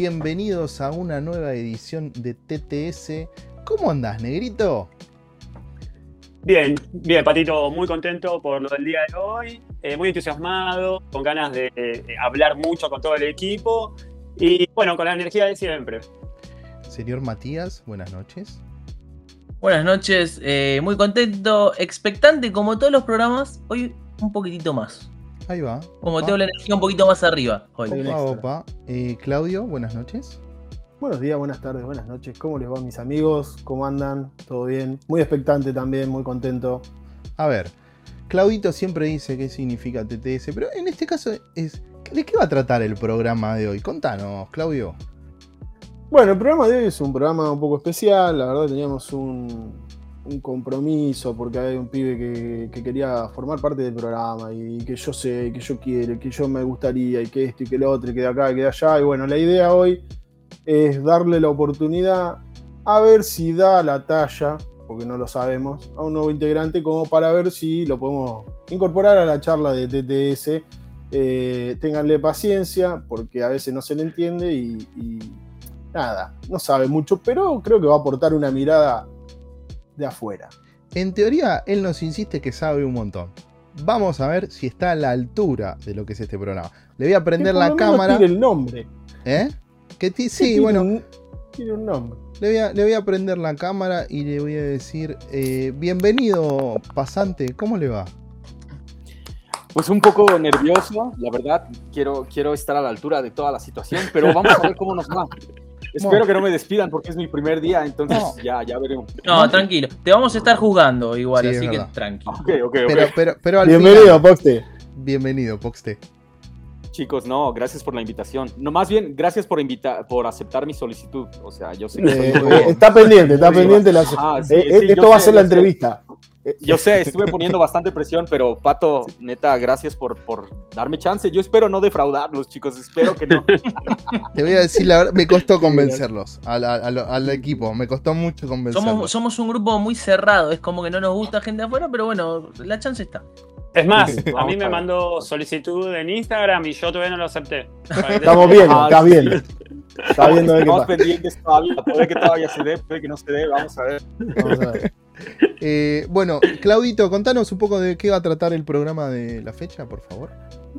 bienvenidos a una nueva edición de TTS. ¿Cómo andás, negrito? Bien, bien, Patito, muy contento por lo del día de hoy, eh, muy entusiasmado, con ganas de eh, hablar mucho con todo el equipo y bueno, con la energía de siempre. Señor Matías, buenas noches. Buenas noches, eh, muy contento, expectante como todos los programas, hoy un poquitito más. Ahí va. Como tengo la energía un poquito más arriba hoy. Opa, opa. Eh, Claudio, buenas noches. Buenos días, buenas tardes, buenas noches. ¿Cómo les va mis amigos? ¿Cómo andan? ¿Todo bien? Muy expectante también, muy contento. A ver, Claudito siempre dice qué significa TTS, pero en este caso es... ¿De qué va a tratar el programa de hoy? Contanos, Claudio. Bueno, el programa de hoy es un programa un poco especial. La verdad teníamos un, un compromiso porque hay un pibe que, que, quería formar parte del programa y que yo sé, que yo quiero, que yo me gustaría y que esto y que lo otro y que de acá y que de allá. Y bueno, la idea hoy es darle la oportunidad a ver si da la talla, porque no lo sabemos, a un nuevo integrante como para ver si lo podemos incorporar a la charla de TTS. Eh, ténganle paciencia porque a veces no se le entiende y nada, no sabe mucho, pero creo que va a aportar una mirada de afuera. En teoría, él nos insiste que sabe un montón. Vamos a ver si está a la altura de lo que es este programa. Le voy a prender la cámara. Tiene el nombre. ¿Eh? Que sí, bueno. Un, tiene un nombre. Le voy, a, le voy, a, prender la cámara y le voy a decir: eh, Bienvenido, pasante, ¿cómo le va? Pues un poco nervioso, la verdad. Quiero, quiero estar a la altura de toda la situación, pero vamos a ver cómo nos va. Espero que no me despidan porque es mi primer día, entonces no. ya, ya veremos. No, tranquilo. Te vamos a estar jugando igual, sí, así que tranquilo. Ok, ok, ok. Pero, pero, pero Bienvenido, final, Poxte. Bienvenido, Poxte. Chicos, no, gracias por la invitación. No, más bien, gracias por invitar, por aceptar mi solicitud. O sea, yo sé que eh, eh, está pendiente, está pendiente. La... Ah, sí, eh, sí, esto va sé, a ser la entrevista. Yo sé, estuve poniendo bastante presión, pero Pato, neta, gracias por, por darme chance. Yo espero no defraudarlos, chicos, espero que no. Te voy a decir la verdad, me costó convencerlos al, al, al equipo, me costó mucho convencerlos. Somos, somos, un grupo muy cerrado, es como que no nos gusta gente afuera, pero bueno, la chance está. Es más, a mí me mandó solicitud en Instagram y yo todavía no lo acepté. Estamos bien, está bien. Está viendo de qué Estamos pendientes todavía, puede que todavía se dé, puede que no se dé, vamos a ver. Vamos a ver. Eh, bueno, Claudito, contanos un poco de qué va a tratar el programa de la fecha, por favor.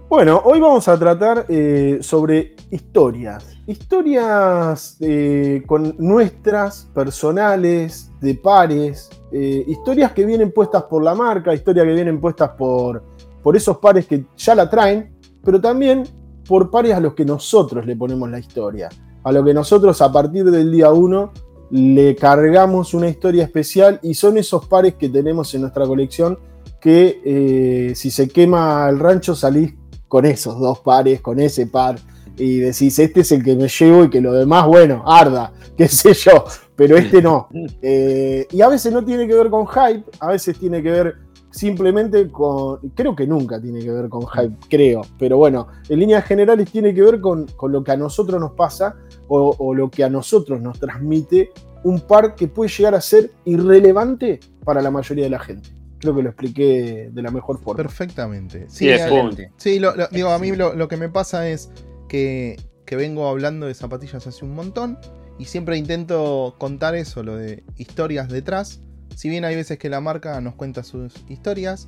Bueno, hoy vamos a tratar eh, sobre historias. Historias eh, con nuestras, personales, de pares. Eh, historias que vienen puestas por la marca, historias que vienen puestas por, por esos pares que ya la traen, pero también por pares a los que nosotros le ponemos la historia. A lo que nosotros a partir del día 1 le cargamos una historia especial y son esos pares que tenemos en nuestra colección que eh, si se quema el rancho salís con esos dos pares, con ese par y decís, este es el que me llevo y que lo demás, bueno, arda, qué sé yo, pero este no. Eh, y a veces no tiene que ver con hype, a veces tiene que ver simplemente con, creo que nunca tiene que ver con hype, creo, pero bueno, en líneas generales tiene que ver con, con lo que a nosotros nos pasa o, o, lo que a nosotros nos transmite un par que puede llegar a ser irrelevante para la mayoría de la gente. Creo que lo expliqué de la mejor forma. Perfectamente. Sí, sí, sí lo, lo, digo, a mí lo, lo, que me pasa es que, que vengo hablando de zapatillas hace un montón y siempre intento contar eso, lo de historias detrás. Si bien hay veces que la marca nos cuenta sus historias,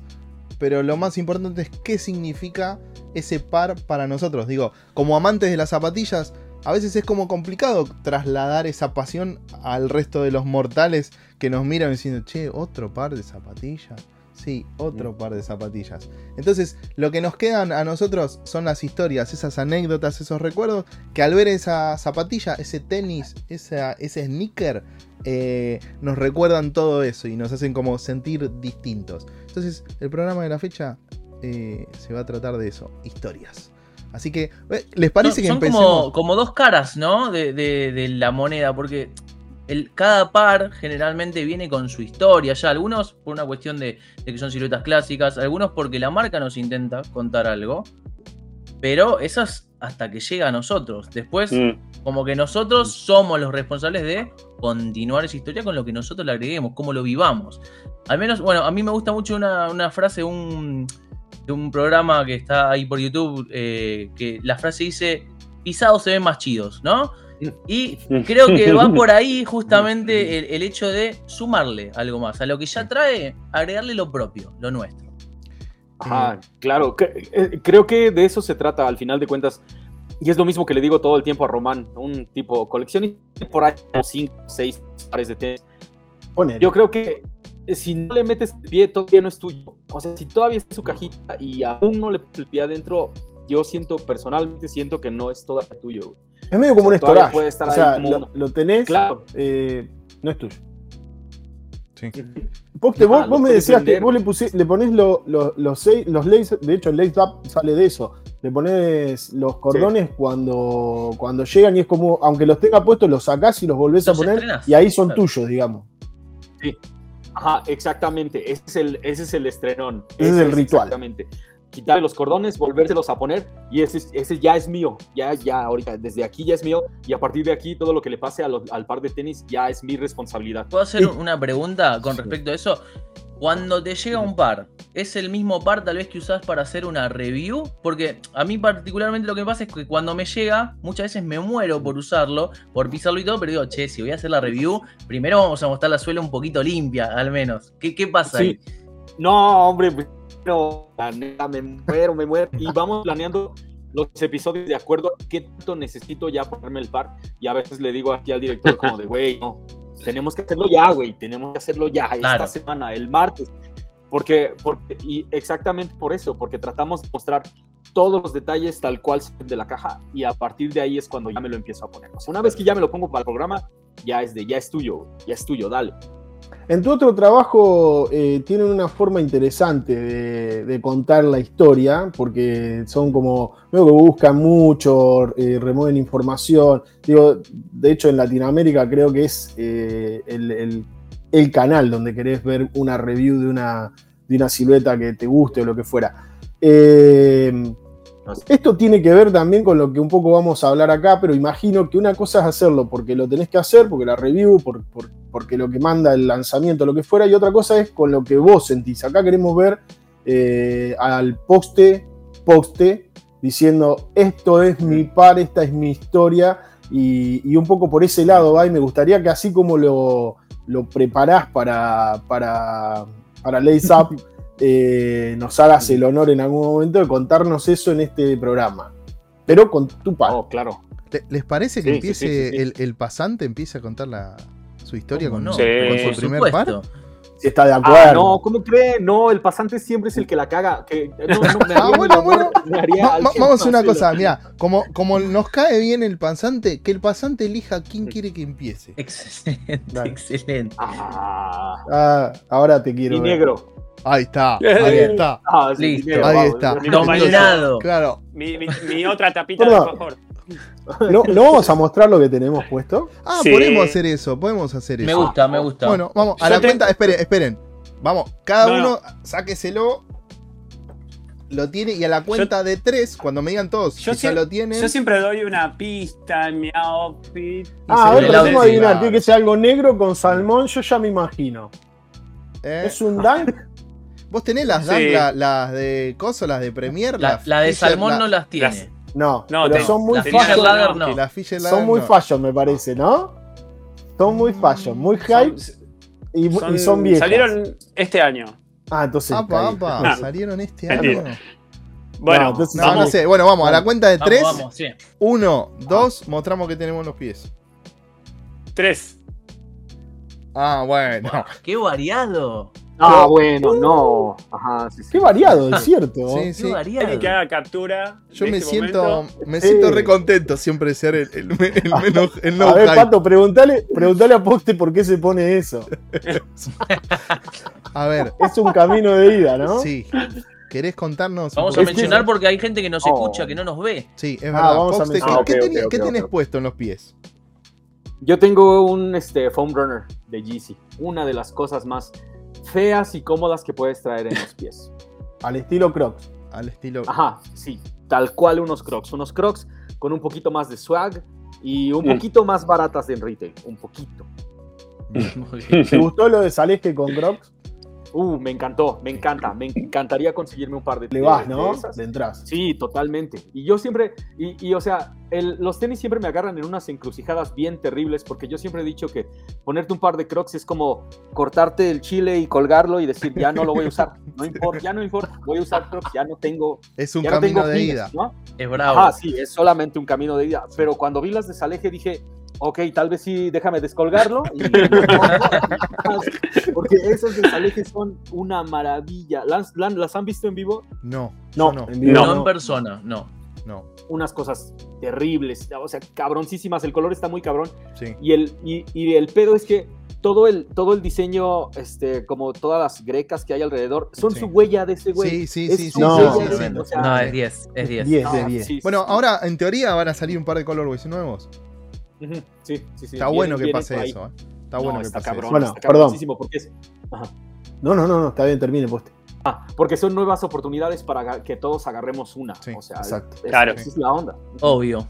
pero lo más importante es qué significa ese par para nosotros. Digo, como amantes de las zapatillas, a veces es como complicado trasladar esa pasión al resto de los mortales que nos miran diciendo, che, otro par de zapatillas. Sí, otro mm. par de zapatillas. Entonces, lo que nos quedan a nosotros son las historias, esas anécdotas, esos recuerdos, que al ver esa zapatilla, ese tenis, esa, ese sneaker, eh, nos recuerdan todo eso y nos hacen como sentir distintos. Entonces, el programa de la fecha eh, se va a tratar de eso, historias. Así que, ¿les parece que son empecemos? Como, como dos caras, ¿no? De, de, de la moneda, porque el, cada par generalmente viene con su historia. Ya algunos por una cuestión de, de, que son siluetas clásicas, algunos porque la marca nos intenta contar algo. Pero esas hasta que llega a nosotros. Después, mm. como que nosotros somos los responsables de continuar esa historia con lo que nosotros le agreguemos, cómo lo vivamos. Al menos, bueno, a mí me gusta mucho una, una frase, un de un programa que está ahí por YouTube, eh, que la frase dice, pisados se ven más chidos, ¿no? Y creo que va por ahí justamente el, el hecho de sumarle algo más. A lo que ya trae, agregarle lo propio, lo nuestro. Ajá, claro. eh, Creo que de eso se trata al final de cuentas. Y es lo mismo que le digo todo el tiempo a Román, un tipo coleccionista por ahí, como 5, 6 pares de tenis. Ponele. Yo creo que eh, si no le metes el pie, todavía no es tuyo. O sea, si todavía está en su cajita y aún no le metes el pie adentro, yo siento, personalmente siento que no es todavía tuyo. güey. Es medio como o un sea, storage. puede estar o sea, como lo, tenés, Claro. eh, no es tuyo. Sí. Poste, vos, Ah, vos me decías que vos le, pusí- le ponés lo- lo- los, seis- los lace, de hecho el lace up sale de eso. Le pones los cordones cuando, cuando llegan y es como, aunque los tenga puestos, los sacás y los volvés a poner y ahí son Claro. tuyos, digamos. Ajá, exactamente. Ese es el, ese es el estrenón. Ese es el ritual. Exactamente. Quitarle los cordones, volvérselos a poner y ese, es- ese ya es mío. Ya, ya, ahorita, desde aquí ya es mío y a partir de aquí todo lo que le pase a los- al par de tenis ya es mi responsabilidad. ¿Puedo hacer una pregunta con respecto a eso? Cuando te llega un par, ¿es el mismo par tal vez que usás para hacer una review? Porque a mí particularmente lo que me pasa es que cuando me llega, muchas veces me muero por usarlo, por pisarlo y todo, pero digo, che, si voy a hacer la review, primero vamos a mostrar la suela un poquito limpia, al menos. ¿Qué, qué pasa ahí? Sí. No, hombre, no, la neta, me muero, me muero. Y vamos planeando los episodios de acuerdo a qué tanto necesito ya ponerme el par. Y a veces le digo aquí al director como de, güey, no, tenemos que hacerlo ya, güey, tenemos que hacerlo ya, Claro. esta semana, el martes. Porque, porque, y exactamente por eso, porque tratamos de mostrar todos los detalles tal cual de la caja y a partir de ahí es cuando ya me lo empiezo a poner. O sea, una vez que ya me lo pongo para el programa, ya es de, ya es tuyo, ya es tuyo, dale. En tu otro trabajo eh, tienen una forma interesante de, contar la historia, porque son como, veo que buscan mucho, eh, remueven información. Digo, de hecho en Latinoamérica creo que es eh, el, el- el canal donde querés ver una review de una, de una silueta que te guste o lo que fuera. Esto tiene que ver también con lo que un poco vamos a hablar acá, pero imagino que una cosa es hacerlo porque lo tenés que hacer, porque la review, por, por- porque lo que manda el lanzamiento, lo que fuera, y otra cosa es con lo que vos sentís. Acá queremos ver eh, al poste, poste, diciendo esto es mi par, esta es mi historia, y, y un poco por ese lado va, y me gustaría que así como lo, lo preparás para, para, para Lace Up, eh, nos hagas el honor en algún momento de contarnos eso en este programa. Pero con tu par. Oh, claro. ¿Le- ¿Les parece que Sí, empiece sí, sí, sí. El, el pasante empiece a contar la, su historia ¿Cómo con, no? Sí, con Por su primer par? supuesto. Si está de Ah, acuerdo. no, ¿cómo cree? No, el pasante siempre es el que la caga. Que, no, no, me Ah, bueno, bueno. me haría Va- vamos a hacer una cosa, mira, como, como nos cae bien el pasante, que el pasante elija quién quiere que empiece. Excelente, Dale. excelente. Ah, Ah, ahora te quiero. y ver. negro. Ahí está, ahí está. Ah, sí, Listo. Ahí vamos, está. No. Dominado. Claro. Mi, mi- mi otra tapita de alfajor. ¿No, ¿No vamos a mostrar lo que tenemos puesto? Ah, Sí. podemos hacer eso, podemos hacer eso. Me gusta, me gusta. Bueno, vamos, a Yo la te- cuenta, esperen, esperen. Vamos, cada No, uno sáqueselo. Lo tiene y a la cuenta de tres, cuando me digan todos Yo siem- lo tienen. Yo siempre doy una pista en mi outfit. Ah, a ver, tratemos de adivinar. Tiene que ser algo negro con salmón, yo ya me imagino. ¿Eh? ¿Es un dunk? Vos tenés las, Sí. dan- la- las de coso, las de Premier. La, la de Fisher, salmón la- no las tiene. las- No, No, pero te- son muy fashion. Lager no. Son muy no. fashion, me parece, ¿no? Son muy fashion, muy hype Son- y, y son- viejas. Salieron este año. Ah, entonces. Apa, está apa. Ah. salieron este Mentira. año. Bueno, entonces- No, no vamos. sé. Bueno, vamos, a la cuenta de Vamos, tres. vamos, sí. Uno, dos, mostramos que tenemos en los pies. Tres. Ah, bueno. Qué variado. Ah, bueno, no. Ajá, sí, sí. Qué variado, es cierto. Sí, Qué variado. Alguien que haga captura. Yo de me este siento, momento. me Sí. siento re contento siempre de ser el, el, me- el menos, el no a ver, hype. Pato, preguntale, preguntale a Poste por qué se pone eso. A ver, Es un camino de ida, ¿no? sí. ¿Querés contarnos? Vamos a que- mencionar porque hay gente que nos Oh. escucha, que no nos ve. Sí, es Ah, verdad. vamos a ¿qué- mencionar. ¿qué, Ah, tenés- qué ok, tenés puesto en los pies? Yo tengo un este, foam runner de Yeezy. Una de las cosas más feas y cómodas que puedes traer en los pies. Al estilo Crocs. Al estilo. Ajá, sí. Tal cual unos crocs. Unos crocs con un poquito más de swag y un Mm. poquito más baratas en retail. Un poquito. Muy bien. ¿Te gustó lo de Salesque con Crocs? Uh, me encantó, me encanta, me encantaría conseguirme un par de Le vas, de ¿no? entras. Sí, totalmente. Y yo siempre, y, y, o sea, el- los tenis siempre me agarran en unas encrucijadas bien terribles porque yo siempre he dicho que ponerte un par de crocs es como cortarte el chile y colgarlo y decir, ya no lo voy a usar. No importa, ya no importa, voy a usar crocs, ya no tengo, Es un no camino tengo de fines, ida. ¿no? Es bravo. Ajá, sí, es solamente un camino de ida. Pero cuando vi las de Saleje dije, ok, tal vez sí, déjame descolgarlo. y- porque esas de Saleje son una maravilla. ¿Las, las- las han visto en vivo? No, No, no, en vivo no, no. en persona, no. no. Unas cosas terribles, o sea, cabroncísimas. El color está muy cabrón. Sí. Y el, y, y el pedo es que todo el, todo el diseño, este, como todas las grecas que hay alrededor, son Sí. su huella de ese güey. Sí, sí, Es sí, sí, No, sí, huella sí, de ese- tremendo. o sea, No, es 10, es 10. 10 no, de 10. sí, sí, Bueno, sí. ahora en teoría van a salir un par de colorways nuevos. Ujú, Sí, sí, sí. Está Viene- bueno que pase ahí. eso. ¿eh? Está No, bueno que está pase cabrón, eso. Bueno, está perdón. porque es, ajá. No, no, no, no, está bien, termine, poste. Ah, porque son nuevas oportunidades para que todos agarremos una. Sí, o sea, exacto. es- Claro. esa es la onda. Obvio.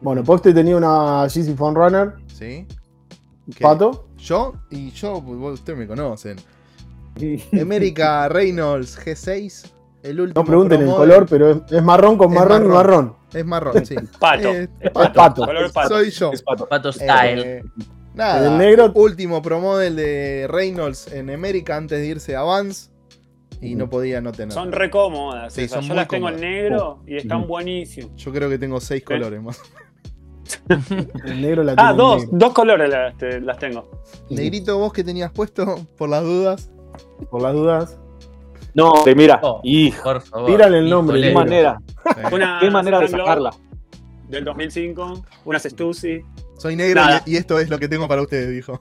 Bueno, poste tenía una GC Phone Runner, ¿Sí? ¿Qué? Pato. Yo, y yo, vos- ustedes me conocen. América Reynolds G6. El último. No pregunten el color, pero es, es marrón con Es marrón, y marrón. Es marrón, sí. Pato. Eh, es pato. pato. Color pato. Soy yo. Es pato. Pato Style. Eh, nada. El negro- Último Pro Model de Reynolds en América antes de irse a Vans. Y no podía no tener. Son re cómodas. Sí, esas. son Yo las tengo en negro y están buenísimas. Yo creo que tengo seis colores más. El negro la Ah, tiene en dos, negro. dos colores las, te- las tengo. Negrito, vos que tenías puesto por las dudas. Por las dudas. No, mira, Oh. hijo, Por favor. Tírale el nombre, qué manera. Una qué manera de sacarla. Del 2005, una Stussy. Soy negro Nada. y, y esto es lo que tengo para ustedes, dijo.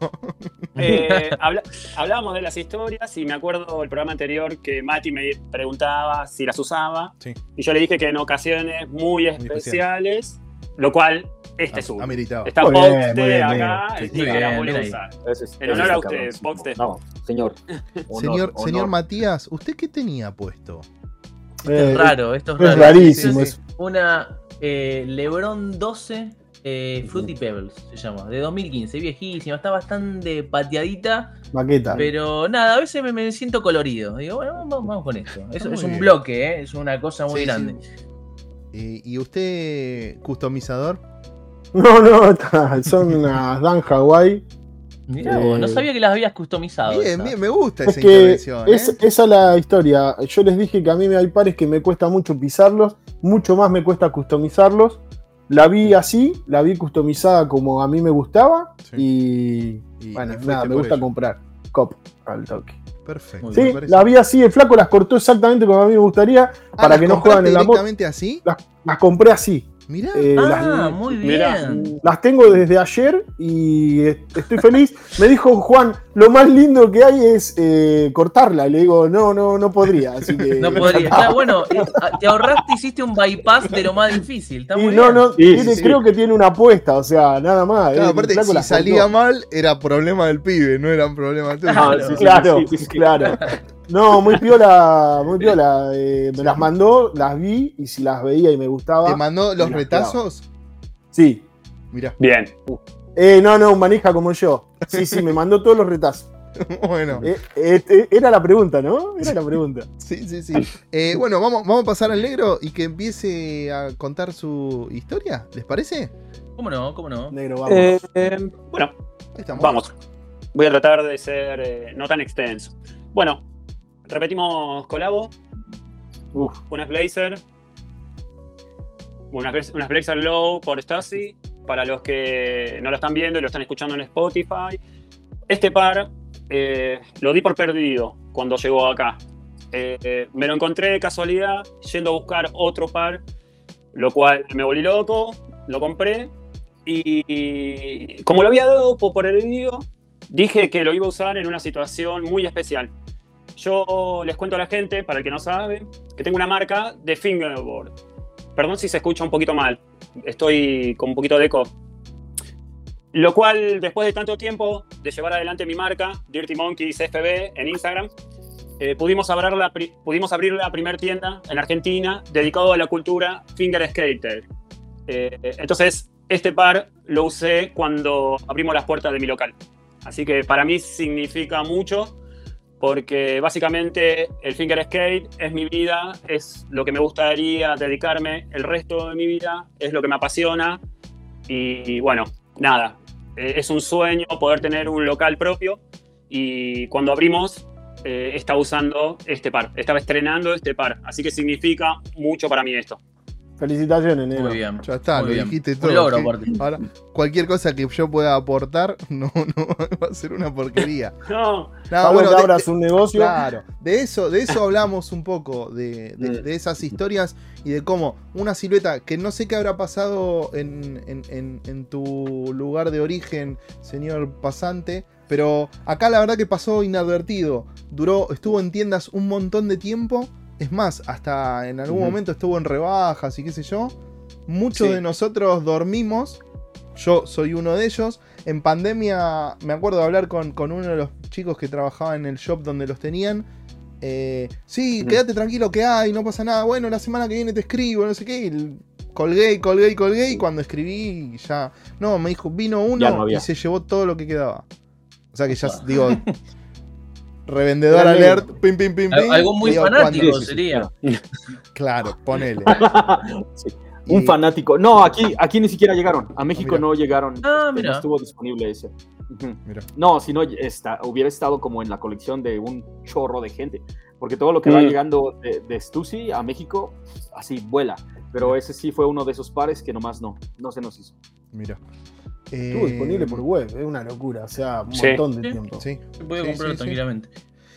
Eh, habla- hablábamos de las historias y me acuerdo el programa anterior que Mati me preguntaba si las usaba. Sí. Y yo le dije que en ocasiones muy especiales, lo cual este es uno. Está Muy bien, Poxte muy bien, acá Sí, muy la bien. Ese es- En ese honor a usted. Poxte. No, señor. Honor, señor, honor. señor Matías, ¿usted qué tenía puesto? Eh, Es raro, esto es Es raro. rarísimo. Sí, sí, es- Una eh, Lebron 12 eh, Fruity Pebbles se llama, de 2015, viejísima, está bastante pateadita, Maqueta. pero nada, a veces me, me siento colorido. Digo, bueno, vamos, vamos con esto. Es, Está es muy un bien. bloque, ¿eh? es una cosa muy Sí, grande. Eh, ¿Y usted, customizador? No, no, son unas Dan Hawaii. Mirá vos, no Eh, sabía que las habías customizado. Bien, bien, me gusta Es esa que intervención. es, ¿eh? esa es la historia. Yo les dije que a mí me hay pares que me cuesta mucho pisarlos, mucho más me cuesta customizarlos. La vi así, la vi customizada como a mí me gustaba Sí. y Y- bueno, y nada, me gusta ello. comprar cop al toque. Perfecto. Sí, la vi así, el flaco las cortó exactamente como a mí me gustaría, Ah, para ¿las que no juegan en la moto. así? Las compré así. Mirá. Eh, Ah, las, muy Mirá. bien. las tengo desde ayer y est- estoy feliz. Me dijo Juan, lo más lindo que hay es eh, cortarla. Le digo, no, no, no podría. Así que No podría. Claro, bueno, eh, te ahorraste, hiciste un bypass de lo más difícil. Está muy no, bien. no, Sí, tiene- sí, creo que tiene una apuesta, o sea, nada más. Claro, eh, aparte, si salía cortó. mal, era problema del pibe, no era un problema tuyo. Ah, Claro. sí, sí, Claro, sí, sí, sí. claro. No, muy piola, muy piola. eh, me las mandó, las vi y si las veía y me gustaba. ¿Te mandó los retazos? Sí. Mirá. Bien. Eh, no, no, un manija como yo. Sí, sí, me mandó todos los retazos. bueno, Eh, eh, eh, era la pregunta, ¿no? Era la pregunta. sí, sí, sí. Eh, bueno, vamos, vamos a pasar al negro y que empiece a contar su historia, ¿les parece? ¿Cómo no? ¿Cómo no? Negro, vamos. Eh, eh, bueno, Ahí estamos. vamos. Voy a tratar de ser eh, no tan extenso. Bueno, repetimos colabo. Uf. Unas Blazer. Unas, Blazer- unas Blazer Low por Stasi. Para los que no lo están viendo y lo están escuchando en Spotify. Este par eh, lo di por perdido cuando llegó acá. Eh, me lo encontré de casualidad yendo a buscar otro par, lo cual me volví loco, lo compré y, y como lo había dado por perdido, dije que lo iba a usar en una situación muy especial. Yo les cuento a la gente, para el que no sabe, que tengo una marca de fingerboard. Perdón si se escucha un poquito mal, estoy con un poquito de eco. Lo cual, después de tanto tiempo de llevar adelante mi marca, Dirty Monkeys FB, en Instagram, eh, pudimos, abrir la, pudimos abrir la primera tienda en Argentina dedicado a la cultura finger skater. Eh, entonces, este par lo usé cuando abrimos las puertas de mi local. Así que para mí significa mucho porque básicamente el finger skate es mi vida, es lo que me gustaría dedicarme el resto de mi vida, es lo que me apasiona y bueno, nada, eh, es un sueño poder tener un local propio y cuando abrimos eh, estaba usando este par, estaba estrenando este par, así que significa mucho para mí esto. Felicitaciones, negro. Muy bien. Ya está, lo bien. dijiste Un todo. logro, ¿qué? aparte. Ahora, cualquier cosa que yo pueda aportar, no, no va a ser una porquería. No, No, bueno, de- abras un negocio. Claro, de eso, de eso hablamos un poco, de, de- de esas historias y de cómo una silueta que no sé qué habrá pasado en, en- en- en tu lugar de origen, señor pasante, pero acá la verdad que pasó inadvertido. Duró, estuvo en tiendas un montón de tiempo. Es más, hasta en algún momento estuvo en rebajas y qué sé yo. Muchos Sí. de nosotros dormimos. Yo soy uno de ellos. En pandemia me acuerdo de hablar con, con uno de los chicos que trabajaba en el shop donde los tenían. Eh, sí, quédate tranquilo que hay, no pasa nada. Bueno, la semana que viene te escribo, no sé qué. Y colgué y colgué y colgué. Y cuando escribí ya. No, me dijo, vino uno no y se llevó todo lo que quedaba. O sea que ya digo. Revendedor Era alert, pim, pim, pim, pim. Algo muy Digo, fanático cuando- sería. Claro, ponele. Sí, Un fanático. No, aquí, aquí ni siquiera llegaron. A México no llegaron. Ah, este, mira. No estuvo disponible ese. Mira. No, si no, está, hubiera estado como en la colección de un chorro de gente. Porque todo lo que va Mm. llegando de, de Stussy a México, así vuela. Pero ese sí fue uno de esos pares que nomás no, no se nos hizo. Mira. Estuvo Eh, disponible por web, es una locura, o sea, un Sí. montón de Sí. tiempo. Sí. Se puede Sí, comprar sí, sí. tranquilamente.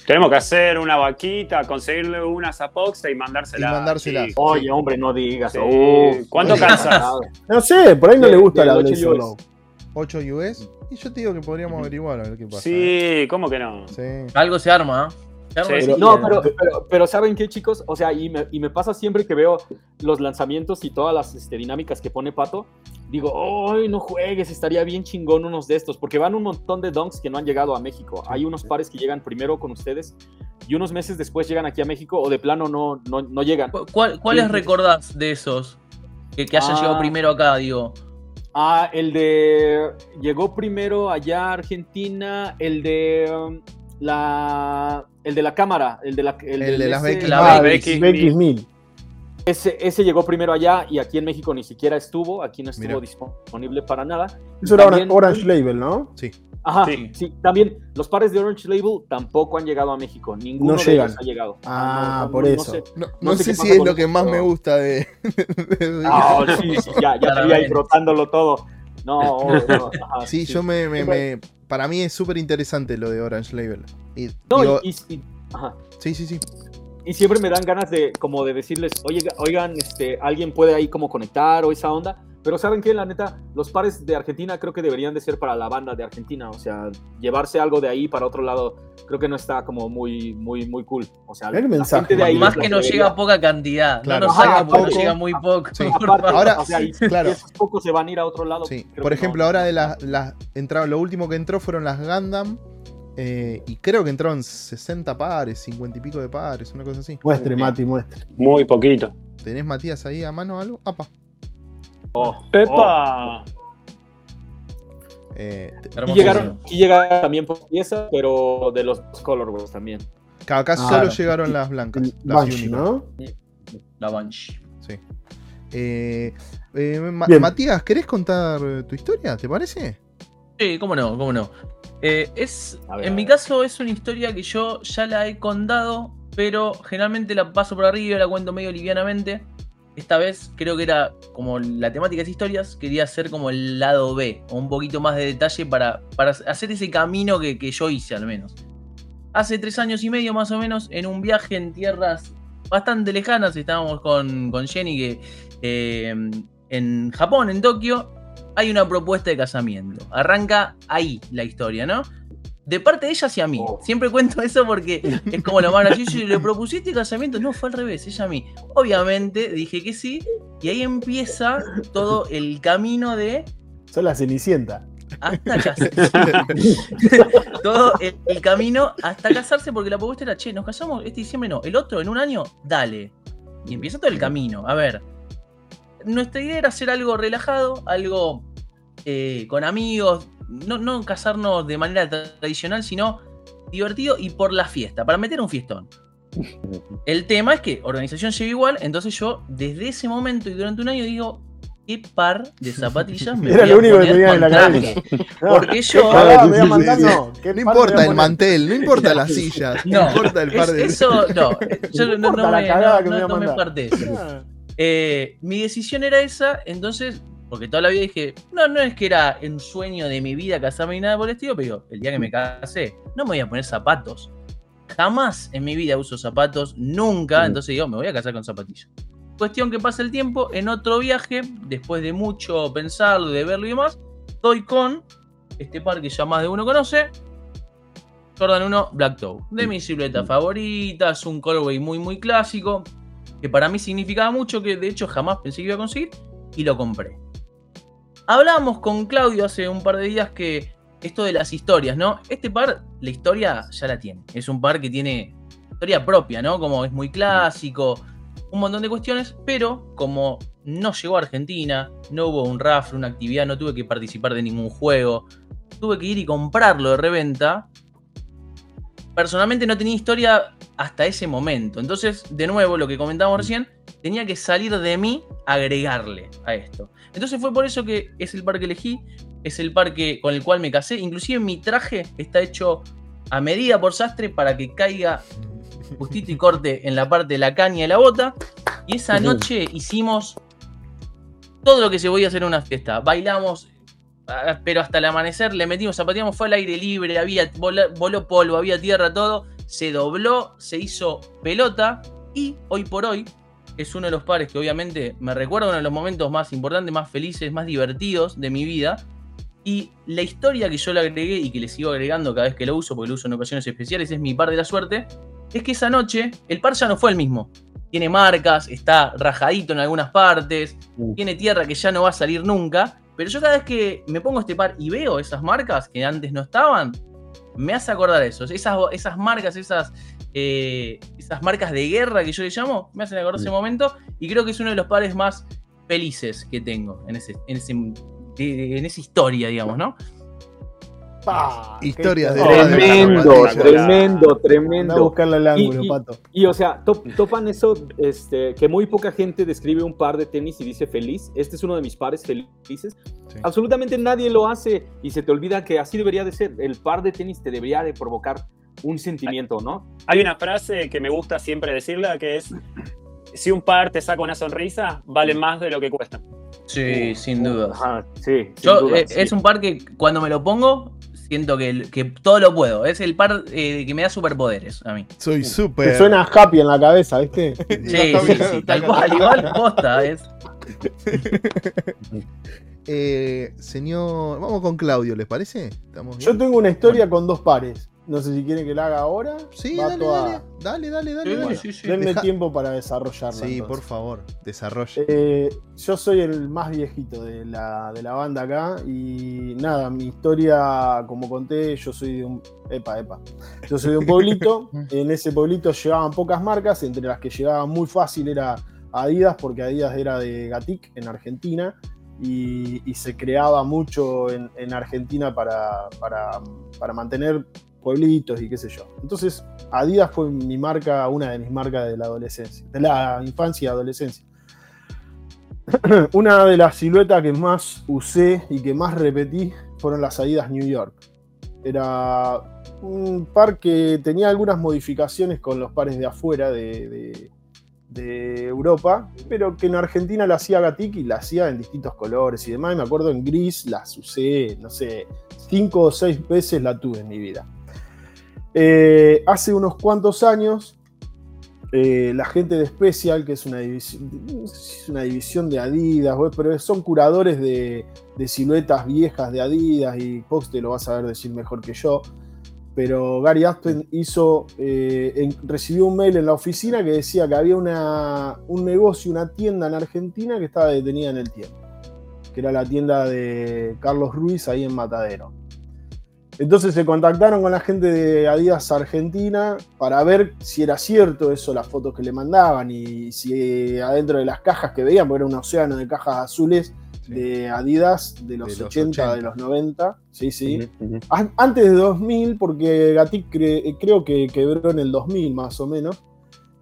tenemos que hacer una vaquita, conseguirle unas apoxa y mandársela. Y mandárselas. Oye, hombre, no digas. Sí. Uf, ¿Cuánto pasado. No sé, por ahí no De- le gusta la 8 Blazer US. Low. 8 US. Y yo te digo que podríamos averiguar a ver qué pasa. Sí, ¿cómo que no? ¿eh? Sí. Algo se arma, ¿eh? Sí. así, No, eh, pero, pero, pero ¿saben qué, chicos? O sea, y me, y me pasa siempre que veo los lanzamientos y todas las este, dinámicas que pone Pato, digo, hoy no juegues! Estaría bien chingón unos de estos, porque van un montón de donks que no han llegado a México. Hay unos pares que llegan primero con ustedes y unos meses después llegan aquí a México o de plano no, no, no llegan. ¿Cuáles ¿cuál recordás de esos que, que hayan llegado ah. primero acá, digo? Ah, el de. Llegó primero allá a Argentina, el de. Um, la, el de la cámara, el de la. El, el de, las BX1000. Ese, ese llegó primero allá y aquí en México ni siquiera estuvo, aquí no estuvo Mira. disponible para nada. Eso era También- Orange Label, ¿no? Ajá, Sí. sí. también los pares de Orange Label tampoco han llegado a México, ninguno No de llegan. ellos ha llegado. Ah, no, por no eso. sé. No, No no sé sé si es lo que más me gusta de. Ah, sí, sí, ya, ya te vi ahí brotándolo todo. No, no, ajá, sí, yo me, me- me- Para mí es súper interesante lo de Orange Label. Y, No, digo- y- y- ajá. sí, sí, sí. Y siempre me dan ganas de como de decirles, oye, oigan, este, alguien puede ahí como conectar o esa onda. Pero saben qué, la neta, los pares de Argentina creo que deberían de ser para la banda de Argentina. O sea, llevarse algo de ahí para otro lado, creo que no está como muy, muy, muy cool. O sea, El la mensaje, gente de ahí Más que nos debería- llega poca cantidad. Claro, no nos ajá, llega poco, aparte- llega muy poco. Sí. Aparte. Ahora, o sea, y, claro. esos pocos se van a ir a otro lado. Sí, por que ejemplo, no. ahora de las, entraron, lo último que entró fueron las Gundam. Eh, y creo que entraron 60 pares, 50 y pico de pares, una cosa así. Muestre, Mati, muestre. Muy poquito. ¿Tenés Matías ahí a mano algo? Apa. Oh, oh. ¡Epa! Eh, te- Y llegaron, y llegaron también por pieza, pero de los colorways también. acá Ah, solo llegaron las blancas. El Las. ¿no? La Banshee. Sí. Eh, eh. Matías, ¿querés contar eh, tu historia? ¿Te parece? Sí, cómo no, cómo no. Eh, es, ver, en mi caso es una historia que yo ya la he contado, pero generalmente la paso por arriba y la cuento medio livianamente. Esta vez creo que era como la temática de historias, quería hacer como el lado B, o un poquito más de detalle para, para hacer ese camino que, que yo hice al menos. Hace tres años y medio más o menos, en un viaje en tierras bastante lejanas, estábamos con, con Jenny que eh, en Japón, en Tokio, hay una propuesta de casamiento. Arranca ahí la historia, ¿no? De parte de ella hacia mí. Oh. Siempre cuento eso porque es como lo más gracioso. Y ¿Le propusiste casamiento? No, fue al revés, ella a mí. Obviamente dije que sí. Y ahí empieza todo el camino de Son la Cenicienta. hasta casarse. todo el, el camino hasta casarse porque la propuesta era, che, nos casamos este diciembre, no, el otro en un año, dale. Y empieza todo el camino. A ver, nuestra idea era hacer algo relajado, algo eh, con amigos, no, no casarnos de manera tra- tradicional, sino divertido y por la fiesta, para meter un fiestón. El tema es que organización llega igual, entonces yo desde ese momento y durante un año digo, ¿qué par de zapatillas me Era voy lo a único que poner tenía con en la traje? cabeza. Porque yo- Ah, me voy a Sí, mandar, sí. no. ¿Qué No par importa el mantel, no importa las sillas, no, No, importa el par es- de. eso no, yo no, me, no- que me parte eso. Ah, Eh, mi decisión era esa, entonces, porque toda la vida dije, no, no es que era un sueño de mi vida casarme ni nada por el estilo, pero el día que me casé, no me voy a poner zapatos. Jamás en mi vida uso zapatos, nunca, entonces digo, me voy a casar con zapatillas. Cuestión que pasa el tiempo, en otro viaje, después de mucho pensarlo, de verlo y demás, estoy con este par que ya más de uno conoce, Jordan 1 Black Toe. De mis siluetas favoritas, un colorway muy muy clásico, que para mí significaba mucho, que de hecho jamás pensé que iba a conseguir, y lo compré. Hablábamos con Claudio hace un par de días que esto de las historias, ¿no? Este par, la historia ya la tiene. Es un par que tiene historia propia, ¿no? Como es muy clásico, un montón de cuestiones, pero como no llegó a Argentina, no hubo un rafle, una actividad, no tuve que participar de ningún juego, tuve que ir y comprarlo de reventa. Personalmente no tenía historia hasta ese momento. Entonces, de nuevo, lo que comentábamos recién, tenía que salir de mí agregarle a esto. Entonces fue por eso que es el par que elegí, es el par que, con el cual me casé. Inclusive mi traje está hecho a medida por sastre para que caiga justito y corte en la parte de la caña y la bota. Y esa noche hicimos todo lo que se podía hacer en una fiesta. Bailamos, ah, pero hasta el amanecer le metimos, zapateamos, fue al aire libre, había voló polvo, había tierra, todo. Se dobló, se hizo pelota y hoy por hoy es uno de los pares que obviamente me recuerda uno de los momentos más importantes, más felices, más divertidos de mi vida. Y la historia que yo le agregué y que le sigo agregando cada vez que lo uso, porque lo uso en ocasiones especiales, es mi par de la suerte, es que esa noche el par ya no fue el mismo. Tiene marcas, está rajadito en algunas partes, Mm. tiene tierra que ya no va a salir nunca. Pero yo cada vez que me pongo este par y veo esas marcas que antes no estaban, me hace acordar eso. Esas, esas marcas, esas, eh, esas marcas de guerra que yo le llamo, me hacen acordar ese momento. Y creo que es uno de los pares más felices que tengo en, ese, en, ese, de- en esa historia, digamos, ¿no? pa, qué Historias de- historia. Tremendo, Espectacular. tremendo, Anda a tremendo. buscarle el ángulo, Y- y- pato. Y o sea, top- topan eso, este, que muy poca gente describe un par de tenis y dice feliz. Este es uno de mis pares felices. Sí. Absolutamente nadie lo hace y se te olvida que así debería de ser. El par de tenis te debería de provocar un sentimiento, ¿no? Hay una frase que me gusta siempre decirla que es: si un par te saca una sonrisa, vale más de lo que cuesta. Sí, sin duda. Ajá, sí, Yo, eh, sí. Es un par que cuando me lo pongo, siento que, que todo lo puedo. Es el par eh, que me da superpoderes a mí. Soy Te súper. suena happy en la cabeza, ¿viste? Sí, sí, sí, tal cual, igual posta. Es, Eh, señor, vamos con Claudio, ¿les parece? ¿Estamos bien? Yo tengo una historia con dos pares. No sé si quieren que la haga ahora. Sí, dale, toda- dale, dale, dale, dale, Sí, dale. sí, sí. Denme Deja- tiempo para desarrollarla. Sí, entonces. por favor, desarrolle. Eh, yo soy el más viejito de la, de la banda acá y nada, mi historia, como conté, yo soy de un... Epa, epa. Yo soy de un pueblito, en ese pueblito llegaban pocas marcas, entre las que llegaban muy fácil era Adidas, porque Adidas era de Gatic en Argentina y, y se creaba mucho en, en Argentina para, para, para mantener pueblitos y qué sé yo. Entonces, Adidas fue mi marca, una de mis marcas de la adolescencia, de la infancia y adolescencia. Una de las siluetas que más usé y que más repetí fueron las Adidas New York. Era un par que tenía algunas modificaciones con los pares de afuera de, Europa, pero que en Argentina la hacía Gatic y la hacía en distintos colores y demás. Me acuerdo en gris las usé, no sé, cinco o seis veces la tuve en mi vida. Eh, hace unos cuantos años eh, la gente de Special, que es una división, es una división de Adidas, pero son curadores de, siluetas viejas de Adidas y Fox te lo vas a ver decir mejor que yo. Pero Gary Aspen hizo, eh, recibió un mail en la oficina que decía que había un negocio, una tienda en Argentina que estaba detenida en el tiempo, que era la tienda de Carlos Ruiz ahí en Matadero. Entonces se contactaron con la gente de Adidas Argentina para ver si era cierto eso, las fotos que le mandaban y si adentro de las cajas que veían, porque era un océano de cajas azules, Sí. de Adidas de los, De los 80, 80. de los 90. Sí, sí. Antes de 2000, porque Gatic cre- creo que quebró en el 2000 más o menos.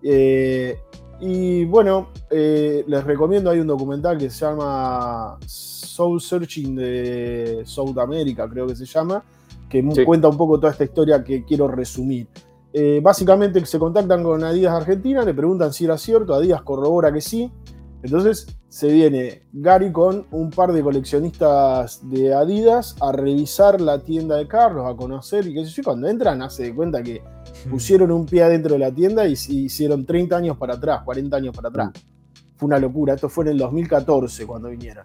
Eh, y bueno, eh, les recomiendo, hay un documental que se llama Soul Searching de South America, creo que se llama, que Sí. cuenta un poco toda esta historia que quiero resumir. Eh, básicamente se contactan con Adidas Argentina, le preguntan si era cierto, Adidas corrobora que sí. Entonces se viene Gary con un par de coleccionistas de Adidas a revisar la tienda de Carlos, a conocer y qué sé yo. y Cuando entran, hace de cuenta que pusieron un pie adentro de la tienda y hicieron 30 años para atrás, 40 años para atrás. Fue una locura. Esto fue en el 2014 cuando vinieron.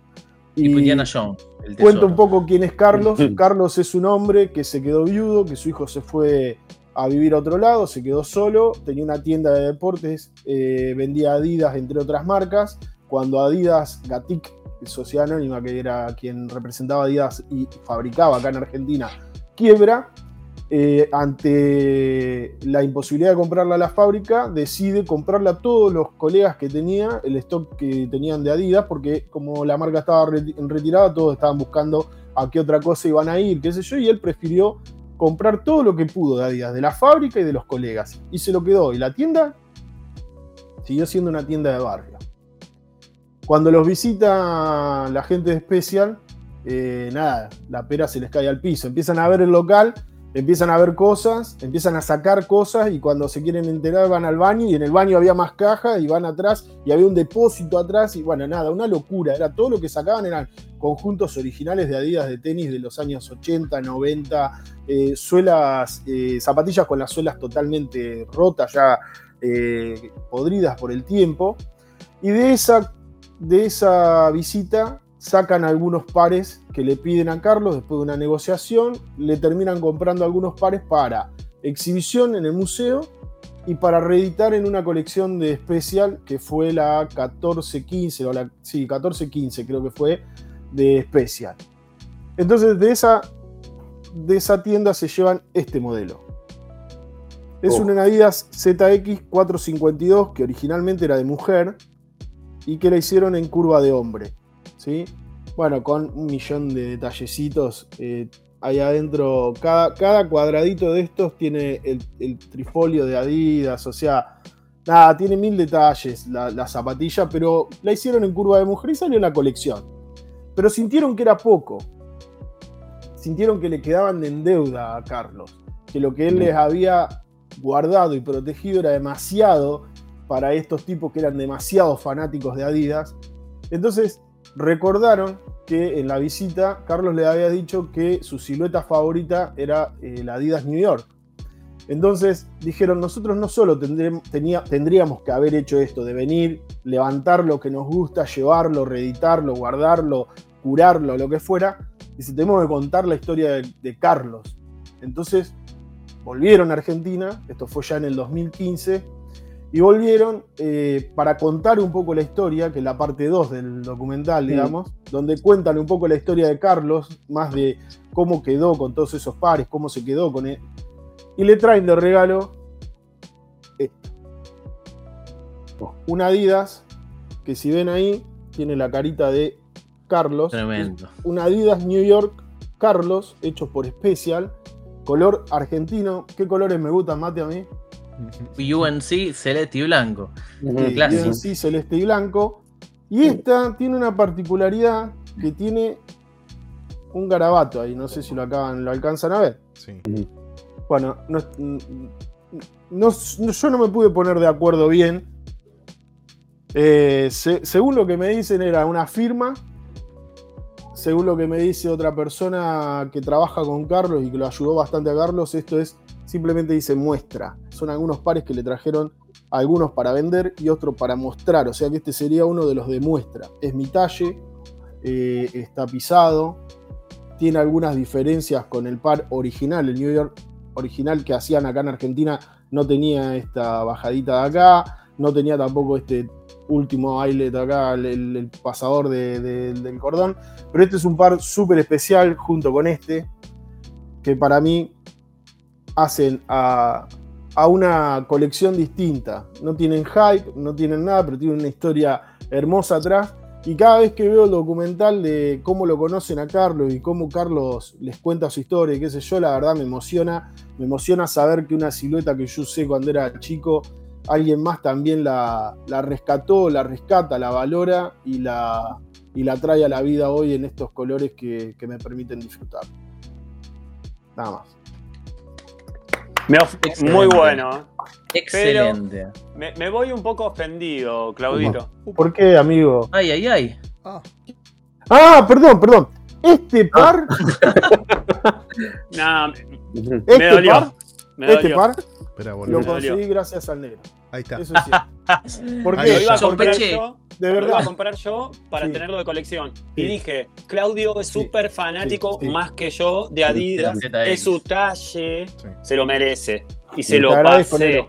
Tipo Indiana Jones. Cuento un poco quién es Carlos. Carlos es un hombre que se quedó viudo, que su hijo se fue a vivir a otro lado, se quedó solo, tenía una tienda de deportes, eh, vendía Adidas entre otras marcas. Cuando Adidas, Gatic, sociedad anónima que era quien representaba Adidas y fabricaba acá en Argentina, quiebra, eh, ante la imposibilidad de comprarla a la fábrica, decide comprarla a todos los colegas que tenía, el stock que tenían de Adidas, porque como la marca estaba retirada, todos estaban buscando a qué otra cosa iban a ir, qué sé yo, y él prefirió comprar todo lo que pudo de Adidas, de la fábrica y de los colegas, y se lo quedó. Y la tienda siguió siendo una tienda de barrio. Cuando los visita la gente de Special, eh, nada, la pera se les cae al piso. Empiezan a ver el local, empiezan a ver cosas, empiezan a sacar cosas y cuando se quieren enterar van al baño y en el baño había más cajas y van atrás y había un depósito atrás y bueno, nada, una locura. Era todo lo que sacaban eran conjuntos originales de Adidas de tenis de los años 80, 90, eh, suelas, eh, zapatillas con las suelas totalmente rotas, ya eh, podridas por el tiempo. Y de esa, de esa visita sacan algunos pares que le piden a Carlos después de una negociación, le terminan comprando algunos pares para exhibición en el museo y para reeditar en una colección de especial que fue la 1415, o la, sí, 1415 creo que fue, de especial. Entonces de esa, de esa tienda se llevan este modelo. Es Oh. una Adidas ZX 452 que originalmente era de mujer y que la hicieron en curva de hombre. ¿Sí? Bueno, con un millón de detallecitos. eh, ahí adentro, cada, cada cuadradito de estos tiene el, el trifolio de Adidas, o sea, nada, tiene mil detalles la, la zapatilla, pero la hicieron en curva de mujer y salió en la colección. Pero sintieron que era poco. Sintieron que le quedaban en deuda a Carlos, que lo que él les había guardado y protegido era demasiado para estos tipos que eran demasiado fanáticos de Adidas. Entonces recordaron que en la visita Carlos le había dicho que su silueta favorita era eh, la Adidas New York. Entonces dijeron, nosotros no solo tendríamos que haber hecho esto, de venir, levantar lo que nos gusta, llevarlo, reeditarlo, guardarlo, curarlo, lo que fuera, y si tenemos que contar la historia de, de Carlos. Entonces volvieron a Argentina, esto fue ya en el 2015, y volvieron eh, para contar un poco la historia, que es la parte 2 del documental, digamos, donde cuentan un poco la historia de Carlos, más de cómo quedó con todos esos pares, cómo se quedó con él. Y le traen de regalo esto. Un Adidas, que si ven ahí, tiene la carita de Carlos. Tremendo. Un Adidas New York Carlos, hecho por Special, color argentino. ¿Qué colores me gustan, Mate, a mí? UNC celeste y blanco. Clásico. sí, celeste y blanco. Y esta tiene una particularidad que tiene un garabato ahí, no sé si lo acaban, lo alcanzan a ver. Sí. Bueno, no, no- no- yo no me pude poner de acuerdo bien. Eh, se- según lo que me dicen era una firma. Según lo que me dice otra persona que trabaja con Carlos y que lo ayudó bastante a Carlos, esto es simplemente dice muestra. Son algunos pares que le trajeron algunos para vender y otros para mostrar. O sea que este sería uno de los de muestra. Es mi talle, eh, está pisado, tiene algunas diferencias con el par original, el New York original que hacían acá en Argentina no tenía esta bajadita de acá, no tenía tampoco este último eyelet acá, el, el- pasador de- de- del cordón, pero este es un par súper especial junto con este, que para mí hacen a, una colección distinta. No tienen hype, no tienen nada, pero tienen una historia hermosa atrás. Y cada vez que veo el documental de cómo lo conocen a Carlos y cómo Carlos les cuenta su historia qué sé yo, la verdad me emociona. Me emociona saber que una silueta que yo usé cuando era chico, alguien más también la, la rescató, la rescata, la valora y la, y la trae a la vida hoy en estos colores que, que me permiten disfrutar. Nada más. Me of- Excelente. muy bueno. ¿eh? Excelente. Me, me voy un poco ofendido, Claudito. ¿Por qué, amigo? Ay, ay, ay. Ah, Ah, perdón, perdón. Este par, Nah, me este dolió. par, Me este dolió. par espera, lo boludo. Conseguí gracias al negro. Ahí está. Eso es cierto. ¿Por Ahí Lo qué? iba a está. comprar Sospeché. yo. De Lo iba a verdad. comprar yo para Sí. tenerlo de colección. Sí. Y dije, Claudio es Sí. súper fanático, Sí, más que yo, de Adidas. Es su talle. Sí. Se lo merece. Y se lo pasé.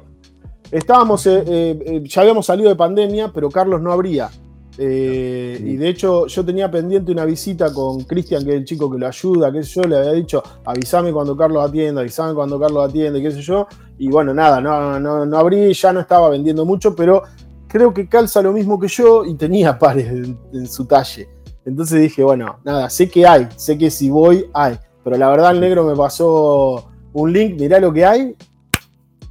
Estábamos, eh, eh, ya habíamos salido de pandemia, pero Carlos no abría. Eh, y de hecho, yo tenía pendiente una visita con Cristian, que es el chico que lo ayuda, qué sé yo, le había dicho, avísame cuando Carlos atienda, avísame cuando Carlos atiende, qué sé yo. Y bueno, nada, no, no, no abrí, ya no estaba vendiendo mucho, pero creo que calza lo mismo que yo y tenía pares en, en su talle. Entonces dije, bueno, nada, sé que hay, sé que si voy, hay. Pero la verdad el negro me pasó un link, mirá lo que hay.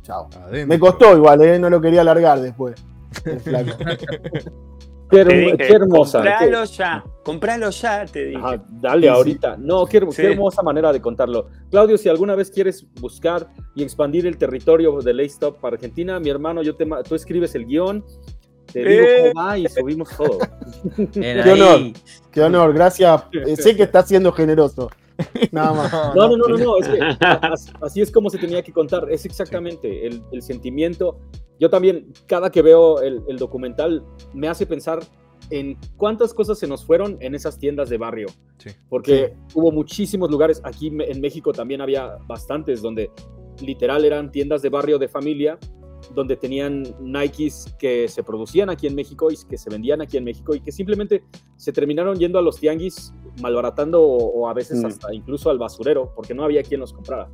Chao. Me costó igual, ¿eh? no lo quería alargar después. Qué, dije, hermosa. qué- Compralo ya. Compralo ya, te dije. Ajá, dale Sí, sí. ahorita. No, qué, her- Sí. qué hermosa manera de contarlo. Claudio, si alguna vez quieres buscar y expandir el territorio de Lay Stop para Argentina, mi hermano, yo te, tú escribes el guion, te digo Eh. cómo va y subimos todo. Qué honor. Qué honor, gracias. Sé que está siendo generoso. Nada más. No, no, no, no, no, es que as- así es como se tenía que contar, es exactamente el, el sentimiento. Yo también, cada que veo el, el documental, me hace pensar en cuántas cosas se nos fueron en esas tiendas de barrio. Sí. Porque hubo muchísimos lugares, aquí en México también había bastantes, donde literal eran tiendas de barrio de familia, donde tenían Nikes que se producían aquí en México y que se vendían aquí en México y que simplemente se terminaron yendo a los tianguis malbaratando o, o a veces Mm. hasta incluso al basurero, porque no había quien los comprara.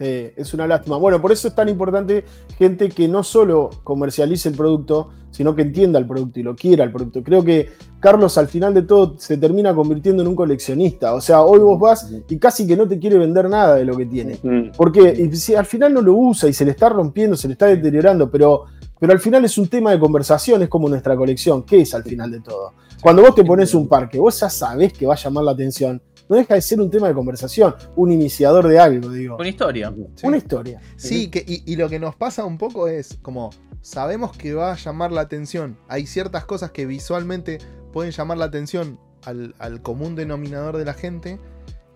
Sí, es una lástima. Bueno, por eso es tan importante gente que no solo comercialice el producto, sino que entienda el producto y lo quiera el producto. Creo que Carlos al final de todo se termina convirtiendo en un coleccionista. O sea, hoy vos vas y casi que no te quiere vender nada de lo que tiene. Mm. Porque si al final no lo usa y se le está rompiendo, se le está deteriorando, pero, pero al final es un tema de conversación, es como nuestra colección. ¿Qué es al final de todo? Cuando vos te pones un parque, vos ya sabés que va a llamar la atención. No deja de ser un tema de conversación, un iniciador de algo, digo. Con historia. Sí. Una historia. Sí, que, y, y lo que nos pasa un poco es como sabemos que va a llamar la atención. Hay ciertas cosas que visualmente pueden llamar la atención al, al común denominador de la gente,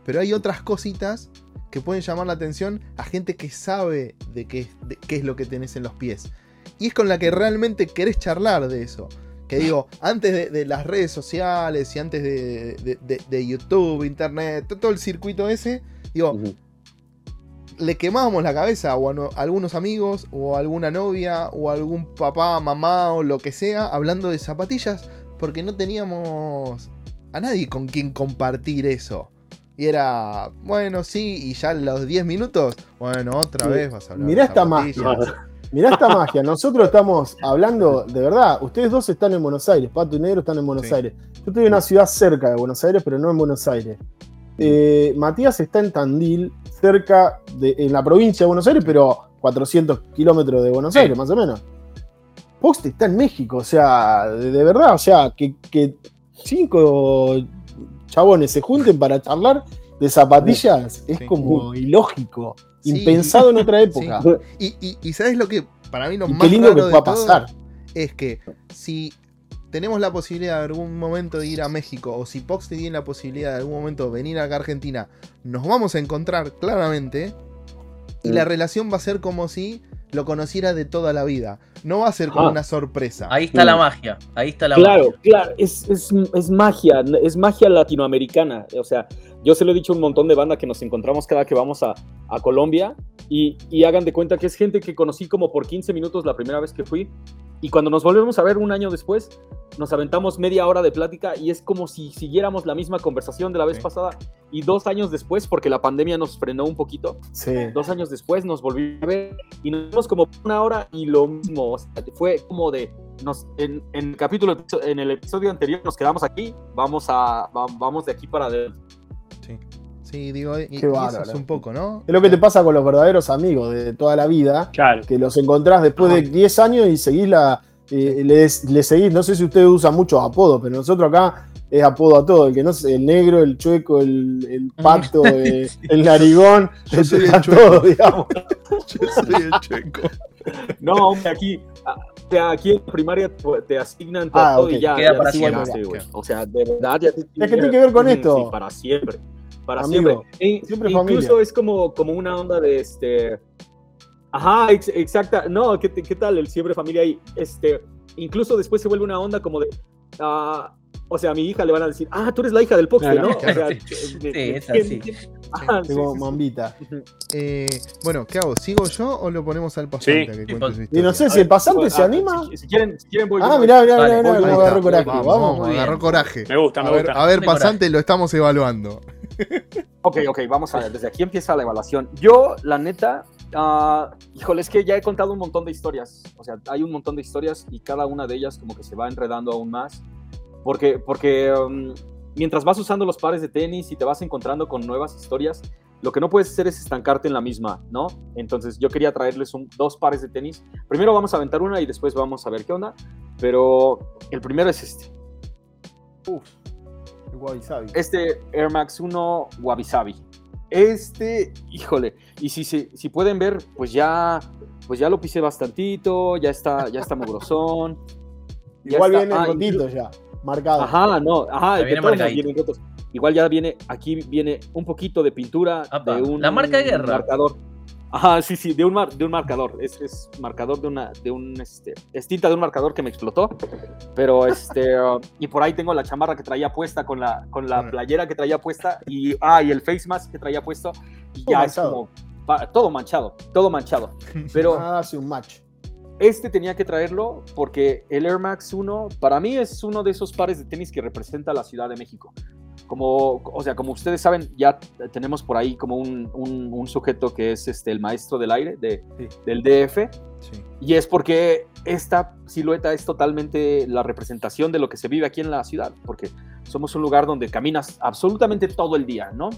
pero hay otras cositas que pueden llamar la atención a gente que sabe de qué, de qué es lo que tenés en los pies. Y es con la que realmente querés charlar de eso. Que digo, antes de, de las redes sociales y antes de, de- de- de YouTube, Internet, todo el circuito ese, digo, le quemábamos la cabeza o a no- algunos amigos o a alguna novia o a algún papá, mamá o lo que sea hablando de zapatillas porque no teníamos a nadie con quien compartir eso. Y era, bueno, sí, y ya los 10 minutos, bueno, otra Sí. vez vas a hablar. Mirá de esta. Mirá esta magia. Nosotros estamos hablando, de verdad, ustedes dos están en Buenos Aires, Pato y Negro están en Buenos Sí. Aires. Yo estoy en una ciudad cerca de Buenos Aires, pero no en Buenos Aires. Eh, Matías está en Tandil, cerca de, en la provincia de Buenos Aires, pero 400 kilómetros de Buenos Sí. Aires, más o menos. Post está en México, o sea, de, de verdad, o sea, que, que cinco chabones se junten para charlar de zapatillas es Sí. como ilógico, Sí. impensado en otra época. Y, y, y ¿sabes lo que para mí lo Y más qué lindo que de pueda todo pasar. es que si tenemos la posibilidad de algún momento de ir a México o si Pox tiene la posibilidad de algún momento de venir acá a Argentina, nos vamos a encontrar claramente y la relación va a ser como si lo conociera de toda la vida. No va a ser como Ah. una sorpresa. Ahí está la magia. Ahí está la Claro, magia. claro, es, es, es magia, es magia latinoamericana. O sea, yo se lo he dicho a un montón de banda que nos encontramos cada que vamos a, a Colombia y, y hagan de cuenta que es gente que conocí como por 15 minutos la primera vez que fui y cuando nos volvemos a ver un año después, nos aventamos media hora de plática y es como si siguiéramos la misma conversación de la vez Sí. pasada y dos años después, porque la pandemia nos frenó un poquito, Sí. dos años después nos volvimos a ver y nos vimos como una hora y lo mismo, o sea, fue como de, nos, en, en el capítulo, en el episodio anterior nos quedamos aquí, vamos a, va- vamos de aquí para adelante. Sí. Sí, digo, y, eso es un poco, ¿no? Es lo que te pasa con los verdaderos amigos de toda la vida, Claro. que los encontrás después de 10 años y seguís la. eh, le, le seguís, no sé si ustedes usan muchos apodos, pero nosotros acá es apodo a todo. El que no sé, el negro, el chueco, el, el pato, eh, el narigón, Yo soy el chueco. todo, digamos. Yo soy el checo. No, hombre, aquí, ah, aquí en primaria te, asignan Ah, todo ok. y ya. Queda ya para siempre. sí. O sea, de verdad, ya te Es que tiene que ver con Mm, esto. Sí, para siempre. Para Amigo, siempre. E- siempre incluso familia. es como, como una onda de este. Ajá, ex- exacta. No, ¿qué, qué tal el siempre familia ahí? Este, incluso después se vuelve una onda como de. ah, o sea, a mi hija le van a decir, ah, tú eres la hija del Poxte, Claro, ¿no? claro. O sea, Sí, de- es así. Tengo sí, sí. mambita. Eh, bueno, ¿qué hago? ¿Sigo yo o lo ponemos al pasante Sí. a que Sí, cuente pues. Y no sé si el pasante Ah, se anima. Si, si quieren, si quieren voy. Ah, mirá, mirá, Dale, mirá, agarró coraje. Vamos, agarró coraje. Me gusta, A me ver, gusta. a ver, pasante, lo estamos evaluando. Ok, ok, vamos a ver. Desde aquí empieza la evaluación. Yo, la neta, ah, híjole, es que ya he contado un montón de historias. O sea, hay un montón de historias y cada una de ellas como que se va enredando aún más. Porque, porque um, mientras vas usando los pares de tenis y te vas encontrando con nuevas historias, lo que no puedes hacer es estancarte en la misma, ¿no? Entonces yo quería traerles un- dos pares de tenis. Primero vamos a aventar una y después vamos a ver qué onda. Pero el primero es este. Uf, Wabi Sabi. Este Air Max 1 Wabi Sabi. Este, híjole, y si, si, si pueden ver, pues ya, pues ya lo pisé bastantito, ya está, ya está mugrosón. ya Igual está- viene ah, rotito ya, marcado. Ajá, no, ajá, Ya viene rotos. Igual ya viene, aquí viene un poquito de pintura Apa, de un la marca de guerra. marcador. Ajá, sí, sí, de un, mar- de un marcador. Es, es marcador de una, de un, este, es tinta de un marcador que me explotó. Pero, este, uh, y por ahí tengo la chamarra que traía puesta con la, con la playera que traía puesta y, ah, y el face mask que traía puesto. Y ya es como, todo manchado, todo manchado. Pero Nada hace un match. este tenía que traerlo porque el Air Max 1 para mí es uno de esos pares de tenis que representa la Ciudad de México. Como, o sea, como ustedes saben, ya tenemos por ahí como un, un- un sujeto que es este, el maestro del aire de- Sí. del DF. Sí. Y es porque esta silueta es totalmente la representación de lo que se vive aquí en la ciudad, porque somos un lugar donde caminas absolutamente todo el día, ¿no?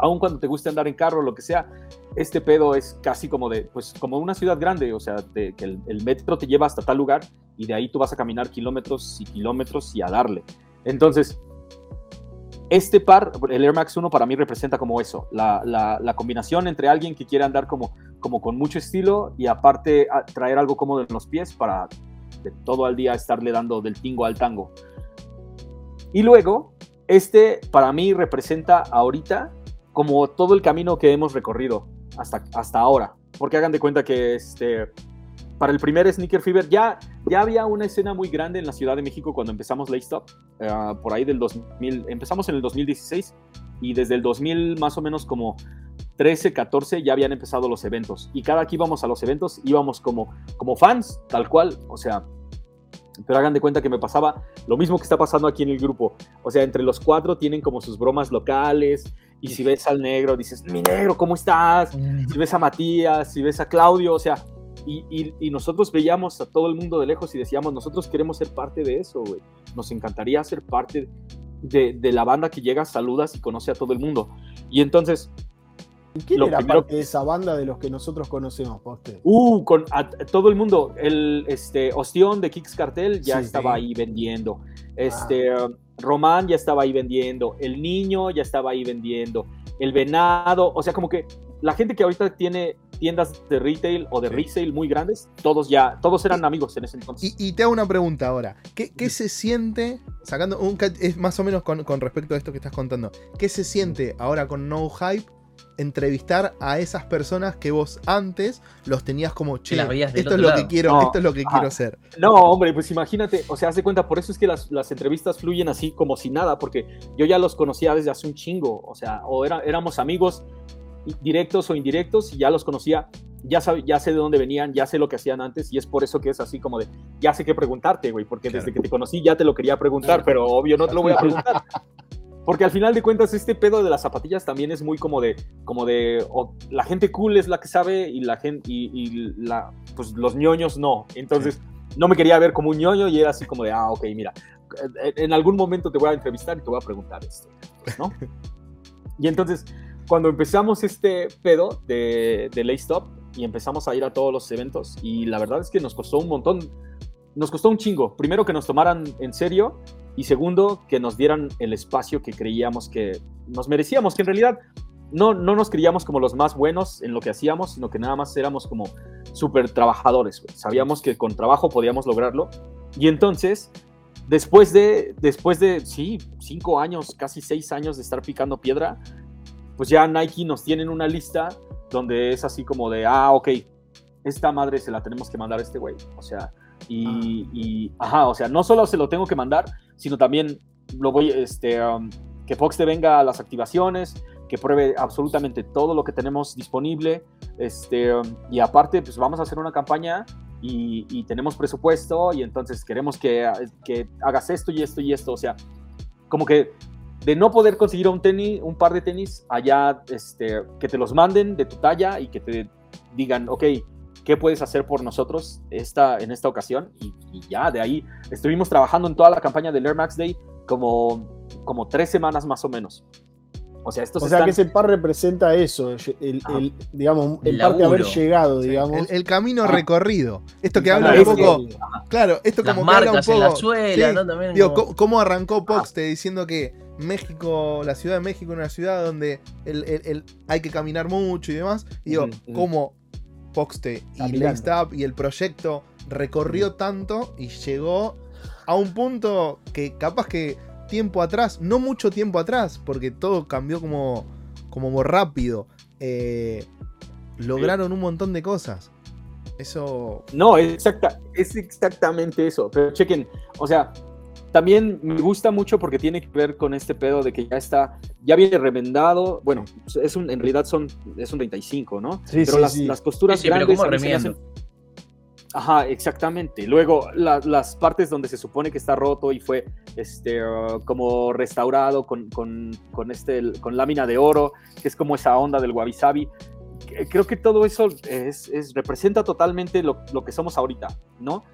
Aun cuando te guste andar en carro o lo que sea, este pedo es casi como de, pues como una ciudad grande, o sea, que el, el metro te lleva hasta tal lugar y de ahí tú vas a caminar kilómetros y kilómetros y a darle. Entonces, este par, el Air Max 1 para mí representa como eso, la, la- combinación entre alguien que quiere andar como, como con mucho estilo y aparte traer algo cómodo en los pies para todo el día estarle dando del tingo al tango. Y luego, este para mí representa ahorita como todo el camino que hemos recorrido hasta, hasta ahora. Porque hagan de cuenta que este, para el primer Sneaker Fever ya, ya había una escena muy grande en la Ciudad de México cuando empezamos Stop, eh, por ahí del 2000, empezamos en el 2016 y desde el 2000 más o menos como 13, 14 ya habían empezado los eventos y cada que íbamos a los eventos íbamos como, como fans, tal cual, o sea, pero hagan de cuenta que me pasaba lo mismo que está pasando aquí en el grupo, o sea, entre los cuatro tienen como sus bromas locales y si ves al negro dices, mi negro, ¿cómo estás? si ves a Matías, si ves a Claudio, o sea, y, y- y nosotros veíamos a todo el mundo de lejos y decíamos, nosotros queremos ser parte de eso, güey. Nos encantaría ser parte de, de la banda que llega, saludas y conoce a todo el mundo. Y entonces, ¿Y ¿Quién lo era primero- parte de esa banda de los que nosotros conocemos, pa' usted? uh, con a- a todo el mundo, el este, Ostión de Kicks Cartel ya Sí, estaba sí. ahí vendiendo. Este, um, Román ya estaba ahí vendiendo. El niño ya estaba ahí vendiendo. El venado, o sea, como que la gente que ahorita tiene tiendas de retail o de Sí. resale muy grandes, todos ya, todos eran amigos en ese entonces. Y, y te hago una pregunta ahora. ¿Qué, qué se siente, sacando un es más o menos con, con respecto a esto que estás contando, qué se siente ahora con No Hype entrevistar a esas personas que vos antes los tenías como, che, esto es lo que lado"? quiero, No, esto es lo que ajá. quiero hacer. No, hombre, pues imagínate, o sea, haz de cuenta, por eso es que las, las entrevistas fluyen así como si nada, porque yo ya los conocía desde hace un chingo, o sea, o era, éramos amigos directos o indirectos y ya los conocía, ya, sab- ya sé de dónde venían, ya sé lo que hacían antes y es por eso que es así como de, ya sé qué preguntarte, güey, porque Claro. desde que te conocí ya te lo quería preguntar, pero obvio no te lo voy a preguntar. Porque al final de cuentas este pedo de las zapatillas también es muy como de, como de, la gente cool es la que sabe y la gente, y, y la, pues los ñoños no. Entonces, no me quería ver como un ñoño y era así como de, ah, ok, mira, en, algún momento te voy a entrevistar y te voy a preguntar esto, ¿no? y entonces, cuando empezamos este pedo de, de Lay Stop y empezamos a ir a todos los eventos, y la verdad es que nos costó un montón, nos costó un chingo. Primero que nos tomaran en serio y segundo que nos dieran el espacio que creíamos que nos merecíamos, que en realidad no, no nos creíamos como los más buenos en lo que hacíamos, sino que nada más éramos como súper trabajadores. güey. Sabíamos que con trabajo podíamos lograrlo. Y entonces, después de, después de, sí, cinco años, casi seis años de estar picando piedra, pues ya Nike nos tiene en una lista donde es así como de, ah, ok, esta madre se la tenemos que mandar a este güey. O sea, y, y, ajá, o sea, no solo se lo tengo que mandar, sino también lo voy, este, um, que Fox te venga a las activaciones, que pruebe absolutamente todo lo que tenemos disponible, este, um, y aparte, pues vamos a hacer una campaña y, y tenemos presupuesto y entonces queremos que, que hagas esto y esto y esto, o sea, como que de no poder conseguir un tenis, un par de tenis allá, este, que te los manden de tu talla y que te digan, ok, ¿qué puedes hacer por nosotros esta, en esta ocasión? Y, y ya, de ahí estuvimos trabajando en toda la campaña del Air Max Day como, como tres semanas más o menos. O sea, estos O sea están- que ese par representa eso, el, el- digamos, el par de haber llegado, Sí, digamos. el, el camino Ah. recorrido. Esto que Ah, habla un poco. que- Claro, esto Las como que habla un marcas en poco. la suela, sí, ¿no? También Digo, como- ¿cómo, arrancó Poxte diciendo que México, la Ciudad de México, es una ciudad donde el- el- el- hay que caminar mucho y demás? Y digo, cómo Poxte y Up y el proyecto recorrió tanto y llegó a un punto que capaz que tiempo atrás, no mucho tiempo atrás, porque todo cambió como, como rápido, eh, lograron un montón de cosas. Eso. No, es, exacta, es exactamente eso. Pero chequen, o sea, también me gusta mucho porque tiene que ver con este pedo de que ya está, ya viene remendado. Bueno, es un, en realidad son, es un 35, ¿no? Sí, pero sí, las, sí. las costuras Sí, sí, pero grandes ¿cómo Ajá, exactamente. Luego la- las partes donde se supone que está roto y fue este uh, como restaurado con, con, con este con lámina de oro, que es como esa onda del wabi sabi. Creo que todo eso es, es- representa totalmente lo, lo que somos ahorita, ¿no?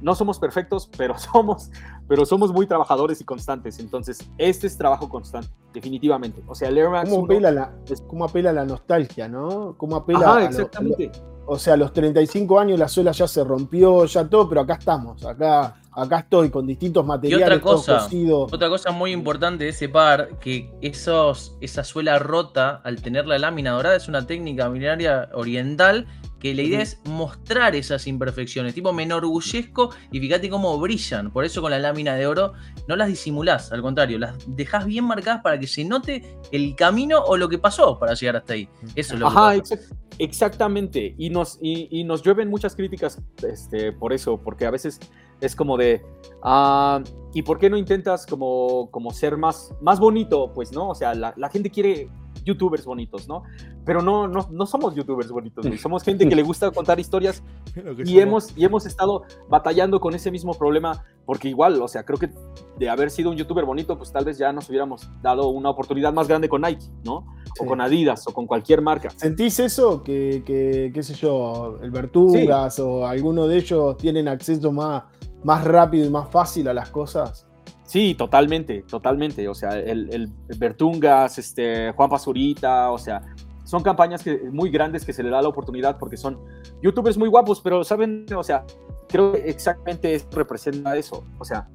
No somos perfectos, pero somos, pero somos muy trabajadores y constantes. Entonces, este es trabajo constante, definitivamente. O sea, el Air Max ¿Cómo 1 apela, la, es- cómo apela la nostalgia, ¿no? ¿Cómo apela Ajá, a lo- exactamente. O sea, a los 35 años la suela ya se rompió, ya todo, pero acá estamos, acá, acá estoy con distintos materiales, todo cosa, cosido. Otra cosa muy importante de ese par, que esos, esa suela rota, al tener la lámina dorada, es una técnica milenaria oriental que la idea es mostrar esas imperfecciones. Tipo, me enorgullezco y fíjate cómo brillan. Por eso con la lámina de oro no las disimulás, al contrario, las dejás bien marcadas para que se note el camino o lo que pasó para llegar hasta ahí. Eso es lo Ajá, que pasa. exact- exactamente. Y nos, y, y nos llueven muchas críticas este, por eso, porque a veces es como de, ah, ¿y por qué no intentas como, como ser más, más bonito? Pues no, o sea, la, la gente quiere youtubers bonitos, ¿no? Pero no, no, no somos youtubers bonitos, güey. somos gente que le gusta contar historias y somos. hemos, y hemos estado batallando con ese mismo problema, porque igual, o sea, creo que de haber sido un youtuber bonito, pues tal vez ya nos hubiéramos dado una oportunidad más grande con Nike, ¿no? O Sí. con Adidas, o con cualquier marca. ¿Sentís eso? Que, que, qué sé yo, el Vertugas o alguno de ellos tienen acceso más, más rápido y más fácil a las cosas. Sí, totalmente, totalmente. O sea, el, el Bertungas, este, Juan Pazurita, o sea, son campañas que, muy grandes que se le da la oportunidad porque son youtubers muy guapos, pero saben, o sea, creo que exactamente esto representa eso. O sea,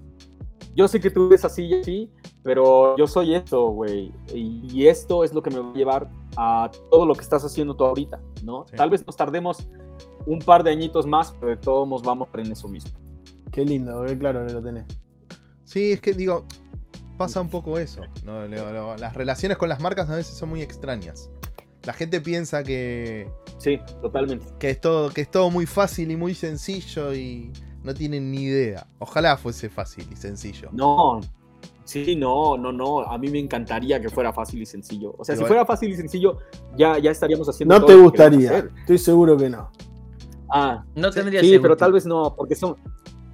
yo sé que tú ves así y así, pero yo soy esto, güey. Y, y esto es lo que me va a llevar a todo lo que estás haciendo tú ahorita, ¿no? Sí. Tal vez nos tardemos un par de añitos más, pero de todos modos vamos en eso mismo. Qué lindo, qué claro que lo tenés. Sí, es que digo, pasa un poco eso. ¿no? Lo- lo- Las relaciones con las marcas a veces son muy extrañas. La gente piensa que, Sí, totalmente. que, es todo, que es todo muy fácil y muy sencillo y no tienen ni idea. Ojalá fuese fácil y sencillo. No, sí, no, no, no. A mí me encantaría que fuera fácil y sencillo. O sea, si fuera fácil y sencillo, ya, ya estaríamos haciendo. No todo te lo que queremos gustaría, hacer. estoy seguro que no. Ah, No tendría sí, pero tal vez no, porque son.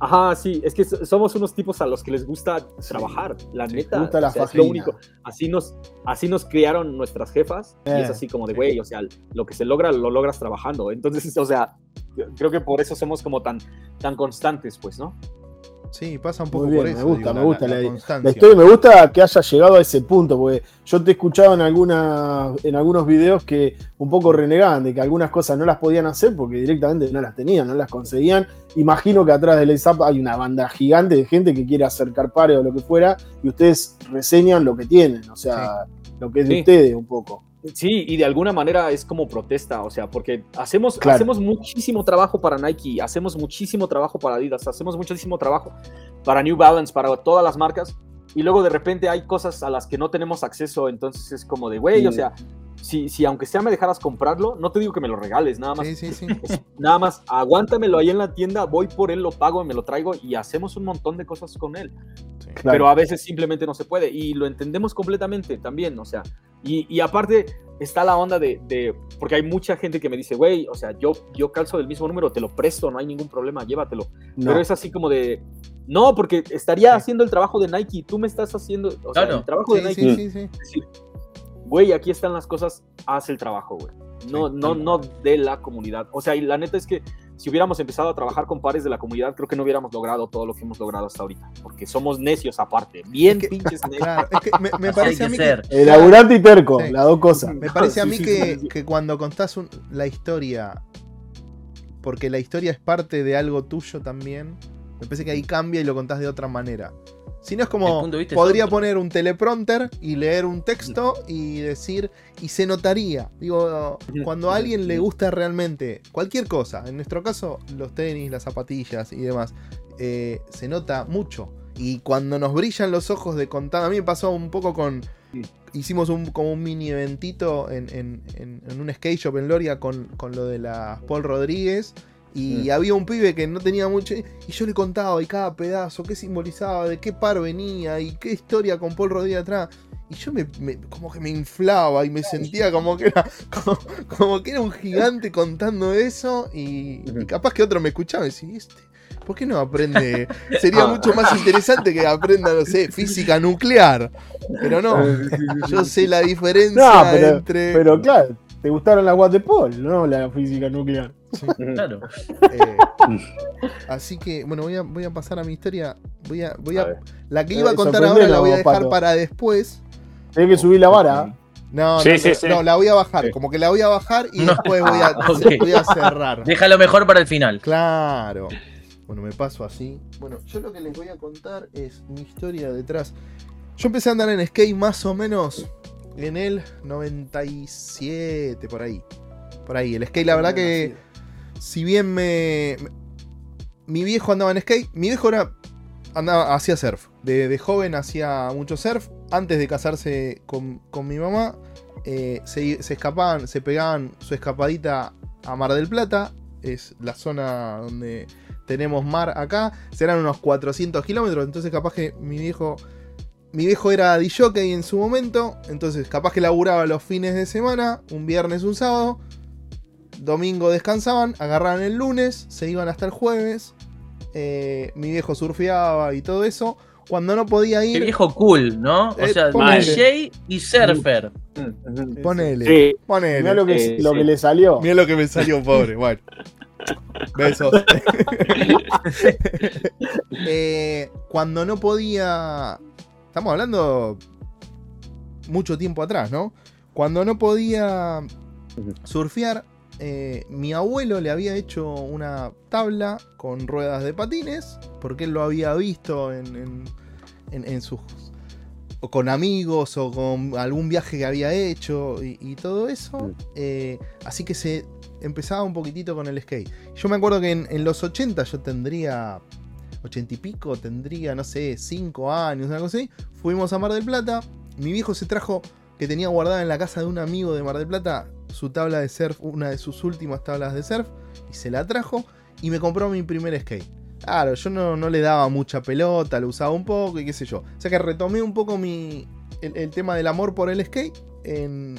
Ajá, sí, es que so- somos unos tipos a los que les gusta trabajar, la Sí, neta. gusta la o sea, es lo único. Así nos, así nos criaron nuestras jefas y Eh, es así como de, güey, o sea, lo que se logra, lo logras trabajando. Entonces, o sea, creo que por eso somos como tan, tan constantes, pues, ¿no? Sí, pasa un poco bien, por me eso. gusta, me gusta la- constancia. La historia me gusta que haya llegado a ese punto, porque yo te he escuchado en, alguna, en algunos videos que un poco renegaban de que algunas cosas no las podían hacer porque directamente no las tenían, no las conseguían. Imagino que atrás del ESAP hay una banda gigante de gente que quiere acercar pares o lo que fuera, y ustedes reseñan lo que tienen, o sea, lo que es de Sí. ustedes un poco. Sí, y de alguna manera es como protesta, o sea, porque hacemos, Claro. hacemos muchísimo trabajo para Nike, hacemos muchísimo trabajo para Adidas, hacemos muchísimo trabajo para New Balance, para todas las marcas, y luego de repente hay cosas a las que no tenemos acceso, entonces es como de, güey, Sí. o sea, si, si aunque sea me dejaras comprarlo, no te digo que me lo regales, nada más, Sí, sí, sí. nada más aguántamelo ahí en la tienda, voy por él, lo pago, me lo traigo y hacemos un montón de cosas con él Sí. Claro. pero a veces simplemente no se puede y lo entendemos completamente también, o sea, y, y aparte está la onda de, de- porque hay mucha gente que me dice, güey, o sea, yo, yo calzo del mismo número, te lo presto, no hay ningún problema, llévatelo, No. pero es así como de, no, porque estaría Sí. haciendo el trabajo de Nike, tú me estás haciendo, o sea, Claro. el trabajo de Nike, sí, sí, sí. Güey, aquí están las cosas, haz el trabajo, güey. No, Sí, no, no de la comunidad. O sea, y la neta es que si hubiéramos empezado a trabajar con pares de la comunidad, creo que no hubiéramos logrado todo lo que hemos logrado hasta ahorita. Porque somos necios aparte. Bien Es que- pinches necios. Claro, es que me, parece a que mí que, ser. Elaborante y terco, Sí. las dos cosas. me parece a mí sí, que, que cuando contás un- la historia, porque la historia es parte de algo tuyo también, me parece que ahí cambia y lo contás de otra manera. Si no es como, podría poner un teleprompter y leer un texto y decir, y se notaría. Digo, cuando a alguien le gusta realmente cualquier cosa, en nuestro caso los tenis, las zapatillas y demás, eh, se nota mucho. Y cuando nos brillan los ojos de contar, a mí me pasó un poco con... Sí. Hicimos un, como un mini eventito en, en- en- en un skate shop en Loria con, con lo de la Paul Rodríguez. Y había un pibe que no tenía mucho. Y yo le contaba y cada pedazo, qué simbolizaba, de qué par venía y qué historia con Paul Rodríguez atrás. Y yo me, me- como que me inflaba y me sentía como que era como, como que era un gigante contando eso. Y, y capaz que otro me escuchaba y decía, este, ¿por qué no aprende? Sería Ah. mucho más interesante que aprenda, no sé, física nuclear. Pero no, yo sé la diferencia No, pero- entre. Pero claro, te gustaron las waterpolo, no la física nuclear. Claro. Eh, así que, bueno, voy a, voy a pasar a mi historia. Voy a, voy a, la que iba a Eh, contar ahora la voy a dejar Pato. para después. Tienes que subir la vara. No, Sí, no, sí, no, sí. no, la voy a bajar. Sí. Como que la voy a bajar y No. después voy a, Ok. voy a cerrar. Déjalo mejor para el final. Claro. Bueno, me paso así. Bueno, yo lo que les voy a contar es mi historia detrás. Yo empecé a andar en skate más o menos en el 97, por ahí. Por ahí. El skate, la verdad que si bien me, mi viejo andaba en skate, mi viejo era hacía surf. De, joven hacía mucho surf. Antes de casarse con, mi mamá, eh, se, se escapaban, se pegaban su escapadita a Mar del Plata. Es la zona donde tenemos mar acá. Serán unos 400 kilómetros. Entonces, capaz que mi viejo. Mi viejo era DJ en su momento. Entonces, capaz que laburaba los fines de semana. Un viernes, un sábado. Domingo descansaban. Agarraban el lunes. Se iban hasta el jueves. eh, mi viejo surfeaba y todo eso. Cuando no podía ir. viejo cool, ¿no? O Eh, sea, ponele. DJ y surfer. Ponele. Sí, Ponele. Mirá lo que, Sí, lo sí. que le salió. Mira lo que me salió, pobre. Bueno. Besos. Eh, cuando no podía. Estamos hablando mucho tiempo atrás, ¿no? Cuando no podía surfear, eh, mi abuelo le había hecho una tabla con ruedas de patines, porque él lo había visto en, en- en- en sus. o con amigos o con algún viaje que había hecho y, y todo eso. Eh, así que se empezaba un poquitito con el skate. Yo me acuerdo que en, en los 80 yo tendría 80 y pico, tendría, no sé, 5 años, algo así. Fuimos a Mar del Plata. Mi viejo se trajo, que tenía guardada en la casa de un amigo de Mar del Plata, su tabla de surf, una de sus últimas tablas de surf, y se la trajo y me compró mi primer skate. Claro, yo no, no le daba mucha pelota, lo usaba un poco y qué sé yo. O sea que retomé un poco mi, el, el tema del amor por el skate en,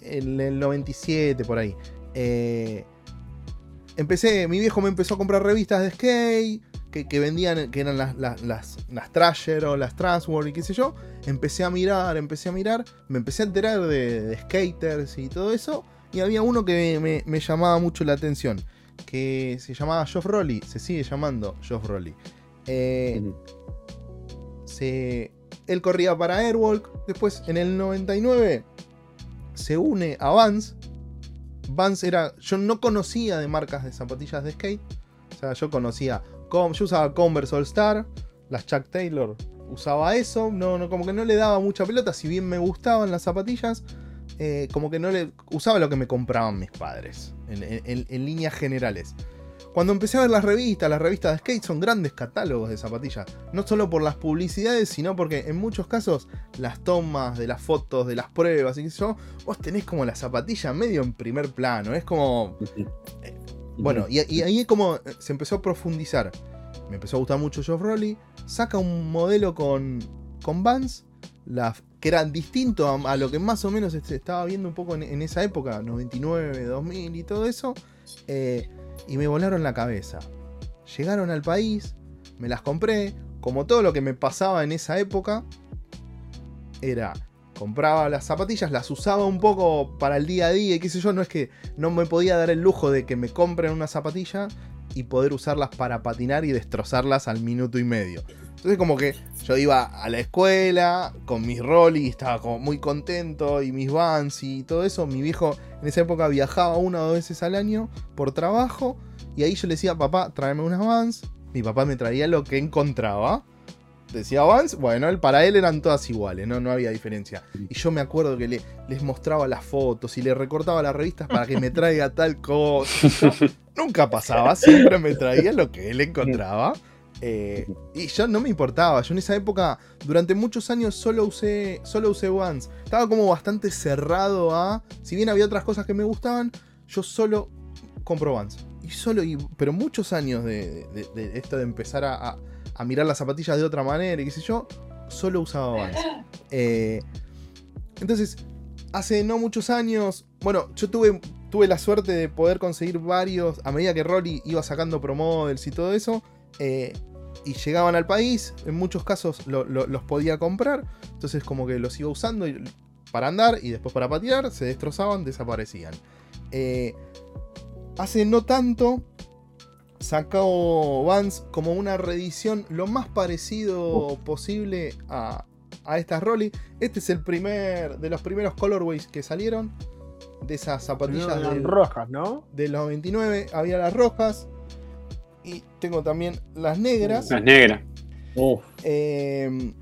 en el 97, por ahí. Eh, empecé, mi viejo me empezó a comprar revistas de skate que, que vendían, que eran las, las, las, las Thrasher o las Transworld y qué sé yo. Empecé a mirar, empecé a mirar, me empecé a enterar de, de skaters y todo eso. Y había uno que me, me llamaba mucho la atención. que se llamaba Geoff Rolly, se sigue llamando Geoff Rolly. Eh, se, él corría para Airwalk. Después, en el 99, se une a Vans. Vans era. Yo no conocía de marcas de zapatillas de skate. O sea, yo conocía. Yo usaba Converse All Star. Las Chuck Taylor usaba eso. No, no, como que no le daba mucha pelota. Si bien me gustaban las zapatillas. eh, como que no le. Usaba lo que me compraban mis padres. En- en- en líneas generales. Cuando empecé a ver las revistas, las revistas de skate son grandes catálogos de zapatillas. No solo por las publicidades, sino porque en muchos casos las tomas de las fotos, de las pruebas y yo, vos tenés como la zapatilla medio en primer plano. Es como. Bueno, y, y ahí como eh, se empezó a profundizar. Me empezó a gustar mucho Geoff Rolly. Saca un modelo con, con Vans, la, que era distinto a, a lo que más o menos se estaba viendo un poco en, en esa época, 99, 2000 y todo eso. eh, y me volaron la cabeza. Llegaron al país, me las compré. Como todo lo que me pasaba en esa época, era compraba las zapatillas, las usaba un poco para el día a día y qué sé yo, no es que no me podía dar el lujo de que me compren una zapatilla y poder usarlas para patinar y destrozarlas al minuto y medio. Entonces como que yo iba a la escuela con mis rolly, estaba como muy contento y mis vans y todo eso. Mi viejo en esa época viajaba una o dos veces al año por trabajo y ahí yo le decía, papá, tráeme unas vans. Mi papá me traía lo que encontraba. Decía Vans, bueno, él, para él eran todas iguales, no, no había diferencia. Y yo me acuerdo que le, les mostraba las fotos y le recortaba las revistas para que me traiga tal cosa. Nunca pasaba, siempre me traía lo que él encontraba. Eh, y yo no me importaba, yo en esa época, durante muchos años solo usé, solo usé Vans. Estaba como bastante cerrado a, si bien había otras cosas que me gustaban, yo solo compro Vans. Y solo, y, pero muchos años de, de- de esto de empezar a, a- a mirar las zapatillas de otra manera y qué sé yo, solo usaba Vans. Eh, entonces, hace no muchos años, bueno, yo tuve, tuve la suerte de poder conseguir varios, a medida que Rolly iba sacando pro models y todo eso, eh, y llegaban al país, en muchos casos lo- lo- los podía comprar, entonces como que los iba usando y- para andar y después para patinar, se destrozaban, desaparecían. Eh, hace no tanto sacó Vans como una reedición lo más parecido posible a, a estas Rolly. Este es el primer de los primeros colorways que salieron de esas zapatillas No, del, rojas, ¿no? de los 99. Había las rojas y tengo también las negras. No es negra. Uf, Eh,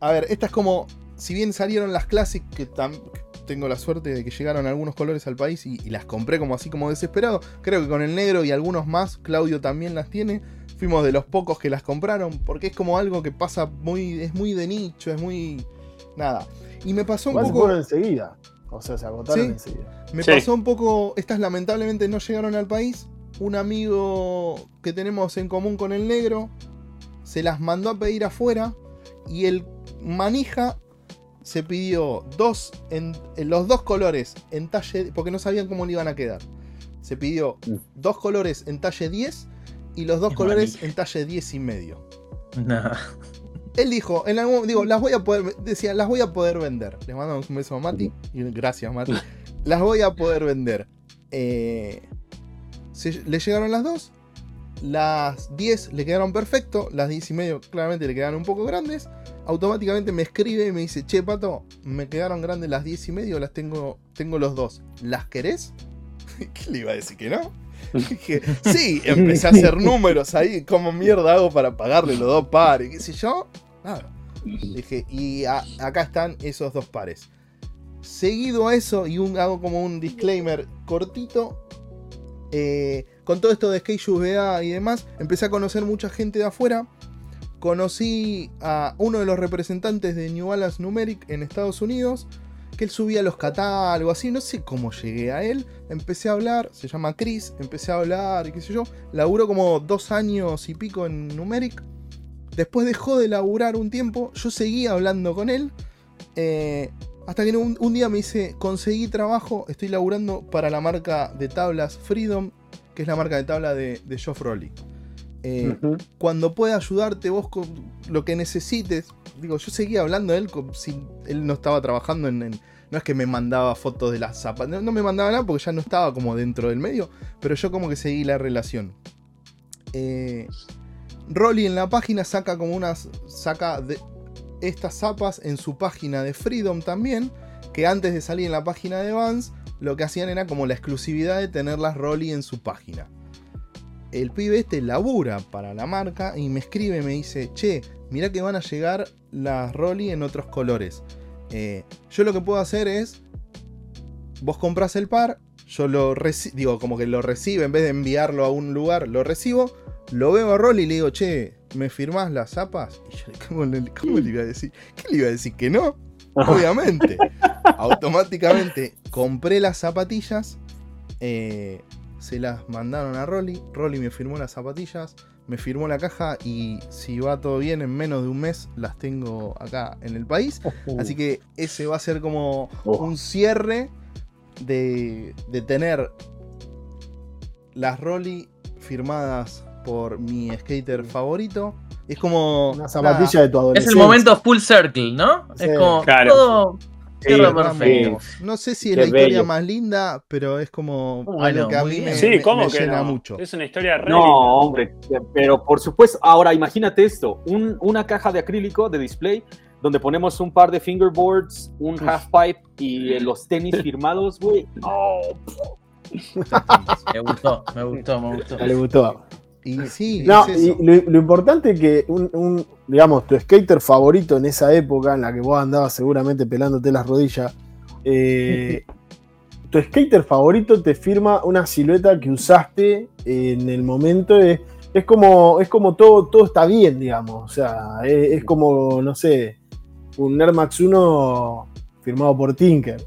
a ver, estas como, si bien salieron las Classic, que tam- tengo la suerte de que llegaron algunos colores al país y, y las compré como así como desesperado, creo que con el negro y algunos más, Claudio también las tiene. Fuimos de los pocos que las compraron, porque es como algo que pasa muy, es muy de nicho, es muy... Nada. Y me pasó un poco... fueron enseguida. O sea, se agotaron Sí. enseguida. Me Sí. pasó un poco, estas lamentablemente no llegaron al país. Un amigo que tenemos en común con el negro se las mandó a pedir afuera y el manija se pidió dos en, en los dos colores en talle porque no sabían cómo le iban a quedar. Se pidió Mm. dos colores en talle 10 y los dos colores manija. en talle 10 y medio. Nah. Él dijo, en algún digo, las voy a poder, decía, las voy a poder vender. Le mandamos un beso a Mati. Y gracias, Mati. Las voy a poder vender. Eh, se- le llegaron las dos. Las 10 le quedaron perfecto. Las 10 y medio claramente le quedaron un poco grandes. Automáticamente me escribe y me dice, che, Pato, me quedaron grandes las 10 y medio, las tengo, tengo los dos. ¿Las querés? ¿Qué le iba a decir que no? Dije, sí, empecé a hacer números ahí. ¿Cómo mierda hago para pagarle los dos pares? ¿Qué sé yo? Nada. Dije, y a- acá están esos dos pares. Seguido a eso, y un, hago como un disclaimer cortito. Eh, con todo esto de Shoes BA y demás, empecé a conocer mucha gente de afuera. Conocí a uno de los representantes de New Balance Numeric en Estados Unidos. Que él subía los catálogos, así, no sé cómo llegué a él. Empecé a hablar, se llama Chris, empecé a hablar qué sé yo. Laburó como dos años y pico en Numeric. Después dejó de laburar un tiempo, yo seguía hablando con él. eh, hasta que un, un día me dice, conseguí trabajo, estoy laburando para la marca de tablas Freedom, que es la marca de tabla de, de Geoff Rolly. Eh, cuando pueda ayudarte vos con lo que necesites. Digo, yo seguía hablando de él como si él no estaba trabajando en. en- no es que me mandaba fotos de las zapatas. No, no me mandaba nada porque ya no estaba como dentro del medio. Pero yo como que seguí la relación. Eh, Rolly en la página saca como unas. saca de estas zapas en su página de Freedom también. Que antes de salir en la página de Vans, lo que hacían era como la exclusividad de tenerlas Rolly en su página el pibe este labura para la marca y me escribe, me dice, che, mirá que van a llegar las Rolly en otros colores. Eh, yo lo que puedo hacer es, vos compras el par, yo lo recibo, digo, como que lo recibo, en vez de enviarlo a un lugar, lo recibo, lo veo a Rolly y le digo, che, ¿me firmás las zapas? Y yo, ¿cómo, le, cómo le iba a decir? ¿Qué le iba a decir? Que no. Obviamente. Automáticamente compré las zapatillas. eh, se las mandaron a Rolly. Rolly me firmó las zapatillas. Me firmó la caja. Y si va todo bien, en menos de un mes las tengo acá en el país. Así que ese va a ser como un cierre de, de tener las Rolly firmadas por mi skater favorito. Es como. Una nada, zapatilla de tu Es el momento full circle, ¿no? Sí. Es como Claro. todo Sí, perfecto. No sé si es Qué la historia bello. más linda, pero es como Bueno, algo que a mí me, Sí, ¿cómo me que llena no? mucho. Es una historia re No, linda. hombre, pero por supuesto, ahora imagínate esto, un- una caja de acrílico de display donde ponemos un par de fingerboards, un half pipe y eh, los tenis firmados, güey. Oh, Me gustó, me gustó, me gustó. Le gustó. Y sí, No, es y lo, lo importante es que un, un, digamos, tu skater favorito en esa época, en la que vos andabas seguramente pelándote las rodillas, eh, tu skater favorito te firma una silueta que usaste en el momento. Es, es como, es como todo, todo está bien, digamos. O sea, es, es como, no sé, un Air Max 1 firmado por Tinker.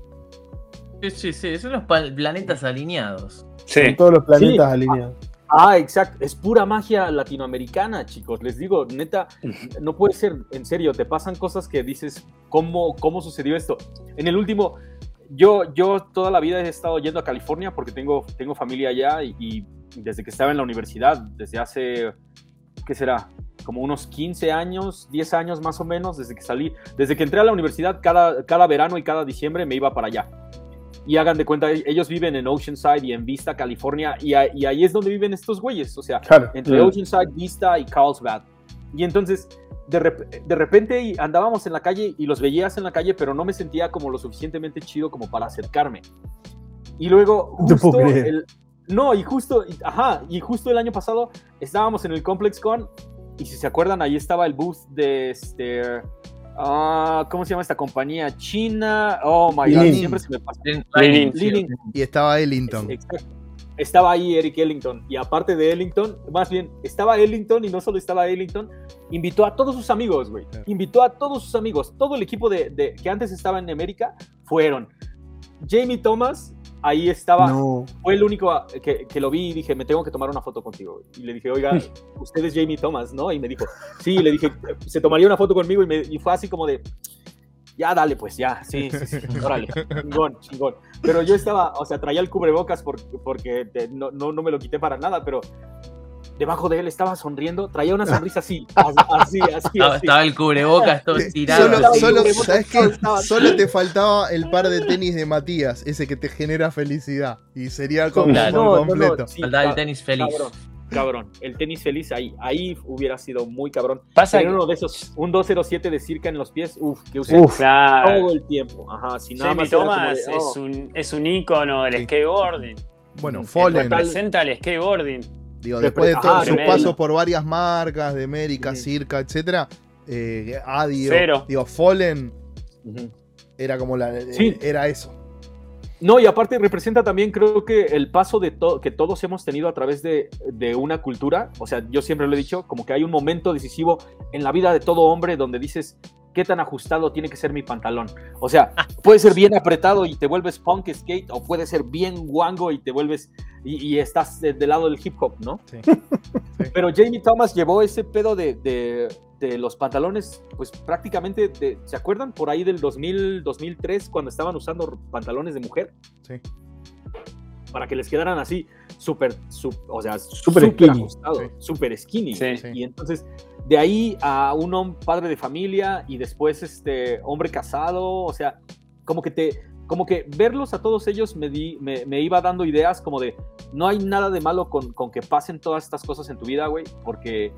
Sí, sí, sí, son los planetas alineados. Sí. Con todos los planetas Sí. alineados. Ah, exacto. Es pura magia latinoamericana, chicos. Les digo, neta, no puede ser, en serio, te pasan cosas que dices, ¿cómo, cómo sucedió esto? En el último, yo, yo toda la vida he estado yendo a California porque tengo, tengo familia allá y, y desde que estaba en la universidad, desde hace, ¿qué será? Como unos 15 años, 10 años más o menos, desde que salí, desde que entré a la universidad, cada, cada verano y cada diciembre me iba para allá. Y hagan de cuenta, ellos viven en Oceanside y en Vista, California, y, a- y ahí es donde viven estos güeyes, o sea, Claro. entre Mm. Oceanside, Vista y Carlsbad. Y entonces, de, rep- de repente andábamos en la calle y los veías en la calle, pero no me sentía como lo suficientemente chido como para acercarme. Y luego, No justo creer. el, no, y justo, y- ajá, y justo el año pasado estábamos en el Complex Con y si se acuerdan, ahí estaba el booth de este, ah, ¿cómo se llama esta compañía? China, oh my god, siempre se me pasa. Y estaba Ellington. Exacto. Estaba ahí Eric Ellington y aparte de Ellington, más bien, estaba Ellington y no solo estaba Ellington, invitó a todos sus amigos, güey. Claro. Invitó a todos sus amigos. Todo el equipo de, de- que antes estaba en América fueron. Jamie Thomas, ahí estaba, No. fue el único a- que, que lo vi y dije, me tengo que tomar una foto contigo. Y le dije, oiga, usted es Jamie Thomas, ¿no? Y me dijo, sí, le dije, se tomaría una foto conmigo y, me, y fue así como de, ya dale, pues ya, sí, sí, sí, órale, chingón, chingón. Pero yo estaba, o sea, traía el cubrebocas por- porque te- no, no, no me lo quité para nada, pero debajo de él estaba sonriendo, traía una sonrisa así, así, así, así. Estaba, así. estaba el cubrebocas todo tirado. Solo, te faltaba el par de tenis de Matías, ese que te genera felicidad. Y sería como Claro. No, no, no, completo. sí, Faltaba el tenis feliz. Cabrón, cabrón, el tenis feliz ahí, ahí hubiera sido muy cabrón. Pasa Tener que- uno de esos, un 207 de circa en los pies, uff, que usé Uf. Claro. todo el tiempo. Ajá, si nada Jamie más de, oh. es, un, es un ícono del Sí. skateboarding. Bueno, Fallen. Representa el skateboarding. Digo, después de todos sus pasos por varias marcas, de América. Circa, etcétera, eh, Adio, Cero. digo, Fallen era como la. Sí. Era eso. No, y aparte representa también, creo que el paso de to- que todos hemos tenido a través de, de una cultura. O sea, yo siempre lo he dicho, como que hay un momento decisivo en la vida de todo hombre donde dices, ¿qué tan ajustado tiene que ser mi pantalón? O sea, puede ser bien apretado y te vuelves punk skate, o puede ser bien guango y te vuelves. y, y estás de- del lado del hip hop, ¿no? Sí. Pero Jamie Thomas llevó ese pedo de, de- de los pantalones, pues prácticamente, de- ¿se acuerdan? Por ahí del 2000, 2003, cuando estaban usando pantalones de mujer Sí. para que les quedaran así súper, o sea, Súper súper skinny. ajustado, Sí. súper skinny. Sí. Sí. Y entonces, de ahí a un padre de familia y después este hombre casado, o sea, como que te, como que verlos a todos ellos me, di, me, me iba dando ideas como de, no hay nada de malo con, con que pasen todas estas cosas en tu vida, güey, porque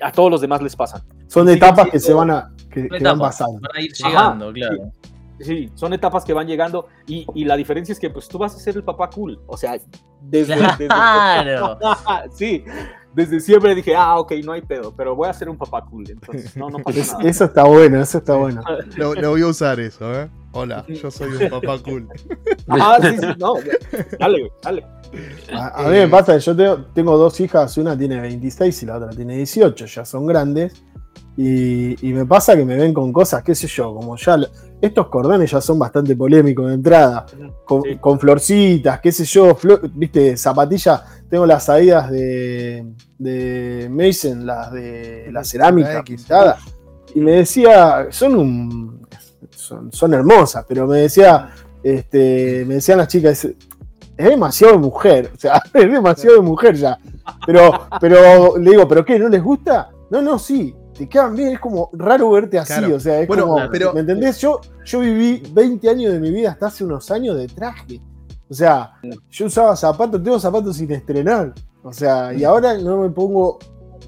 a todos los demás les pasan. Son etapas que se van a que, que van pasando. Van a ir Ajá, llegando, claro. Sí, son etapas que van llegando y, y la diferencia es que pues tú vas a ser el papá cool, o sea, desde... desde- Claro. sí, desde siempre dije, ah, ok, no hay pedo, pero voy a ser un papá cool, entonces no, no pasa nada. eso está bueno, eso está bueno. Lo, lo voy a usar eso, ¿eh? Hola, yo soy un papá cool. Ah, sí, sí, no, dale, güey, dale. A, a mí me pasa que yo tengo, tengo dos hijas, una tiene 26 y la otra tiene 18, ya son grandes. Y, y me pasa que me ven con cosas, qué sé yo, como ya estos cordones ya son bastante polémicos de entrada, con, Sí. con florcitas, qué sé yo, flor- viste, zapatillas, tengo las adidas de, de Mason, las de la cerámica pintada, y me decía, son un son, son hermosas, pero me decía, este, me decían las chicas, es demasiado de mujer, o sea, es demasiado de mujer ya. Pero, pero le digo, ¿pero qué? ¿No les gusta? No, no, sí, te quedan bien, es como raro verte así, Claro. o sea, es Bueno, como, pero- ¿me entendés? Yo, yo viví 20 años de mi vida hasta hace unos años de traje. O sea, yo usaba zapatos, tengo zapatos sin estrenar. O sea, y ahora no me pongo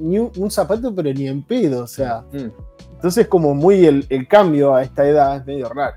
ni un, un zapato, pero ni en pedo, o sea. Mm. Entonces, como muy el, el cambio a esta edad es medio raro.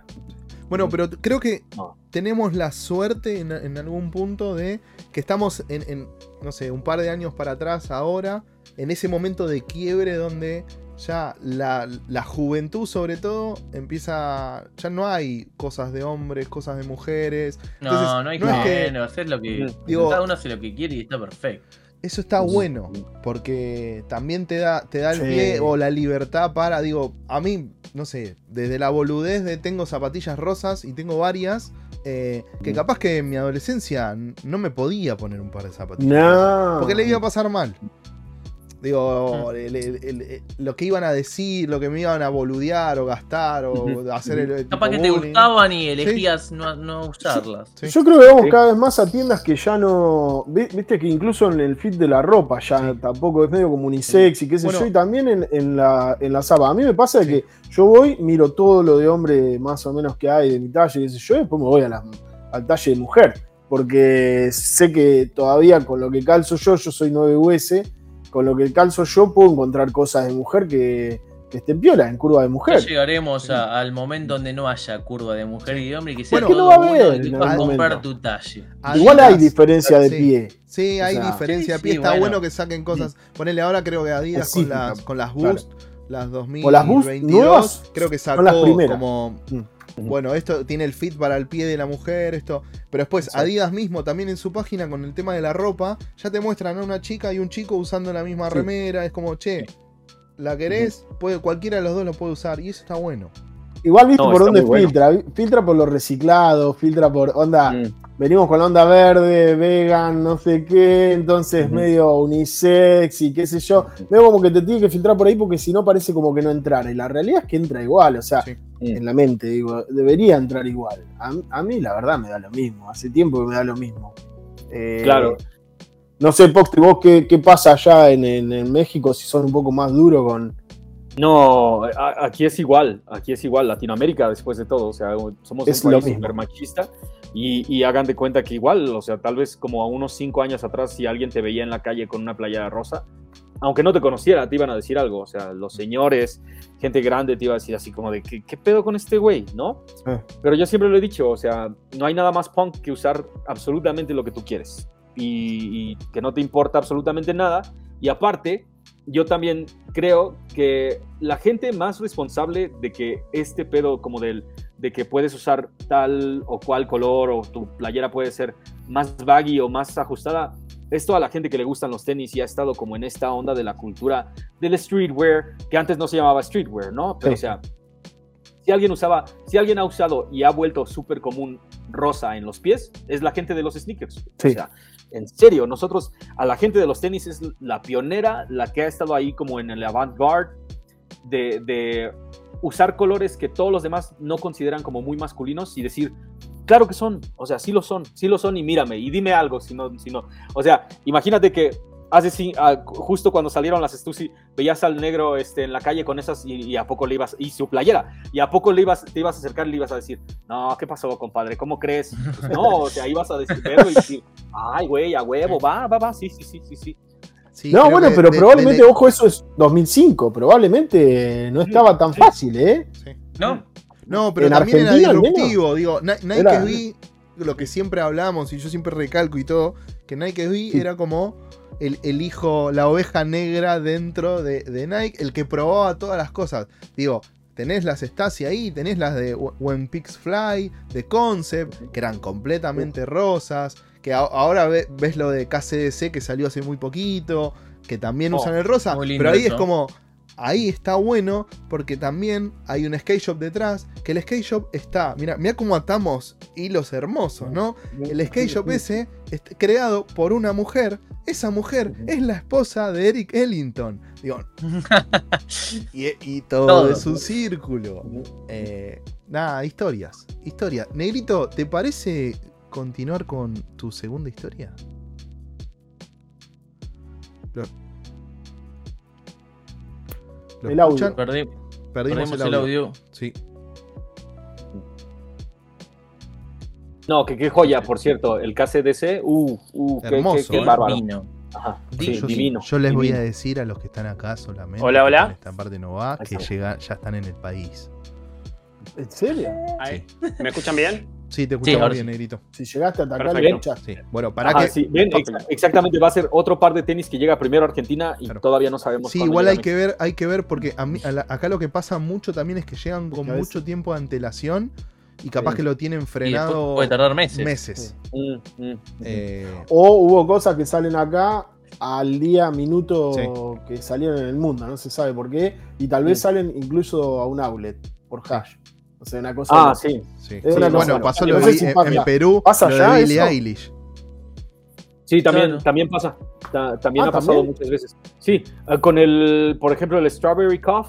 Bueno, pero creo que No. tenemos la suerte en, en algún punto de que estamos en, en, no sé, un par de años para atrás ahora, en ese momento de quiebre donde ya la, la juventud sobre todo empieza, ya no hay cosas de hombres, cosas de mujeres. Entonces, No, no hay no es que- hacer lo que. Digo- cada uno hace lo que quiere y está perfecto. Eso está bueno, porque también te da, te da el Sí. pie o la libertad para, digo, a mí, no sé, desde la boludez de tengo zapatillas rosas y tengo varias, eh, que capaz que en mi adolescencia no me podía poner un par de zapatillas. No. Porque le iba a pasar mal. Digo, el- el- el- el- lo que iban a decir, lo que me iban a boludear o gastar o hacer el. Capaz que te gustaban y elegías no, no usarlas. Sí. Yo creo que vamos cada vez más a tiendas que ya no. vi- Viste que incluso en el fit de la ropa ya Sí. tampoco es medio como unisex y qué sé Bueno. yo. Y también en, en la, en la zapa. A mí me pasa Sí. que yo voy, miro todo lo de hombre más o menos que hay de mi talle y qué sé yo, y después me voy a la- al talle de mujer. Porque sé que todavía con lo que calzo yo, yo soy 9 US, con lo que calzo yo puedo encontrar cosas de mujer que, que estén piola en curva de Ya mujer. llegaremos a- al momento donde no haya curva de mujer y de hombre y que sea Bueno, todo ¿Qué no va a haber puedas comprar tu talle. Igual hay diferencia de sí. pie. Sí, O hay sea, diferencia. sí, Pie sí, está bueno. bueno que saquen cosas. Ponele ahora, creo que Adidas con las, con las claro. Boost, las 2022, O las Boost nuevas creo que las sacó primeras. como. Mm. Bueno, esto tiene el fit para el pie de la mujer, esto. Pero después, Exacto. Adidas mismo, también en su página con el tema de la ropa, ya te muestran a una chica y un chico usando la misma Sí. remera. Es como, che, ¿la querés? Puede, cualquiera de los dos lo puede usar. Y eso está bueno. Igual viste No, por dónde bueno. filtra. Filtra por lo reciclado, filtra por onda. Mm. Venimos con la onda verde, vegan, no sé qué, entonces medio unisex y qué sé yo. Veo como que te tiene que filtrar por ahí porque si no parece como que no entrara. Y la realidad es que entra igual, o sea, Sí. en la mente, digo, debería entrar igual. A, a mí la verdad me da lo mismo, hace tiempo que me da lo mismo. Eh, Claro. No sé, Poxte, vos qué, qué pasa allá en, en- en México si son un poco más duros con. No, a- aquí es igual, aquí es igual, Latinoamérica después de todo, o sea, somos Es un lo país mismo. súper machista y, y hagan de cuenta que igual, o sea, tal vez como a unos cinco años atrás, si alguien te veía en la calle con una playera rosa, aunque no te conociera, te iban a decir algo, o sea, los señores, gente grande te iba a decir así como de, ¿qué, qué pedo con este güey? ¿No? Eh. Pero yo siempre lo he dicho, o sea, no hay nada más punk que usar absolutamente lo que tú quieres y, y que no te importa absolutamente nada. Y aparte, yo también creo que la gente más responsable de que este pedo como del de que puedes usar tal o cual color o tu playera puede ser más baggy o más ajustada es toda la gente que le gustan los tenis y ha estado como en esta onda de la cultura del streetwear que antes no se llamaba streetwear, ¿no? Pero Sí. o sea, si alguien usaba, si alguien ha usado y ha vuelto súper común rosa en los pies, es la gente de los sneakers. Sí. O sea, en serio, nosotros, a la gente de los tenis es la pionera, la que ha estado ahí como en el avant-garde de, de usar colores que todos los demás no consideran como muy masculinos y decir, Claro que son, o sea, sí lo son, sí lo son y mírame y dime algo si no, si no. O sea, imagínate que hace ah, justo cuando salieron las Stussy, veías al negro este, en la calle con esas y, y a poco le ibas, y su playera, y a poco le ibas, te ibas a acercar y le ibas a decir, no, ¿qué pasó, compadre? ¿Cómo crees? Pues no, o sea, ibas a decir, verlo y decir, ay, güey, a huevo, va, va, va, sí, sí, sí, sí, sí. Sí, No, bueno, que pero de- probablemente, de- ojo, eso es 2005. Probablemente no estaba tan fácil, ¿eh? sí. ¿No? No, pero En también era Argentina, al menos. disruptivo. Digo, Ni- Nike Era- SB, lo que siempre hablamos y yo siempre recalco y todo, que Nike SB Sí. era como el, el hijo, la oveja negra dentro de, de Nike, el que probaba todas las cosas. Digo, tenés las Stasi ahí, tenés las de Wh- When Pigs Fly, de Concept, que eran completamente rosas. Que ahora ve- ves lo de KCDC que salió hace muy poquito, que también Oh, usan el rosa, muy lindo pero ahí eso. es como, ahí está bueno porque también hay un skate shop detrás, que el skate shop está, mira, mira cómo atamos hilos hermosos, ¿no? El skate shop ese es creado por una mujer, esa mujer es la esposa de Eric Ellington. Digo, y, y todo, Todo. es un círculo. Eh, nada, historias, historia. Negrito, ¿te parece continuar con tu segunda historia? Lo, ¿Lo El audio. Perdí- Perdimos, perdimos el audio. Sí. No, que qué joya, por cierto, el KCDC, uh, uh, qué- qué, Hermoso, qué ¿eh? bárbaro. Divino. Ajá, Di- sí, yo, divino. yo les voy a decir a los que están acá solamente. Hola, hola. que Esta parte no va, que llega, ya están en el país. ¿En serio? Ahí. ¿Me escuchan bien? Sí, te escuchamos bien, sí. negrito. Si llegaste hasta acá, Perfecto. lo escuchaste. Sí. Bueno, para Ajá, que. sí, ven, ex- exactamente, va a ser otro par de tenis que llega primero a Argentina y Claro. todavía no sabemos Sí, igual hay a que ver, hay que ver porque a mí- a la- acá lo que pasa mucho también es que llegan con a mucho tiempo de antelación y capaz Sí. que lo tienen frenado puede tardar meses. meses. Mm, mm. Eh, O hubo cosas que salen acá al día, minuto Sí. que salieron en el mundo, no se sabe por qué. Y tal vez Sí. salen incluso a un outlet por hash. O sea, una cosa. Ah, sí. sí. Cosa bueno, loca. pasó No lo de si en, Perú, ¿pasa lo de allá Billie eso? Eilish. Sí, también, Claro. también pasa. Ta- también Ah, ha pasado ¿también? muchas veces. Sí, eh, con el, por ejemplo, el Strawberry Cough,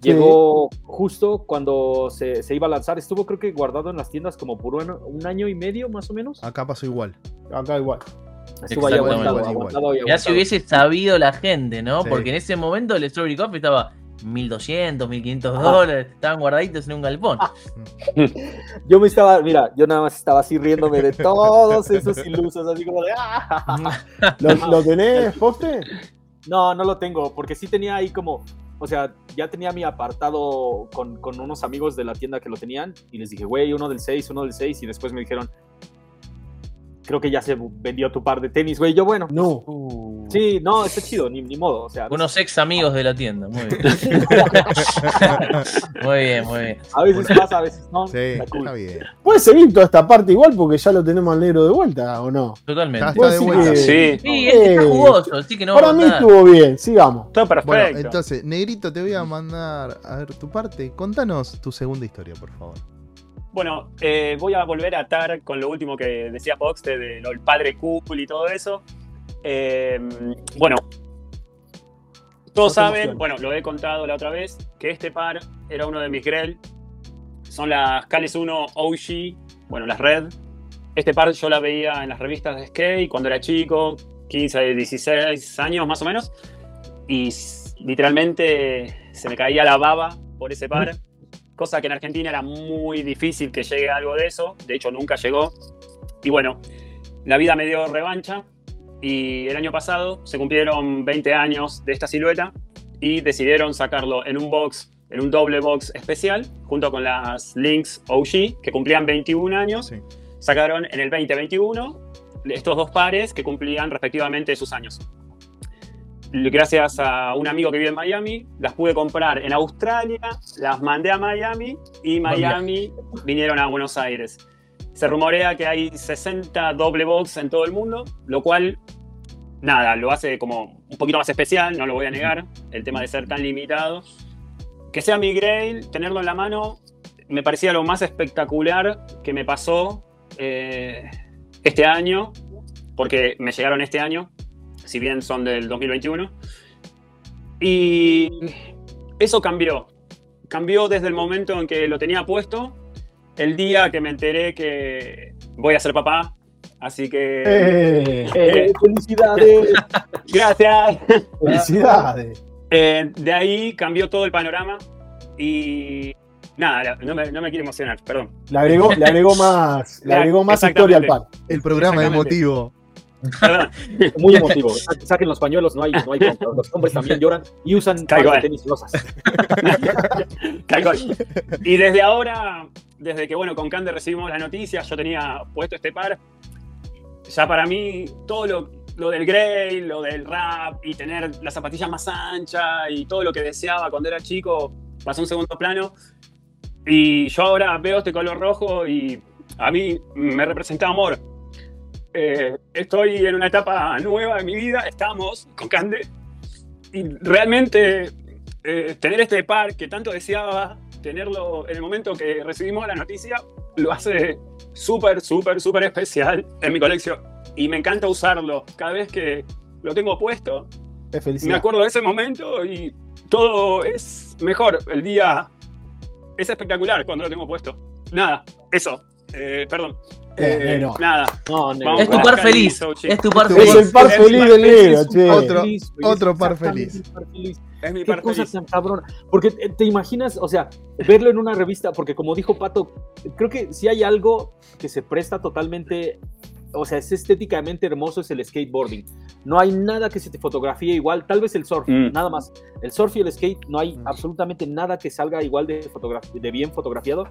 llegó justo cuando se, se iba a lanzar. Estuvo, creo que guardado en las tiendas como por un, un año y medio, más o menos. Acá pasó igual. Acá igual. Estuvo ahí aguantado, Igual, igual. aguantado Ya si hubiese sabido la gente, ¿no? Sí. Porque en ese momento el Strawberry Coffee estaba 1200, 1500 Ah. dólares, estaban guardaditos en un galpón. Yo me estaba, mira, yo nada más estaba así riéndome de todos esos ilusos, así como de ¡ah! ¿Lo, lo tenés, poste? No, no lo tengo, porque sí tenía ahí como, o sea, ya tenía mi apartado con, con unos amigos de la tienda que lo tenían y les dije, güey, uno del 6, uno del 6 y después me dijeron, creo que ya se vendió tu par de tenis, güey. Yo, bueno, No. Uh, sí, no, está chido, ni, ni modo, o sea, Unos ex amigos de la tienda. Muy bien. muy bien, muy bien. a veces pasa, a veces no. Sí, está cool. está bien. Puede seguir toda esta parte igual porque ya lo tenemos al negro de vuelta, ¿o no? Ya Totalmente. está de vuelta. que- Sí, Sí, este está jugoso, así que no Para va a mí estuvo bien, sigamos. todo perfecto. Bueno, entonces, Negrito, te voy a mandar a ver tu parte. Contanos tu segunda historia, por favor. Bueno, eh, voy a volver a atar con lo último que decía Pox de, de lo del padre cool y todo eso. Eh, bueno, todos saben, bueno, lo he contado la otra vez, que este par era uno de mis Grell. Son las Cales 1 OG, bueno, las Red. Este par yo la veía en las revistas de skate cuando era chico, 15, 16 años más o menos. Y literalmente se me caía la baba por ese par. Cosa que en Argentina era muy difícil que llegue algo de eso. De hecho, nunca llegó. Y bueno, la vida me dio revancha. Y el año pasado se cumplieron 20 años de esta silueta. Y decidieron sacarlo en un box, en un doble box especial, junto con las Lynx OG, que cumplían 21 años Sí. sacaron en el 2021 estos dos pares que cumplían respectivamente sus años. Gracias a un amigo que vive en Miami, las pude comprar en Australia, las mandé a Miami y Miami vinieron a Buenos Aires. Se rumorea que hay 60 doble box en todo el mundo, lo cual, nada, lo hace como un poquito más especial, no lo voy a negar, el tema de ser tan limitado. Que sea mi Grail, tenerlo en la mano, me parecía lo más espectacular que me pasó eh, este año, porque me llegaron este año, si bien son del 2021. Y eso cambió. Cambió desde el momento en que lo tenía puesto. el día que me enteré que voy a ser papá. Así que. Eh, Eh, felicidades. Gracias. felicidades. Eh, de ahí cambió todo el panorama. Y. Nada, no me, no me quiero emocionar, perdón. Le agregó, le agregó más, le agregó más historia al par. El programa emotivo. Muy emotivo. Sa- Saquen los pañuelos, no hay, no hay. Los hombres también lloran y usan Caigo, pares de tenis rosas. Y desde ahora, desde que bueno, con Cande recibimos la noticia, yo tenía puesto este par. Ya para mí, todo lo, lo del Grey, lo del rap y tener las zapatillas más anchas y todo lo que deseaba cuando era chico pasó a un segundo plano. Y yo ahora veo este color rojo y a mí me representa amor. Eh, estoy en una etapa nueva de mi vida, estamos con Cande. Y realmente eh, tener este par que tanto deseaba, tenerlo en el momento que recibimos la noticia, lo hace súper, súper, súper especial en mi colección. Y me encanta usarlo. Cada vez que lo tengo puesto, Es me acuerdo de ese momento y todo es mejor. El día es espectacular cuando lo tengo puesto. Nada, eso. Eh, perdón. Eh, Eh, negro. nada. No. Vamos Es tu par feliz. Es tu par Es Es feliz. el par feliz del feliz, negro, che. Otro- feliz, otro par feliz. feliz. Es mi Qué par cosa feliz. tan cabrona. Porque te, te imaginas, o sea, verlo en una revista, porque como dijo Pato, creo que si hay algo que se presta totalmente, o sea, es estéticamente hermoso, es el skateboarding. No hay nada que se te fotografíe igual, tal vez el surf, Mm. nada más. El surf y el skate, no hay Mm. absolutamente nada que salga igual de, de bien fotografiado.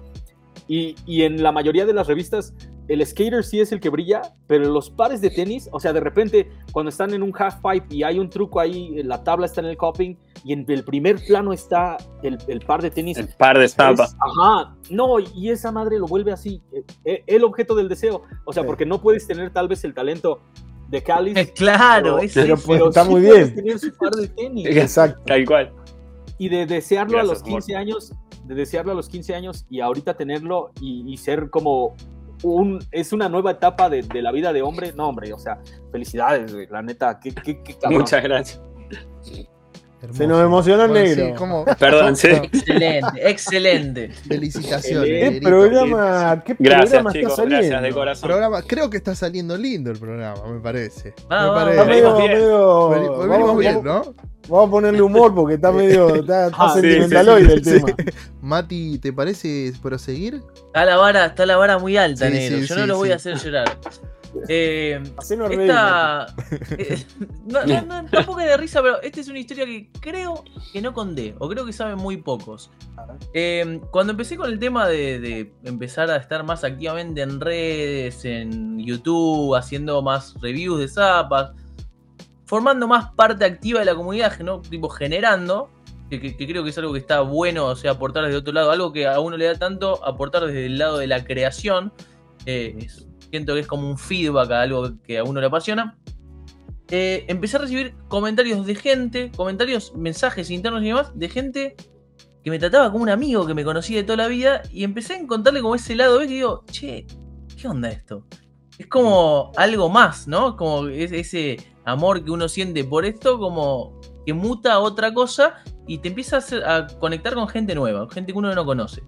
Y, y en la mayoría de las revistas, el skater sí es el que brilla, pero los pares de tenis, o sea, de repente, cuando están en un half pipe y hay un truco ahí, la tabla está en el coping y en el primer plano está el, el par de tenis. El par de es- tapas. ajá, no, y esa madre lo vuelve así, eh, eh, el objeto del deseo. O sea, Sí. porque no puedes tener tal vez el talento de Cáliz. Claro, pero- pues, está sí muy puedes bien. tener su par de tenis. Exacto. Tal cual. Y de desearlo a los 15 años, de desearlo a los 15 años y ahorita tenerlo y, y ser como un, es una nueva etapa de, de la vida de hombre. No, hombre, o sea, felicidades, güey, la neta, qué, qué. Muchas gracias. Se nos emocionó el Bueno, negro. sí, como- Perdón, sí. Excelente, excelente. Felicitaciones. ¿Qué ¿Qué Negrito. programa, qué Gracias, programa chicos. está Gracias de saliendo? corazón. Programa, creo que está saliendo lindo el programa, me parece. Va, me parece. Está medio, Venimos bien. medio- Veni- vamos, venimos bien, vamos- ¿no? vamos a ponerle humor porque está medio está, está Ah, sí, sentimentaloide el sí, tema. Mati, ¿te parece proseguir? Está la vara, está la vara muy alta, Sí, negro. sí, Yo sí, no lo voy a hacer llorar. Eh, esta. eh, no, no, no, tampoco es de risa, pero esta es una historia que creo que no conté, o creo que saben muy pocos. Eh, cuando empecé con el tema de, de empezar a estar más activamente en redes, en YouTube, haciendo más reviews de zapas, formando más parte activa de la comunidad, ¿no? tipo generando, que, que- que creo que es algo que está bueno, o sea, aportar desde otro lado, algo que a uno le da tanto, aportar desde el lado de la creación. eh, es- siento que es como un feedback a algo que a uno le apasiona. Eh, empecé a recibir comentarios de gente, comentarios, mensajes internos y demás, de gente que me trataba como un amigo que me conocía de toda la vida y empecé a encontrarle como ese lado B que digo, che, ¿qué onda esto? Es como algo más, ¿no? Como es- ese amor que uno siente por esto, como que muta a otra cosa y te empieza a, conectar con gente nueva, gente que uno no conoce.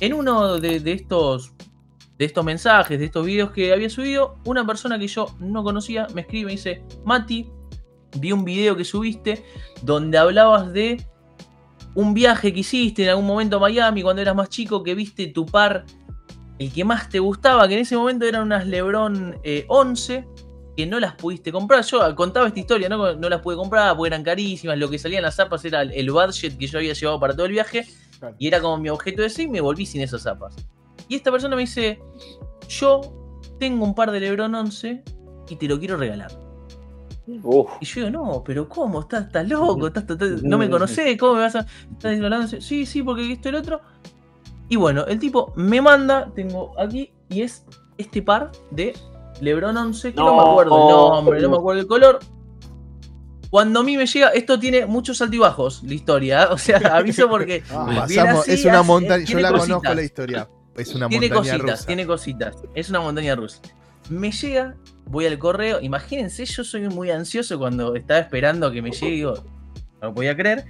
En uno de estos de estos mensajes, de estos videos que había subido, una persona que yo no conocía me escribe y dice, Mati, vi un video que subiste donde hablabas de un viaje que hiciste en algún momento a Miami cuando eras más chico, que viste tu par, el que más te gustaba, que en ese momento eran unas Lebron eh, 11, que no las pudiste comprar. Yo contaba esta historia, ¿no? No las pude comprar porque eran carísimas, lo que salía en las zapas era el, budget que yo había llevado para todo el viaje, y era como mi objeto de sí y me volví sin esas zapas. Y esta persona me dice, yo tengo un par de Lebron 11 y te lo quiero regalar. Uf. Y yo digo, no, pero ¿cómo? ¿Estás, estás loco? ¿Estás, estás- no me conocés? ¿Cómo me vas a...? ¿Estás hablando? Sí, sí, porque esto y el otro. Y bueno, el tipo me manda, tengo aquí, y es este par de Lebron 11, que no, me acuerdo el nombre, no me acuerdo el color. Cuando a mí me llega, esto tiene muchos altibajos, la historia, ¿eh? o sea, aviso porque Ah, viene Pasamos, así, es una montaña, yo tiene la cositas. conozco la historia. Es una tiene montaña cositas, rusa. tiene cositas. Es una montaña rusa. Me llega, voy al correo. Imagínense, yo soy muy ansioso cuando estaba esperando que me llegue. Digo, no lo podía creer.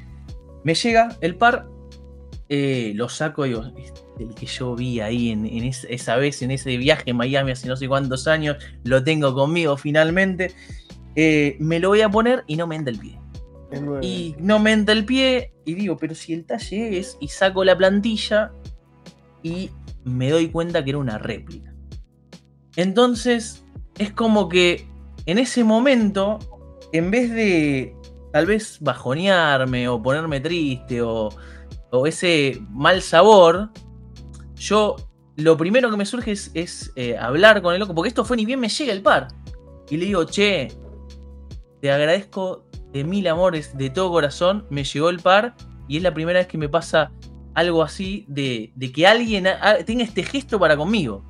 Me llega el par, eh, lo saco y digo, del que yo vi ahí en, en es- esa vez, en ese viaje a Miami hace no sé cuántos años, lo tengo conmigo finalmente. Eh, me lo voy a poner y no me entra el pie. El. Y no me entra el pie y digo, pero si el talle es, y saco la plantilla y me doy cuenta que era una réplica. Entonces, es como que en ese momento, en vez de tal vez bajonearme o ponerme triste o, ese mal sabor, yo lo primero que me surge es, es, eh, hablar con el loco, porque esto fue ni bien me llega el par. Y le digo, che, te agradezco de mil amores, de todo corazón, me llegó el par y es la primera vez que me pasa algo así de, que alguien ha- tenga este gesto para conmigo.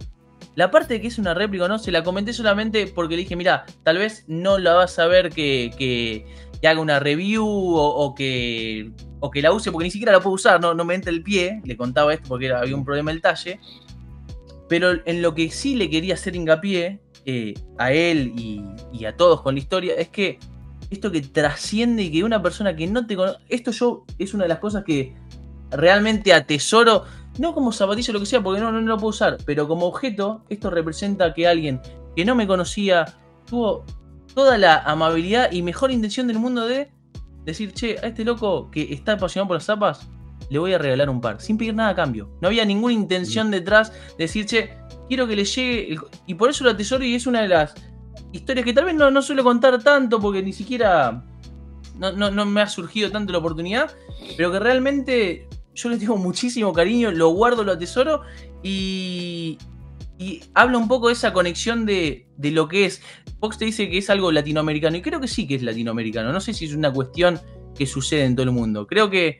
La parte de que es una réplica no, se la comenté solamente porque le dije, mira, tal vez no la vas a ver que, haga una review o, que, o que la use, porque ni siquiera la puedo usar, no, no me entra el pie, le contaba esto porque había un problema del talle. Pero en lo que sí le quería hacer hincapié eh, a él y, y a todos con la historia es que esto que trasciende y que una persona que no te conoce. Esto yo es una de las cosas que realmente atesoro. No como zapatilla o lo que sea, porque no, no, no lo puedo usar. Pero como objeto, esto representa que alguien que no me conocía tuvo toda la amabilidad y mejor intención del mundo de decir, che, a este loco que está apasionado por las zapas, le voy a regalar un par, sin pedir nada a cambio. No había ninguna intención detrás de decir, che, quiero que le llegue. el- Y por eso lo atesoro y es una de las historias que tal vez no, no suelo contar tanto porque ni siquiera no, no- no me ha surgido tanto la oportunidad, pero que realmente yo le tengo muchísimo cariño, lo guardo, lo atesoro y, y habla un poco de esa conexión de, de lo que es. Fox te dice que es algo latinoamericano y creo que sí que es latinoamericano, no sé si es una cuestión que sucede en todo el mundo, creo que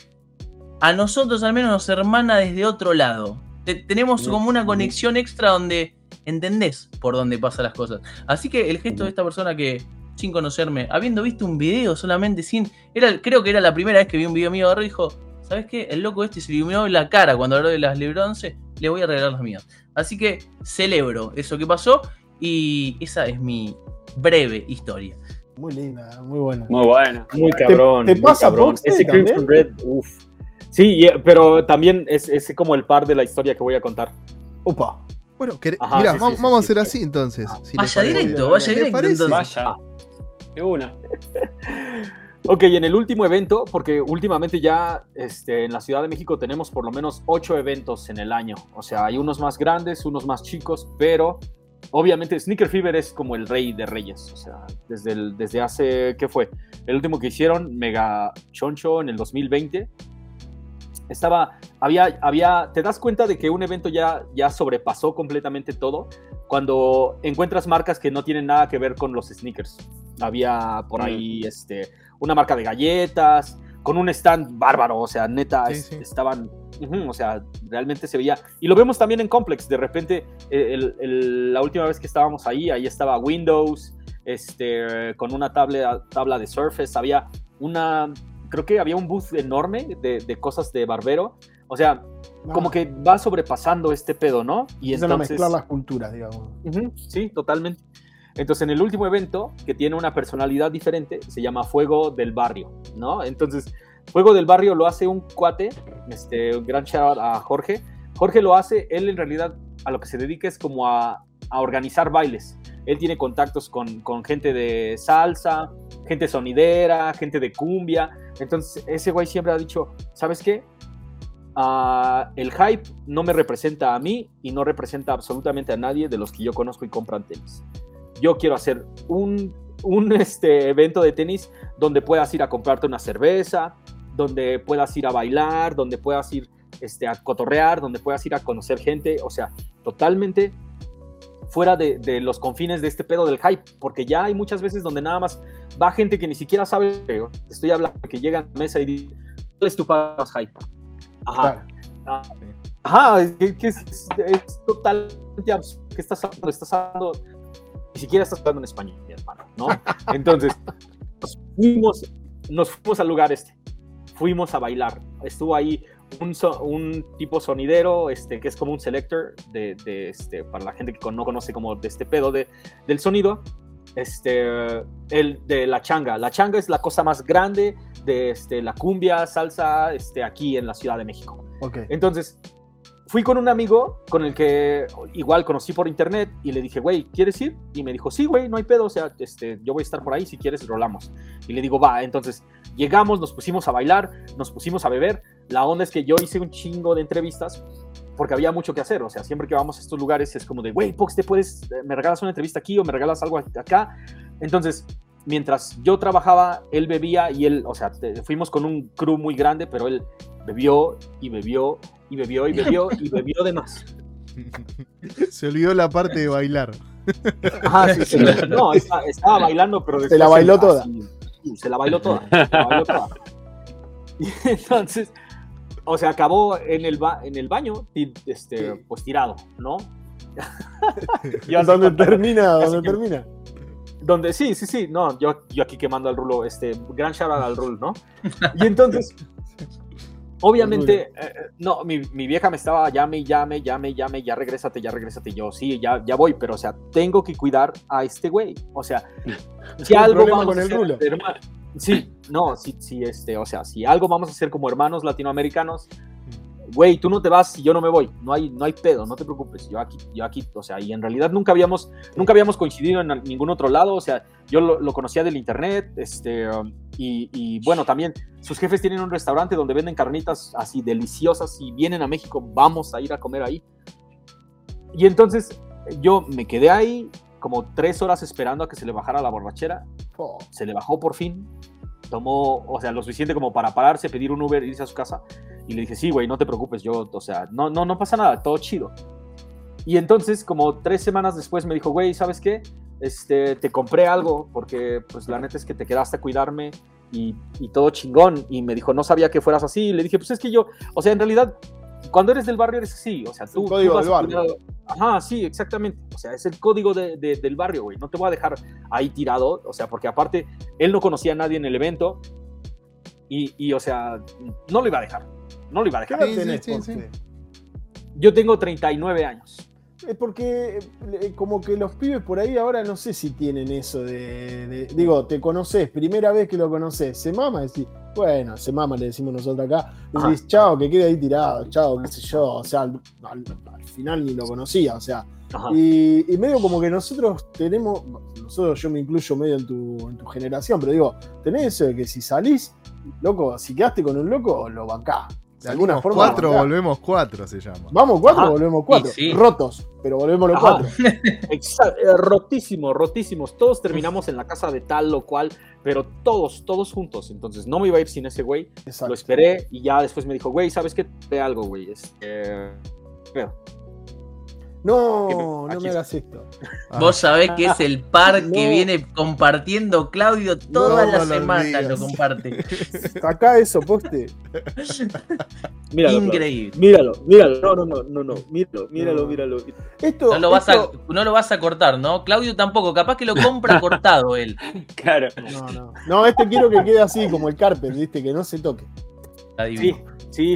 a nosotros al menos nos hermana desde otro lado. Te- tenemos como una conexión extra donde entendés por dónde pasan las cosas. Así que el gesto de esta persona que, sin conocerme, habiendo visto un video solamente sin. Era, creo que era la primera vez que vi un video mío, dijo: ¿Sabes qué? El loco este se iluminó la cara cuando habló de las Lebronce, le voy a regalar las mías. Así que celebro eso que pasó y esa es mi breve historia. Muy linda, muy buena. Muy bueno. Muy cabrón. te muy pasa, cabrón. Ese también? Crimson Red, uff. Sí, y- pero también es, es como el par de la historia que voy a contar. Opa. Bueno, Ajá, mirá, sí, va- sí, sí, vamos a sí. hacer así entonces. si les Vaya directo, vaya ¿Les directo. Vaya. De una. Ok, y en el último evento, porque últimamente ya este, en la Ciudad de México tenemos por lo menos ocho eventos en el año. O sea, hay unos más grandes, unos más chicos, pero obviamente Sneaker Fever es como el rey de reyes. O sea, desde, el- desde hace, ¿qué fue? El último que hicieron, Mega Choncho, en el 2020. Estaba, había, había, te das cuenta de que un evento ya, ya sobrepasó completamente todo cuando encuentras marcas que no tienen nada que ver con los sneakers. Había por Mm. ahí este, una marca de galletas, con un stand bárbaro, o sea, neta, Sí, es- sí. estaban, ujú, o sea, realmente se veía. Y lo vemos también en Complex, de repente, eh, el- el- la última vez que estábamos ahí, ahí estaba Windows, este, con una tabla, tabla de Surface, había una, creo que había un booth enorme de, de cosas de barbero, o sea, como que va sobrepasando este pedo, ¿no? Y a entonces... mezclar las culturas, digamos. Ujú, sí, totalmente. Entonces, en el último evento, que tiene una personalidad diferente, se llama Fuego del Barrio, ¿no? Entonces, Fuego del Barrio lo hace un cuate, este, un gran shout out a Jorge. Jorge lo hace, él en realidad a lo que se dedica es como a, a organizar bailes. Él tiene contactos con, con gente de salsa, gente sonidera, gente de cumbia. Entonces, ese güey siempre ha dicho, ¿sabes qué? Ah, el hype no me representa a mí y no representa absolutamente a nadie de los que yo conozco y compran tenis. Yo quiero hacer un, un este, evento de tenis donde puedas ir a comprarte una cerveza, donde puedas ir a bailar, donde puedas ir este, a cotorrear, donde puedas ir a conocer gente, o sea, totalmente fuera de, de los confines de este pedo del hype, porque ya hay muchas veces donde nada más va gente que ni siquiera sabe, te estoy hablando, que llega a la mesa y dice, ¿cuál es tu pago hype? Ajá. Claro. Ajá, es, es- es totalmente absurdo. ¿Qué estás hablando? Estás hablando, ni siquiera estás hablando en español, mi hermano, ¿no? Entonces, nos fuimos, nos fuimos al lugar este, fuimos a bailar. Estuvo ahí un, so- un tipo sonidero, este, que es como un selector, de, de, este, para la gente que no conoce como de este pedo de, del sonido, este, el de la changa. La changa es la cosa más grande de este, la cumbia, salsa, este, aquí en la Ciudad de México. Ok. Entonces, fui con un amigo con el que igual conocí por internet y le dije, güey, ¿quieres ir? Y me dijo, sí, güey, no hay pedo, o sea, este, yo voy a estar por ahí, si quieres, rolamos. Y le digo, va, entonces llegamos, nos pusimos a bailar, nos pusimos a beber. La onda es que yo hice un chingo de entrevistas porque había mucho que hacer, o sea, siempre que vamos a estos lugares es como de, güey, Pox, ¿te puedes, eh, me regalas una entrevista aquí o me regalas algo acá? Entonces, mientras yo trabajaba, él bebía y él, o sea, fuimos con un crew muy grande, pero él bebió y bebió y bebió y bebió y bebió de más. Se olvidó la parte de bailar. Ajá, sí, sí. No, estaba bailando, pero Se después la bailó toda. así, se la bailó toda. se la bailó toda. Y entonces, o sea, acabó en el, ba- en el baño, y, este, pues tirado, ¿no? Yo así Donde termina, donde que- termina. Donde sí, sí, sí, no, yo, yo aquí quemando al rulo, este, gran shout out al rulo, ¿no? Y entonces, obviamente, eh, no, mi, mi vieja me estaba, llame, llame, llame, llame, ya regrésate, ya regrésate, yo, sí, ya, ya voy, pero, o sea, tengo que cuidar a este güey, o sea, si algo vamos con a el hacer, rulo. herma- sí, no, sí, sí, este, o sea, si algo vamos a hacer como hermanos latinoamericanos, güey, tú no te vas y yo no me voy, no hay, no hay pedo, no te preocupes, yo aquí, yo aquí, o sea, y en realidad nunca habíamos, nunca habíamos coincidido en ningún otro lado, o sea, yo lo, lo conocía del internet, este, um, y, y, bueno, también sus jefes tienen un restaurante donde venden carnitas así deliciosas, y vienen a México, vamos a ir a comer ahí. Y entonces yo me quedé ahí como tres horas esperando a que se le bajara la borrachera, Oh, se le bajó por fin, tomó, o sea, lo suficiente como para pararse, pedir un Uber, irse a su casa, y le dije, sí, güey, no te preocupes, yo, o sea, no, no, no pasa nada, todo chido. Y entonces, como tres semanas después, me dijo, güey, ¿sabes qué? Este, te compré algo, porque, pues, la neta es que te quedaste a cuidarme y, y todo chingón. Y me dijo, no sabía que fueras así. Y le dije, pues es que yo, o sea, en realidad, cuando eres del barrio eres así, o sea, tú, el tú código vas del a barrio. Ajá, sí, exactamente. O sea, es el código de- de- del barrio, güey. No te voy a dejar ahí tirado, o sea, porque aparte, él no conocía a nadie en el evento y, y, o sea, no lo iba a dejar. No lo iba a ¿Qué dejar. edad Sí, sí, sí? Yo tengo 39 años. Es porque eh, como que los pibes por ahí ahora no sé si tienen eso de, de- digo, te conoces, primera vez que lo conoces, se mama, decís, bueno, se mama, le decimos nosotros acá, decís, chao, que quede ahí tirado, chao, qué sé yo, o sea, al, al- al final ni lo conocía, o sea, y medio como que nosotros tenemos, nosotros yo me incluyo medio en tu, en tu generación, pero digo, tenés eso de que si salís, loco, si quedaste con un loco, lo bancás. De alguna forma. cuatro, volvemos cuatro se llama. Vamos cuatro, Ajá. volvemos cuatro. Sí, sí. Rotos, pero volvemos los Ajá. cuatro. Exa- eh, rotísimo, rotísimos. Todos terminamos en la casa de tal o cual, pero todos, todos juntos. Entonces no me iba a ir sin ese güey. Exacto. Lo esperé y ya después me dijo, güey, ¿sabes qué? Ve algo, güey. Este, pero, No, no me hagas esto. Ah, Vos sabés que es el par que No. viene compartiendo Claudio todas las semanas, lo comparte. Acá eso, poste. míralo, Increíble. Míralo, míralo. No, no, no, no, no. Míralo, míralo, míralo. Esto, No lo, vas a, no lo vas a cortar, ¿no? Claudio tampoco, capaz que lo compra cortado él. Claro. No, no. No, este quiero que quede así, como el carpet, ¿viste? Que no se toque. Está divino. sí,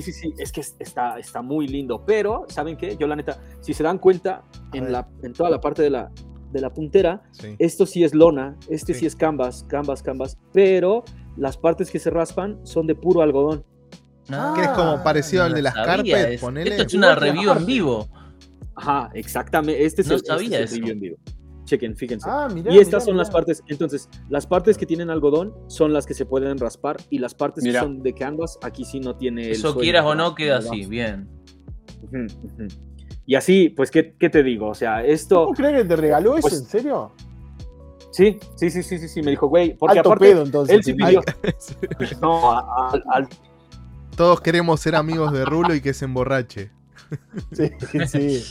sí, sí. Es que es- está, está muy lindo. Pero, ¿saben qué? Yo, la neta, si se dan cuenta, A en, ver. la, en toda la parte de la, de la puntera, sí. esto sí es lona, este sí. Sí. es canvas, canvas, canvas, pero las partes que se raspan son de puro algodón. No, Que es como parecido al de las sabía carpet. Esto es una review en vivo. Ajá, exactamente. Este es No el, este sabía es el eso. review en vivo. Chequen, fíjense. Ah, mirá. y estas mirá, son las partes, entonces, las partes que tienen algodón son las que se pueden raspar y las partes Mira. que son de canvas, aquí sí no tiene... el Eso suelo, quieras o no, queda así, bien. Y así, pues, ¿qué, qué te digo? O sea, esto... ¿Cómo crees que te regaló eso? Pues- ¿En serio? Sí, sí, sí, sí, sí, sí, me dijo, güey, porque Alto aparte... pedo, entonces. él sí pidió... No, a- a- al- Todos queremos ser amigos de Rulo y que se emborrache. Sí, sí.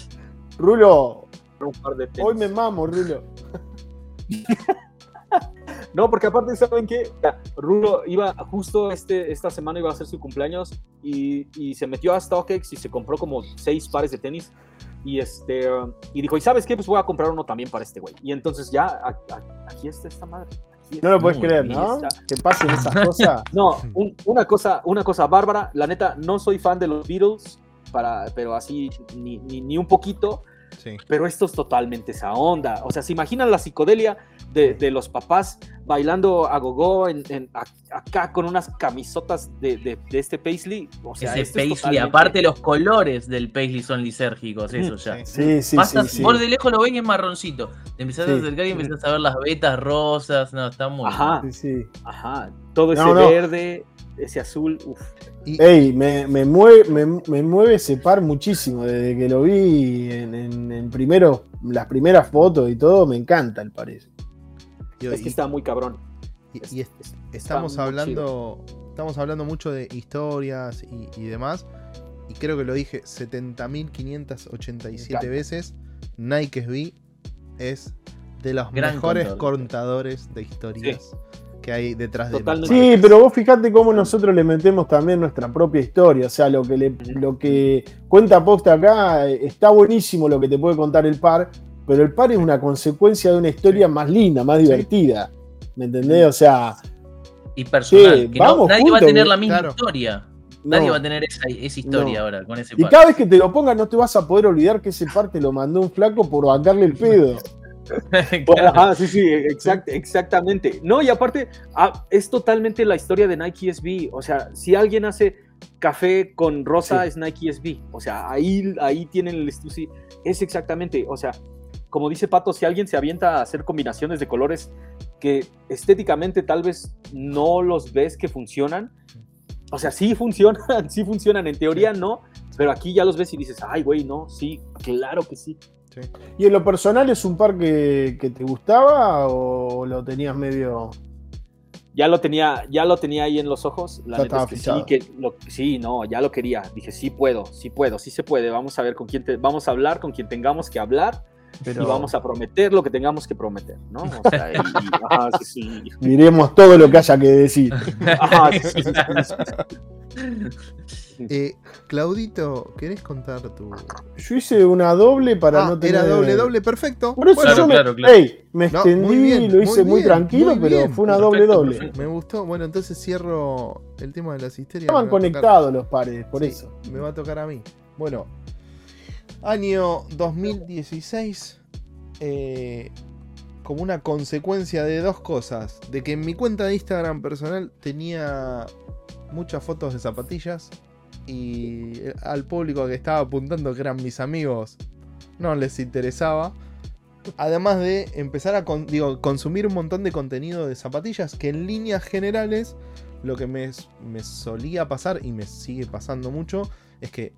Rulo, un par de tenis. hoy me mamo, Rulo. No, porque aparte, ¿saben qué? Rulo iba justo este, esta semana iba a hacer su cumpleaños y, y se metió a StockX y se compró como seis pares de tenis. Y, este, y dijo, ¿y sabes qué? Pues voy a comprar uno también para este güey. Y entonces ya, a- a- aquí está esta madre. Aquí No lo puedes creer, ¿no? Que pasen esas cosas. No, un- una, cosa, una cosa bárbara. La neta, no soy fan de los Beatles, para, pero así ni, ni, ni un poquito. Sí. Pero esto es totalmente esa onda. O sea, ¿se imaginan la psicodelia de, de los papás bailando a gogo en, en- a- acá con unas camisotas de, de- de este Paisley? O sea, Ese esto es Paisley, totalmente- aparte los colores del Paisley son lisérgicos, eso ya. Sí, sí, Pasas, sí, sí. Vos de lejos lo ven y es marroncito. Te empezás Sí. a acercar y empezás a ver las vetas rosas. No, está muy Ajá, Sí, sí. ajá. Todo ese No, no. verde, ese azul, uf. Y, Ey, me, me mueve, me, me mueve ese par muchísimo. Desde que lo vi en, en- en primero, las primeras fotos y todo, me encanta el par ese. y- Es que está muy cabrón. y- Es- y es- es- estamos está hablando. Estamos hablando mucho de historias y, y demás. Y creo que lo dije 70.587 encanta. veces. Nike SB es de los Gran mejores contador. contadores de historias que hay detrás de Totalmente. los Sí, pero vos fijate cómo nosotros le metemos también nuestra propia historia. O sea, lo que, le, lo que cuenta Posta acá eh, está buenísimo lo que te puede contar el par, pero el par es una consecuencia de una historia más linda, más divertida. ¿Me entendés? O sea, Y personal. Sí, que no- vamos nadie va a tener la misma claro. historia. no. Nadie va a tener esa, esa historia No. ahora con ese Y par. cada vez que te lo pongas, no te vas a poder olvidar que ese par te lo mandó un flaco por bancarle el pedo. Ajá, sí, sí, exact- exactamente. No, y aparte, ah, es totalmente la historia de Nike SB. O sea, si alguien hace café con rosa, Sí. es Nike SB. O sea, ahí, ahí tienen el sí, Es exactamente, o sea, como dice Pato, si alguien se avienta a hacer combinaciones de colores que estéticamente tal vez no los ves que funcionan. O sea, sí funcionan, sí funcionan, en teoría no, pero aquí ya los ves y dices, ay, güey, no, sí, claro que sí. Sí. ¿Y en lo personal es un par que, que te gustaba o lo tenías medio.? ya lo tenía, ya lo tenía ahí en los ojos. La Ya neta es estaba que sí, que lo- sí, no, ya lo quería. Dije, sí puedo, sí puedo, sí se puede. Vamos a ver con quién te, vamos a hablar, con quien tengamos que hablar Pero y vamos a prometer lo que tengamos que prometer, ¿no? O sea, y- y- ajá, sí, sí. diremos todo lo que haya que decir. Ajá, sí, sí, sí, sí. Eh, Claudito, ¿querés contar tu. Yo hice una doble para Ah, no tener. Era doble, doble, perfecto. Por eso Bueno, yo me, claro, claro. ey, me No, extendí, muy bien, lo hice muy muy, bien, tranquilo, muy pero fue una Perfecto, doble doble. perfecto. Me gustó. Bueno, entonces cierro el tema de las histerias. Estaban conectados los pares, por Sí, eso. Me va a tocar a mí. Bueno, año 2016. eh, como una consecuencia de dos cosas. De que en mi cuenta de Instagram personal tenía muchas fotos de zapatillas. Y al público que estaba apuntando, que eran mis amigos, no les interesaba. Además de empezar a digo, consumir un montón de contenido de zapatillas que en líneas generales lo que me, me solía pasar y me sigue pasando mucho es que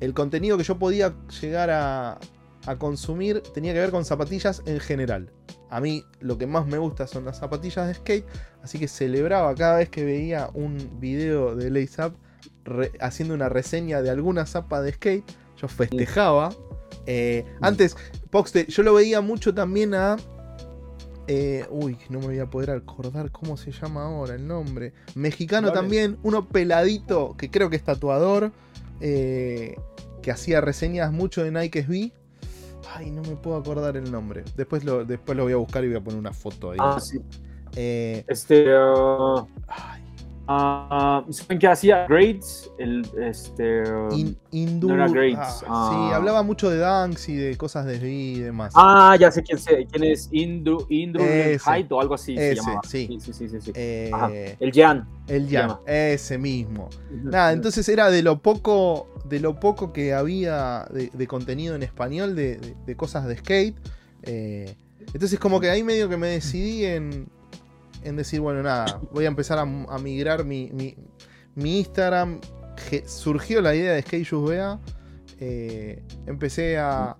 el contenido que yo podía llegar a, a consumir tenía que ver con zapatillas en general. A mí lo que más me gusta son las zapatillas de skate, así que celebraba cada vez que veía un video de Lace Up re- haciendo una reseña de alguna zapa de skate, yo festejaba. Eh, antes, Poxte, yo lo veía mucho también a. eh, uy, no me voy a poder acordar cómo se llama ahora el nombre. Mexicano también, uno peladito que creo que es tatuador, eh, que hacía reseñas mucho de Nike SB. Ay, no me puedo acordar el nombre. Después lo, después lo voy a buscar y voy a poner una foto ahí. Ah, sí. Eh, Este, uh, ay, ah, ¿saben qué hacía? Grades, el, este, In- Indu- no era Grades, ah, ah. Sí, hablaba mucho de Dunks y de cosas de y demás. ah, ya sé quién, sé, quién es, Indru Ese. Hyde o algo así se llamaba. sí. sí, sí, sí, sí. Eh. El Jan. el llama. ese mismo. Nada, entonces era de lo poco, de lo poco que había de, de contenido en español, de, de- de cosas de skate. eh, entonces como que ahí medio que me decidí en, en decir, bueno, nada, voy a empezar a, migrar mi, mi- Instagram. surgió la idea de Skate Bea, eh, empecé a,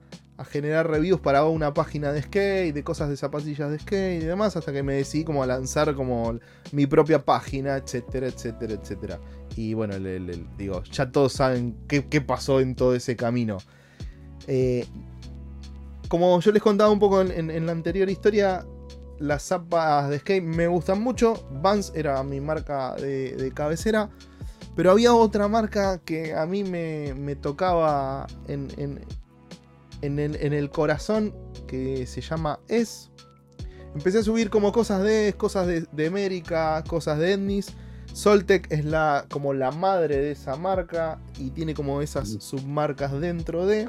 generar reviews para una página de skate, de cosas de zapatillas de skate y demás, hasta que me decidí como a lanzar como mi propia página, etcétera, etcétera, etcétera. Y bueno, el- digo, ya todos saben qué, qué pasó en todo ese camino. Eh, como yo les contaba un poco en la anterior historia, las zapas de skate me gustan mucho. Vans era mi marca de, de cabecera. Pero había otra marca que a mí me, me tocaba en, en- en el, en el corazón que se llama Es. Empecé a subir como cosas de Es, cosas de, de América, cosas de Etnis. Soltec es la, como la madre de esa marca y tiene como esas submarcas dentro de.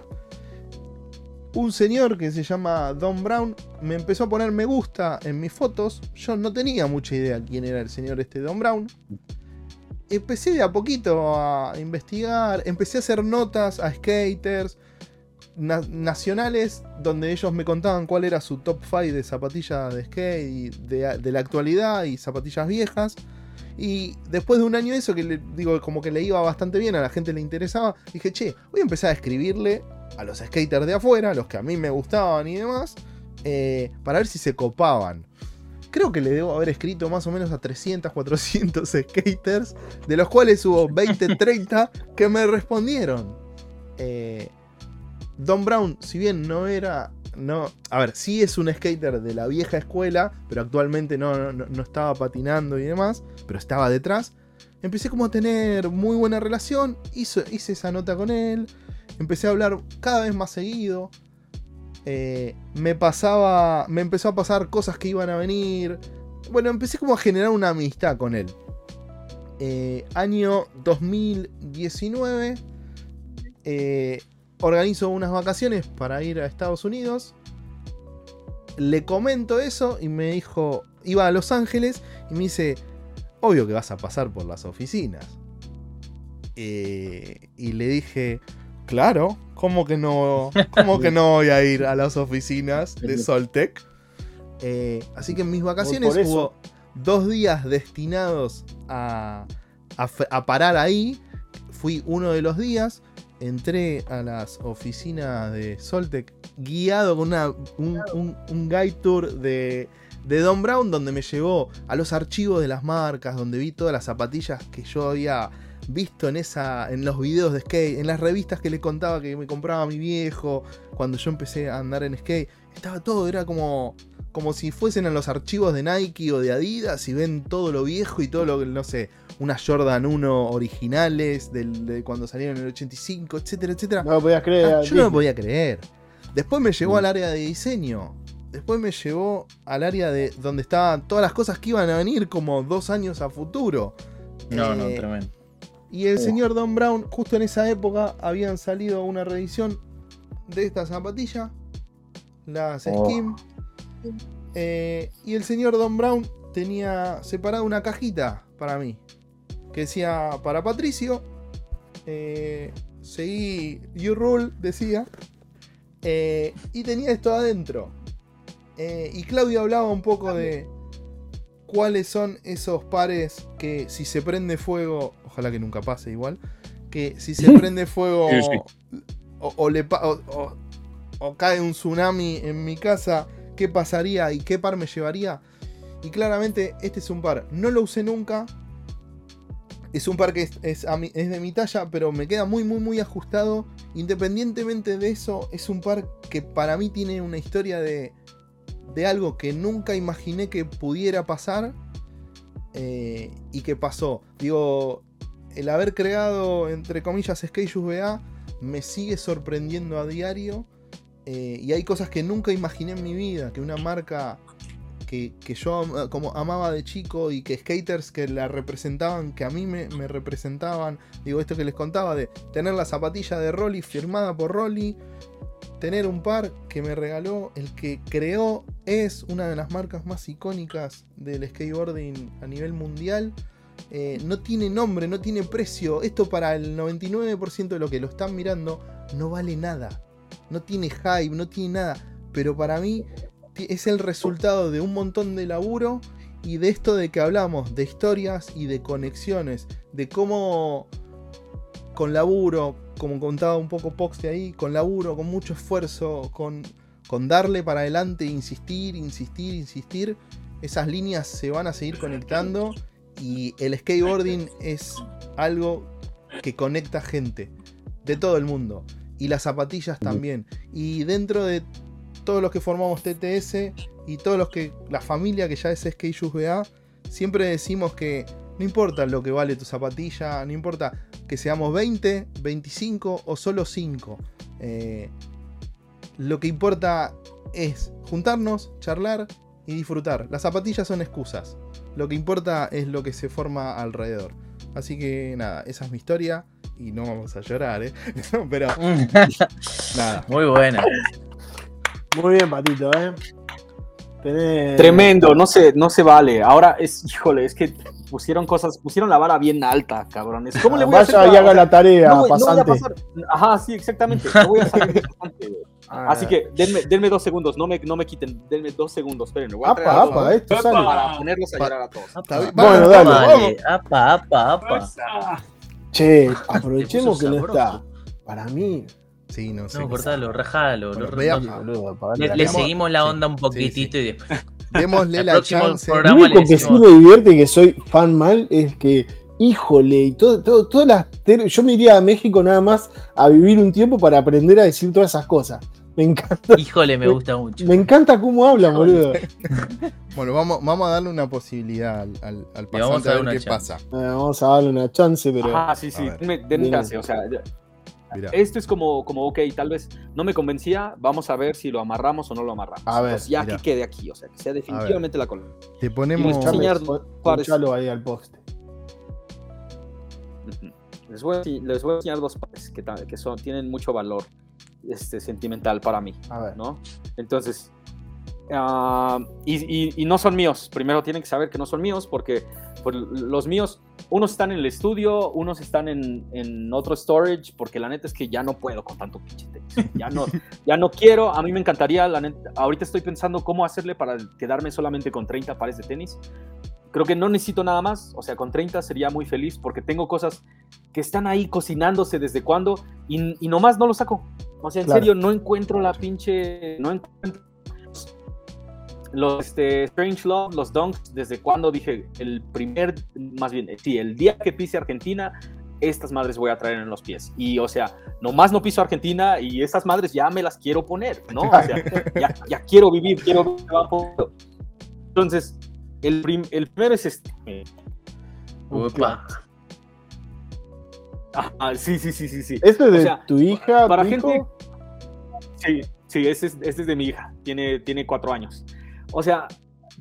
Un señor que se llama Don Brown me empezó a poner me gusta en mis fotos. Yo no tenía mucha idea quién era el señor este Don Brown. Empecé de a poquito a investigar, empecé a hacer notas a skaters na- nacionales donde ellos me contaban cuál era su top 5 de zapatillas de skate y de, de la actualidad y zapatillas viejas. Y después de un año de eso, que digo, como que le iba bastante bien, a la gente le interesaba, dije, che, voy a empezar a escribirle a los skaters de afuera, los que a mí me gustaban y demás, eh, para ver si se copaban. Creo que le debo haber escrito más o menos a 300, 400 skaters, de los cuales hubo 20, 30 que me respondieron. Eh, Don Brown, si bien no era. No, a ver, sí es un skater de la vieja escuela, pero actualmente no, no, no estaba patinando y demás, pero estaba detrás. Empecé como a tener muy buena relación, hizo- hice esa nota con él, empecé a hablar cada vez más seguido. eh, me pasaba, me empezó a pasar cosas que iban a venir. Bueno, empecé como a generar una amistad con él. Eh, año 2019. eh, organizo unas vacaciones para ir a Estados Unidos. Le comento eso y me dijo, iba a Los Ángeles y me dice, obvio que vas a pasar por las oficinas. Eh, y le dije, claro, ¿cómo que no, cómo que no voy a ir a las oficinas de Soltec? Eh, así que en mis vacaciones eso. hubo dos días destinados a, a parar ahí. Fui uno de los días entré a las oficinas de Soltec guiado con una, un, un- un guide tour de, de Don Brown donde me llevó a los archivos de las marcas, donde vi todas las zapatillas que yo había visto en, esa, en los videos de skate, en las revistas que le contaba que me compraba mi viejo cuando yo empecé a andar en skate. Estaba todo, era como, como si fuesen en los archivos de Nike o de Adidas y ven todo lo viejo y todo lo que, no sé, unas Jordan 1 originales del, de cuando salieron en el 85, etcétera, etcétera. No lo podías creer. Ah, yo no lo podía creer. Después me llevó Mm. al área de diseño. Después me llevó al área de donde estaban todas las cosas que iban a venir como dos años a futuro. No, no, Eh, tremendo. Y el Oh. señor Don Brown, justo en esa época, habían salido una reedición de esta zapatilla, las Oh. Skim. Eh, y el señor Don Brown tenía separada una cajita para mí, que decía para Patricio. eh, seguí You Rule, decía. eh, y tenía esto adentro. Eh, y Claudio hablaba un poco de cuáles son esos pares que si se prende fuego, ojalá que nunca pase igual, que si se prende fuego Sí, sí. O, o le pa- o- o- o cae un tsunami en mi casa, ¿qué pasaría y qué par me llevaría? Y claramente este es un par, no lo usé nunca. Es un par que es, es a mi- es de mi talla, pero me queda muy, muy, muy ajustado. Independientemente de eso, es un par que para mí tiene una historia de, de algo que nunca imaginé que pudiera pasar eh, y que pasó. Digo, el haber creado, entre comillas, Skate VA me sigue sorprendiendo a diario. eh, y hay cosas que nunca imaginé en mi vida. Que una marca que, que yo como amaba de chico y que skaters que la representaban, que a mí me, me representaban. Digo, esto que les contaba de tener la zapatilla de Rolly firmada por Rolly. Tener un par que me regaló el que creó es una de las marcas más icónicas del skateboarding a nivel mundial. Eh, no tiene nombre, no tiene precio. Esto para el 99% de lo que lo están mirando no vale nada. No tiene hype, no tiene nada. Pero para mí es el resultado de un montón de laburo y de esto de que hablamos, de historias y de conexiones, de cómo con laburo, como contaba un poco Pox de ahí, con laburo, con mucho esfuerzo, con, con darle para adelante, insistir, insistir, insistir, esas líneas se van a seguir conectando y el skateboarding es algo que conecta gente de todo el mundo y las zapatillas también. Y dentro de todos los que formamos TTS y todos los que la familia que ya es Skate siempre decimos que no importa lo que vale tu zapatilla no importa que seamos 20 25 o solo 5 eh, lo que importa es juntarnos charlar y disfrutar las zapatillas son excusas lo que importa es lo que se forma alrededor. Así que nada, esa es mi historia. Y no vamos a llorar, ¿eh? Pero nada. Muy buena. Muy bien, Patito, ¿eh? Tenés- Tremendo, no se, no se vale. Ahora es, híjole, es que pusieron cosas, pusieron la vara bien alta, cabrones. ¿Cómo le voy a hacer? Vaya y para- haga la tarea, no voy a pasante. pasar. Ajá, sí, exactamente. No voy a salir de pasante, güey. Ah. Así que denme, denme dos segundos, no me, no me quiten, denme dos segundos, espérenme. Voy a traer Apa, apa, esto Apa. sale. para ponerlos a llorar a todos. Bien. Bueno, Vamos, dale. Vale, apa, apa, apa. Che, aprovechemos que no está. Para mí. Sí, no sé. No, cortalo, rajalo. Bueno, no- Boludo, le, seguimos la Sí, onda un sí, poquitito y después. Démosle El la próximo chance. Lo único que sí me divierte y que soy fan mal es que, híjole, y todo, todo- todas las yo me iría a México nada más a vivir un tiempo para aprender a decir todas esas cosas. Me encanta, Híjole, me gusta mucho. me encanta cómo hablan, boludo. Eh, Bueno, vamos, vamos a darle una posibilidad al, al, al vamos a a ver una qué chance. pasa. vamos a darle una chance, pero. Ajá, sí, sí, denme, chance, o sea, Esto es como, como, ok, tal vez no me convencía, vamos a ver si lo amarramos o no lo amarramos. A ver, Entonces, ya mira. que quede aquí, o sea, que sea definitivamente la cola. Te ponemos. Ponchalo ahí al poste. Les voy, a, ense- les voy a enseñar dos pares que, ta- que son, tienen mucho valor este, sentimental para mí, A ver. ¿no? Entonces, ah, y, y- y no son míos. Primero tienen que saber que no son míos porque pues, los míos, unos están en el estudio, unos están en, en otro storage, porque la neta es que ya no puedo con tanto pinche tenis. Ya no, ya no quiero. A mí me encantaría, la neta, ahorita estoy pensando cómo hacerle para quedarme solamente con 30 pares de tenis. Creo que no necesito nada más, o sea, con 30 sería muy feliz porque tengo cosas que están ahí cocinándose desde cuando y, y nomás no lo saco. O sea, en Claro. serio, no encuentro la pinche. No encuentro. Los este, Strange Love, los Dunks, desde cuando dije el primer, más bien, sí, el día que pise Argentina, estas madres voy a traer en los pies. Y o sea, nomás no piso Argentina y estas madres ya me las quiero poner, ¿no? O sea, ya, ya quiero vivir, quiero vivir. Entonces, el, prim- el primero es este. Upa. Ah, sí, sí, sí, sí, sí. ¿Esto es O de sea, tu hija? para tu hijo? gente- Sí, sí, este es, este es de mi hija, tiene, tiene cuatro años. O sea,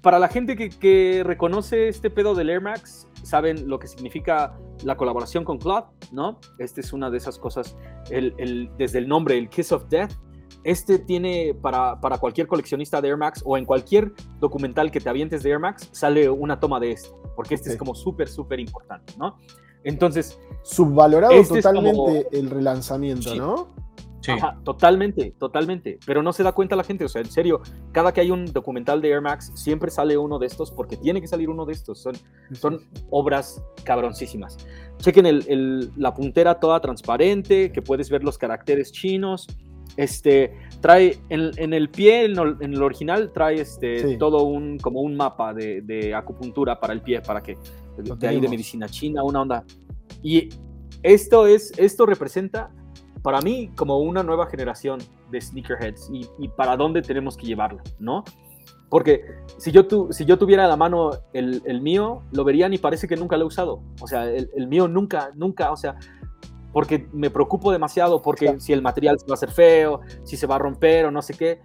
para la gente que, que reconoce este pedo del Air Max, saben lo que significa la colaboración con Cloud, ¿no? Este es una de esas cosas, el, el- desde el nombre, el Kiss of Death. Este tiene para, para cualquier coleccionista de Air Max o en cualquier documental que te avientes de Air Max, sale una toma de este, porque este es como súper, súper importante, ¿no? Entonces, Subvalorado Este es totalmente como- el relanzamiento, Sí. ¿no? Sí. Ajá, totalmente, totalmente. Pero no se da cuenta la gente. O sea, en serio, cada que hay un documental de Air Max, siempre sale uno de estos porque tiene que salir uno de estos. Son, son obras cabroncísimas. Chequen el- el- la puntera toda transparente, que puedes ver los caracteres chinos. Este, trae en, en el pie, en, el- en el original, trae este, Sí. todo un, como un mapa de, de acupuntura para el pie, para que, Lo de ahí de medicina china, una onda. Y esto es, esto representa para mí como una nueva generación de sneakerheads y, y para dónde tenemos que llevarla, ¿no? Porque si yo, tu, si yo tuviera a la mano el, el mío, lo verían y parece que nunca lo he usado. O sea, el, el mío nunca, nunca, o sea, porque me preocupo demasiado, porque Claro. si el material se va a hacer feo, si se va a romper o no sé qué.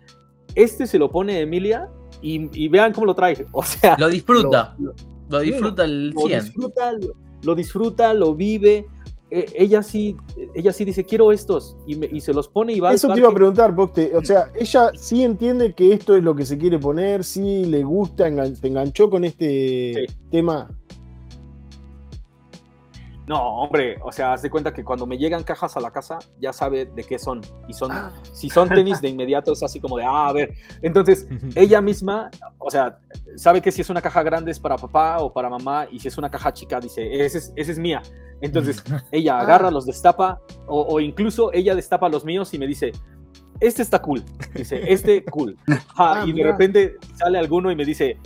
Este se lo pone Emilia y, y vean cómo lo trae. O sea, Lo disfruta. lo- Lo disfruta el lo 100. disfruta, lo, lo disfruta, lo vive. Eh, ella sí, ella sí dice quiero estos y, me- y se los pone y va. al Eso te iba a preguntar, Poste. O sea, ella sí entiende que esto es lo que se quiere poner, sí le gusta, engan- se enganchó con este Sí. tema. No, hombre, o sea, haz de cuenta que cuando me llegan cajas a la casa ya sabe de qué son y son, Ah. si son tenis de inmediato es así como de, ah, a ver. Entonces ella misma, o sea, sabe que si es una caja grande es para papá o para mamá y si es una caja chica dice, esa es, esa es mía. Entonces ella agarra, Ah. los destapa o, o incluso ella destapa los míos y me dice, este está cool. Dice, este cool. Ah, y de mira. repente sale alguno y me dice,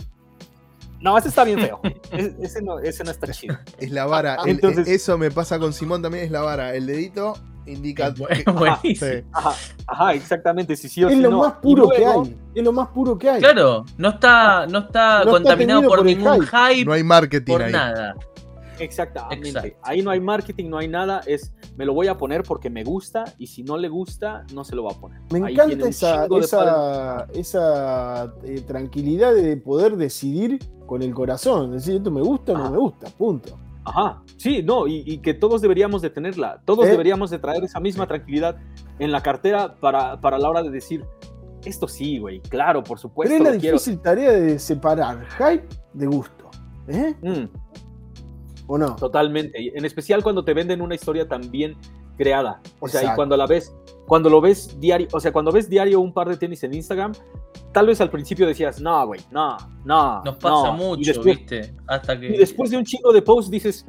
no, este está bien feo. Ese, no, ese no está chido. Es la vara. Ah, El- entonces- eso me pasa con Simón también, es la vara. El dedito indica. Es bu- que- buenísimo. Sí. Ajá, ajá, exactamente. Si sí o Es si lo no. más puro que hay. Es lo más puro que hay. Claro, no está, no está No contaminado por, ningún hype. hype, No hay marketing por ahí. nada. Exactamente. Exacto. Ahí no hay marketing, no hay nada. Es me lo voy a poner porque me gusta y si no le gusta, no se lo va a poner. Me Ahí encanta esa, esa, esa eh, tranquilidad de poder decidir con el corazón. Decir, esto me gusta o no Ajá. me gusta, punto. Ajá, sí, no, y, y que todos deberíamos de tenerla. Todos ¿Eh? deberíamos de traer esa misma tranquilidad en la cartera para, para la hora de decir, esto sí, güey, claro, por supuesto. Pero es la quiero. difícil tarea de separar hype de gusto. ¿Eh? Mm, ¿O no? totalmente. y En especial cuando te venden una historia tan bien creada. O sea, y cuando la ves, cuando lo ves diario, o sea, cuando ves diario un par de tenis en Instagram, tal vez al principio decías, no, güey, no, no. Nos pasa no". mucho, Y después, ¿viste? Hasta que. y después de un chingo de posts dices,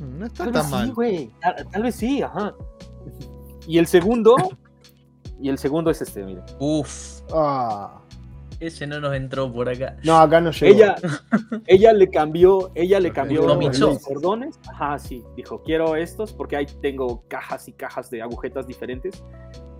Mm, No está Tal vez tan sí, mal. güey. Tal, tal vez sí, ajá. Y el segundo, y el segundo es este, mire. Uf, Ah, ese no nos entró por acá. no, acá no llegó. Ella, ella le cambió, ella le cambió los cordones. Ajá, sí. Dijo, quiero estos porque ahí tengo cajas y cajas de agujetas diferentes.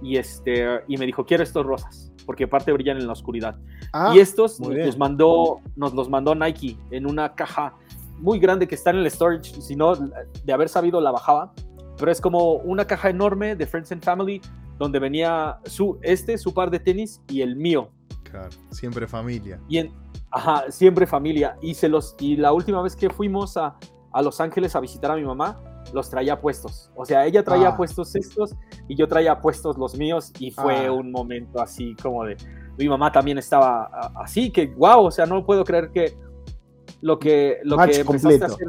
Y este, y me dijo, quiero estos rosas, porque aparte brillan en la oscuridad. Ah, y estos nos los mandó, nos los mandó Nike en una caja muy grande que está en el storage. Si no, de haber sabido la bajaba. Pero es como una caja enorme de Friends and Family donde venía su, este, su par de tenis y el mío. Claro, siempre familia. Y en, ajá, siempre familia. Y, se los, y la última vez que fuimos a, a Los Ángeles a visitar a mi mamá, los traía puestos. O sea, ella traía Ah. puestos estos y yo traía puestos los míos y fue Ah. un momento así como de... Mi mamá también estaba así, que wow, o sea, no puedo creer que lo que, lo Match que empezaste a hacer...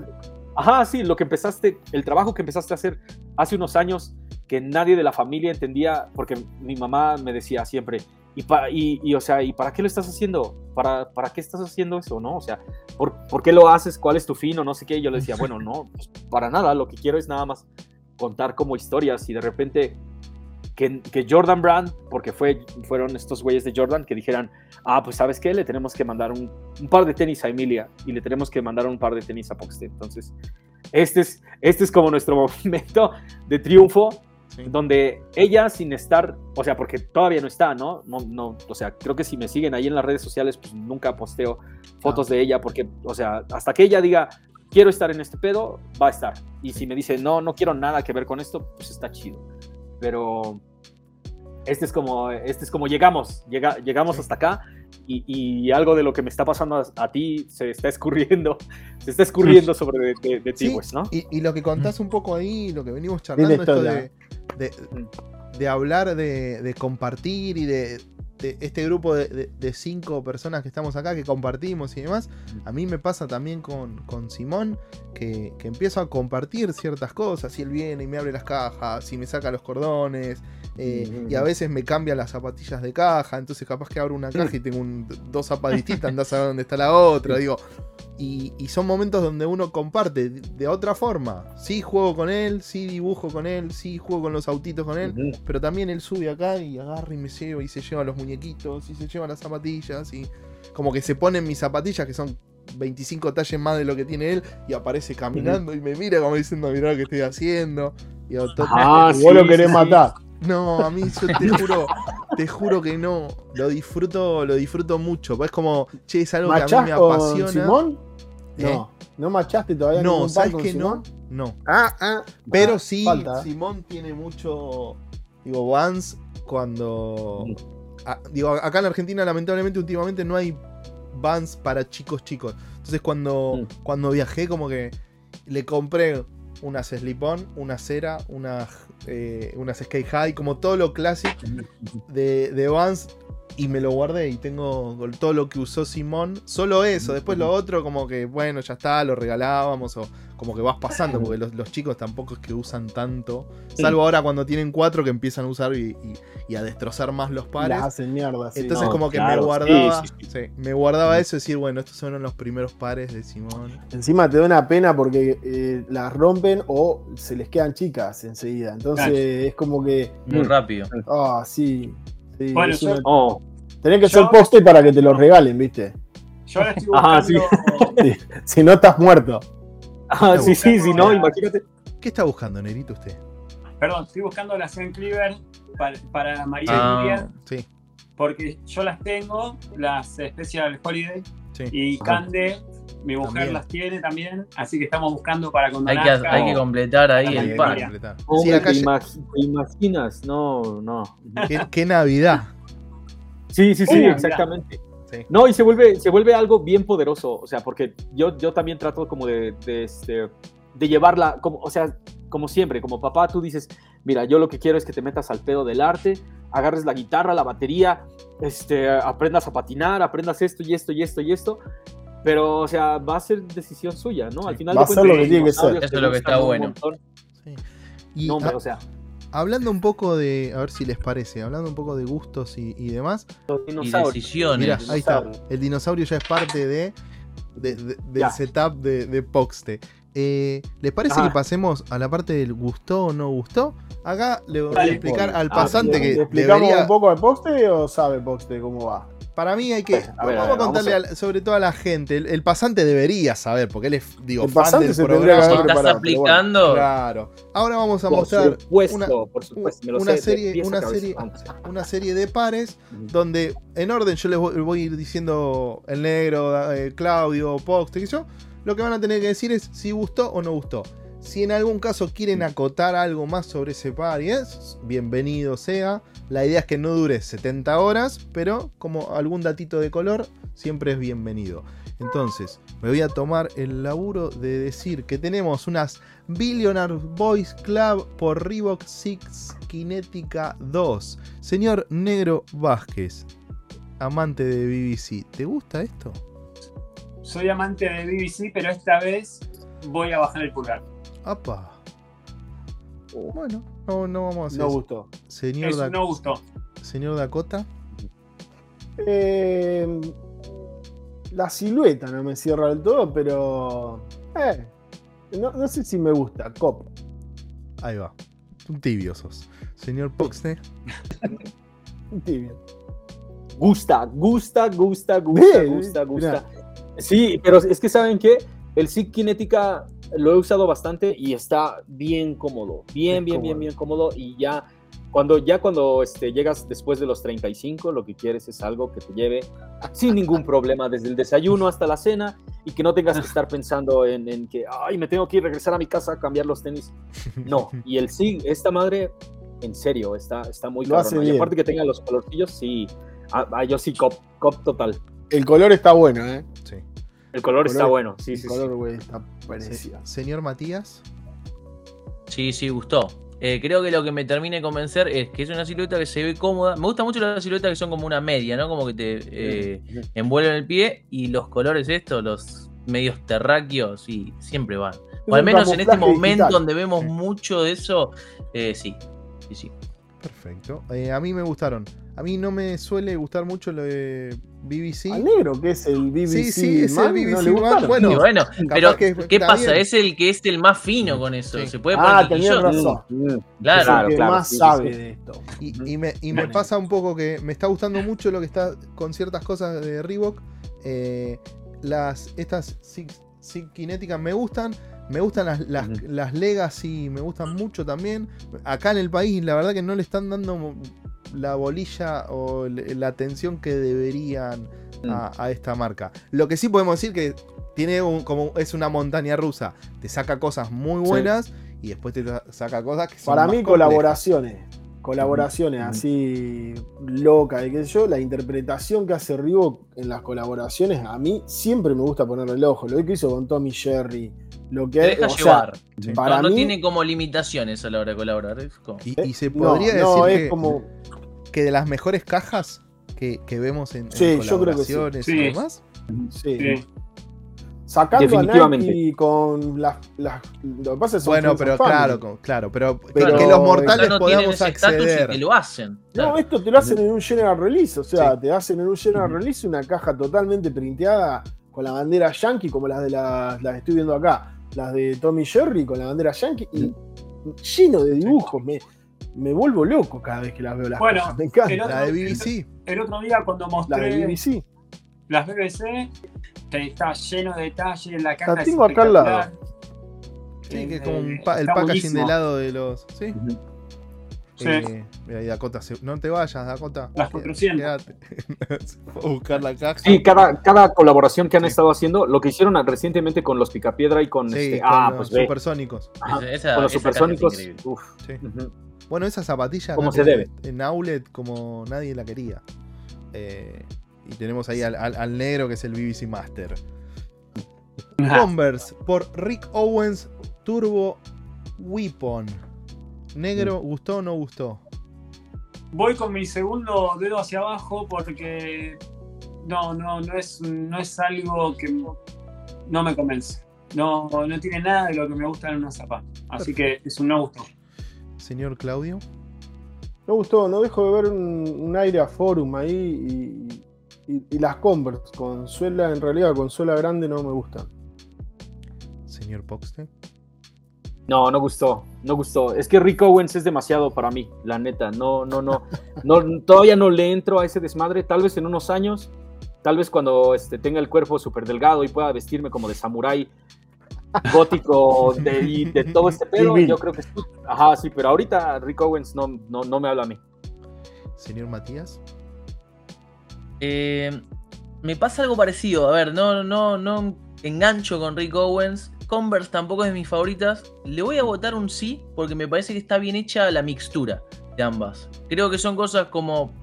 Ajá, sí, lo que empezaste, el trabajo que empezaste a hacer hace unos años que nadie de la familia entendía, porque mi mamá me decía siempre, y, pa- y, y, o sea, ¿y para qué lo estás haciendo? ¿Para, ¿Para qué estás haciendo eso? ¿No? O sea, ¿por, ¿por qué lo haces? ¿Cuál es tu fin? O no sé qué. Y yo le decía, bueno, no, pues, para nada, lo que quiero es nada más contar como historias y de repente que, que Jordan Brand, porque fue, fueron estos güeyes de Jordan que dijeran, ah, pues sabes qué, le tenemos que mandar un, un par de tenis a Emilia y le tenemos que mandar un par de tenis a Poxte. Entonces, este es, este es como nuestro momento de triunfo Sí. donde ella sin estar, o sea, porque todavía no está, ¿no? No, no, o sea, creo que si me siguen ahí en las redes sociales, pues nunca posteo fotos de ella, porque, o sea, hasta que ella diga, quiero estar en este pedo, va a estar. Y si me dice, no, no quiero nada que ver con esto, pues está chido. Pero este es como, este es como llegamos, llega, llegamos Sí. hasta acá y, y algo de lo que me está pasando a, a ti se está escurriendo, se está escurriendo sobre de, de- de ti, Sí, pues, ¿no? y, y lo que contás un poco ahí, lo que venimos charlando, esto de, de, hablar, de, compartir y de, este grupo de cinco personas que estamos acá, que compartimos y demás, a mí me pasa también con, con Simón, que, que empiezo a compartir ciertas cosas, y él viene y me abre las cajas, y me saca los cordones, eh, y a veces me cambia las zapatillas de caja, entonces capaz que abro una caja y tengo un- dos zapas distintas, andás a ver dónde está la otra, digo, y, y son momentos donde uno comparte de, otra forma. Sí juego con él, sí dibujo con él, sí juego con los autitos con él, pero también él sube acá y agarra y me lleva y se lleva los muñequitos y se lleva las zapatillas y como que se ponen mis zapatillas que son 25 talles más de lo que tiene él y aparece caminando y me mira como diciendo mirá lo que estoy haciendo. Y yo, "To- Ah, Y vos lo querés sí. matar. No, a mí yo te juro, te juro que no. Lo disfruto, lo disfruto mucho. pues Es como, che, es algo que a mí ¿Machás me apasiona. Simón? ¿Eh? No. ¿No machaste todavía No, ¿sabes que no? Simón? No. Ah, ah. Pero Ah, sí, falta. Simón tiene mucho. Digo, Vans cuando. a- digo, acá en Argentina, lamentablemente, últimamente no hay Vans para chicos chicos. Entonces, cuando, Mm. cuando viajé, como que le compré unas slip-on, una cera, unas, eh, unas skate high, como todo lo clásico de, de Vans. Y me lo guardé y tengo con todo lo que usó Simón. Solo eso. Después lo otro, como que, bueno, ya está, lo regalábamos. O como que vas pasando, porque los, los chicos tampoco es que usan tanto. Salvo ahora cuando tienen cuatro que empiezan a usar y, y- y a destrozar más los pares. Las hacen mierda. sí. Entonces No, como que claro, me guardaba. sí, sí, sí, me guardaba eso y decir, bueno, estos fueron los primeros pares de Simón. Encima te da una pena porque eh, las rompen o se les quedan chicas enseguida. Entonces Claro. es como que. Muy Mm. rápido. Ah, sí. Sí, Bueno, es yo- una- Oh, Tenés que yo- ser poste para que te los regalen, ¿viste? Yo ahora estoy Ajá, buscando. Si no estás muerto. ah, sí, sí, sí, no, imagínate. ¿Qué está buscando, Nerito, usted? Perdón, estoy buscando las Zen Cleaver para, para María Ah. Julia, Sí, porque yo las tengo, las Special Holiday, sí. y. Cande, mi mujer También. las tiene también, así que estamos buscando para cuando Hay que, hay que completar ahí Hay el completar. Sí, ¿te, imag- te imaginas? No, no. ¿Qué, qué Navidad. Sí, sí, sí, Uh, exactamente. Sí. No, y se vuelve, se vuelve algo bien poderoso, o sea, porque yo, yo también trato como de, de, este, de llevarla, como, o sea, como siempre, como papá, tú dices, mira, yo lo que quiero es que te metas al pedo del arte, agarres la guitarra, la batería, este, aprendas a patinar, aprendas esto y esto y esto y esto. Pero, o sea, va a ser decisión suya, ¿no? Al final Va de a ser lo que tiene que dinosaurios ser. Eso es lo que está bueno. Sí. Y No, hombre, a- o sea, hablando un poco de, a ver si les parece, hablando un poco de gustos y, y demás, los Y dinosaurios. decisiones. mira, ahí está, el dinosaurio ya es parte de, de- de- del Ya. setup de, de Poxte. Eh, ¿Les parece Ajá. que pasemos a la parte del gustó o no gustó? Acá le voy a explicar al Ah, pasante ¿Le- que ¿Le explicamos debería, un poco al poste o sabe poste cómo va? Para mí hay que. A ver, a vamos ver, a vamos contarle a- sobre todo a la gente. El, el pasante debería saber, porque él es, digo, El fan pasante del se tendría que programa. estás bueno. aplicando, Claro. Ahora vamos a Por mostrar supuesto, una, por supuesto. me lo una sé serie- una serie- una serie de pares donde en orden yo les voy, voy a ir diciendo el negro, eh, Claudio, Poxte, que yo. Lo que van a tener que decir es si gustó o no gustó. Si en algún caso quieren acotar algo más sobre ese par y es, bienvenido sea. La idea es que no dure 70 horas, pero como algún datito de color, siempre es bienvenido. Entonces, me voy a tomar el laburo de decir que tenemos unas Billionaire Boys Club por Reebok 6 Kinetica 2. Señor Negro Vázquez, amante de BBC, ¿te gusta esto? Soy amante de BBC, pero esta vez voy a bajar el pulgar. Apa. Bueno, no, no vamos a hacer No eso. gustó. Señor, Eso Da- no gustó. señor Dakota. Eh, la silueta no me cierra del todo, pero. eh, no, no sé si me gusta. Cop. Ahí va. Un tibio sos. Señor Poxne. Tibio. Gusta, gusta, gusta, gusta, gusta, gusta. Sí, pero es que saben que el SIG Kinética lo he usado bastante y está bien cómodo, bien, bien, cómodo. bien, bien cómodo y ya cuando ya cuando este, llegas después de los 35, lo que quieres es algo que te lleve sin ningún problema desde el desayuno hasta la cena y que no tengas que estar pensando en, en que, ay, me tengo que ir regresar a mi casa a cambiar los tenis. No, y el SIG, esta madre, en serio, está, está muy Lo hace. Y aparte que tenga los colorcillos, sí, ah, ah, yo sí, cop, cop total. El color está bueno, ¿eh? Sí. El color, color- está bueno, sí, el sí, sí. color, güey, está Se- parecido. señor Matías. sí, sí, gustó. Eh, creo que lo que me termine de convencer es que es una silueta que se ve cómoda. Me gusta mucho las siluetas que son como una media, ¿no? Como que te eh, envuelven el pie y los colores estos, los medios terráqueos, y siempre van. O al menos en este momento digital. donde vemos Sí. mucho de eso, eh, sí. Sí, sí. Perfecto. Eh, a mí me gustaron. A mí no me suele gustar mucho lo de BBC. Al negro, que es el BBC. Sí, sí, es man, el BBC ¿no le? Bueno, y bueno, pero que ¿qué pasa? bien. Es el que es el más fino con eso. Sí. Se puede poner Ah, quisquillote. razón. Mm, Es Claro. el Claro, que claro, más sí, sí, sabe sí. de esto. Y, y me, y me Bueno. pasa un poco que me está gustando mucho lo que está con ciertas cosas de Reebok. Eh, las, estas kinéticas me gustan. Me gustan las, las, las Legacy, me gustan mucho también. Acá en el país, la verdad que no le están dando la bolilla o la atención que deberían a, a esta marca. Lo que sí podemos decir que tiene un, como es una montaña rusa. Te saca cosas muy Sí. buenas y después te saca cosas que son Para más mí, complejas. colaboraciones. Colaboraciones así locas, y qué sé yo, la interpretación que hace Reebok en las colaboraciones, a mí siempre me gusta ponerle el ojo. Lo que hizo con Tommy Jerry, lo que Te deja o sea, llevar. Sí. para no, no mí, tiene como limitaciones a la hora de colaborar. Es como- Y, y se no, podría no, decir es que, como que de las mejores cajas que, que vemos en, en Sí, yo creo que sí. colaboraciones y Sí. demás. sí. Sí. Sacando a. Nike con las, Lo que pasa es Bueno, pero claro, con- claro, pero, Pero- que los mortales no podamos estatus y acceder. que lo hacen. No, esto te lo hacen en un general release, o sea, Sí. te hacen en un general release una caja totalmente printeada con la bandera yankee, como las de las, las que estoy viendo acá, las de Tommy Jerry con la bandera yankee, y lleno de dibujos, me, me vuelvo loco cada vez que las veo las Bueno, cajas, me encanta. otro- La de BBC. El otro día cuando La mostré de BBC. las BBC, te- está lleno de detalles, la caja La es tengo acá al lado. Sí, que es Eh, como un pa- el packaging buenísimo. de lado de los. ¿Sí? Sí. Eh, mira, ahí Dakota, no te vayas, Dakota. Las Quédate, 400. quédate. Voy a buscar la caja. Sí, cada, cada colaboración que han Sí. estado haciendo, lo que hicieron recientemente con los Picapiedra y con Sí, este. con Ah, los pues ve. supersónicos. Ajá, Esa- con los supersónicos. Uf. Sí. Bueno, esa zapatilla Como se debe. en Outlet como nadie la quería. Eh, y tenemos ahí al, al- al negro que es el BBC Master. Converse por Rick Owens Turbo Weapon. Negro, ¿gustó o no gustó? voy con mi segundo dedo hacia abajo porque no, no, no es, no es algo que no me convence. No, no tiene nada de lo que me gusta en una zapa. Así que es un no gusto. Señor Claudio. No gustó, no dejo de ver un, un aire a forum ahí y, y- y las Converse con suela, en realidad con suela grande no me gustan. Señor Poxte. No, no gustó, no gustó. Es que Rick Owens es demasiado para mí, la neta. No, no, no, no todavía no le entro a ese desmadre. Tal vez en unos años, tal vez cuando este, tenga el cuerpo súper delgado y pueda vestirme como de samurái gótico de, y de todo este pedo, yo creo que sí. Ajá, sí, pero ahorita Rick Owens no, no, no me habla a mí. Señor Matías. Eh, me pasa algo parecido. A ver, no, no, no engancho con Rick Owens. Converse tampoco es de mis favoritas. Le voy a votar un sí porque me parece que está bien hecha la mixtura de ambas. Creo que son cosas como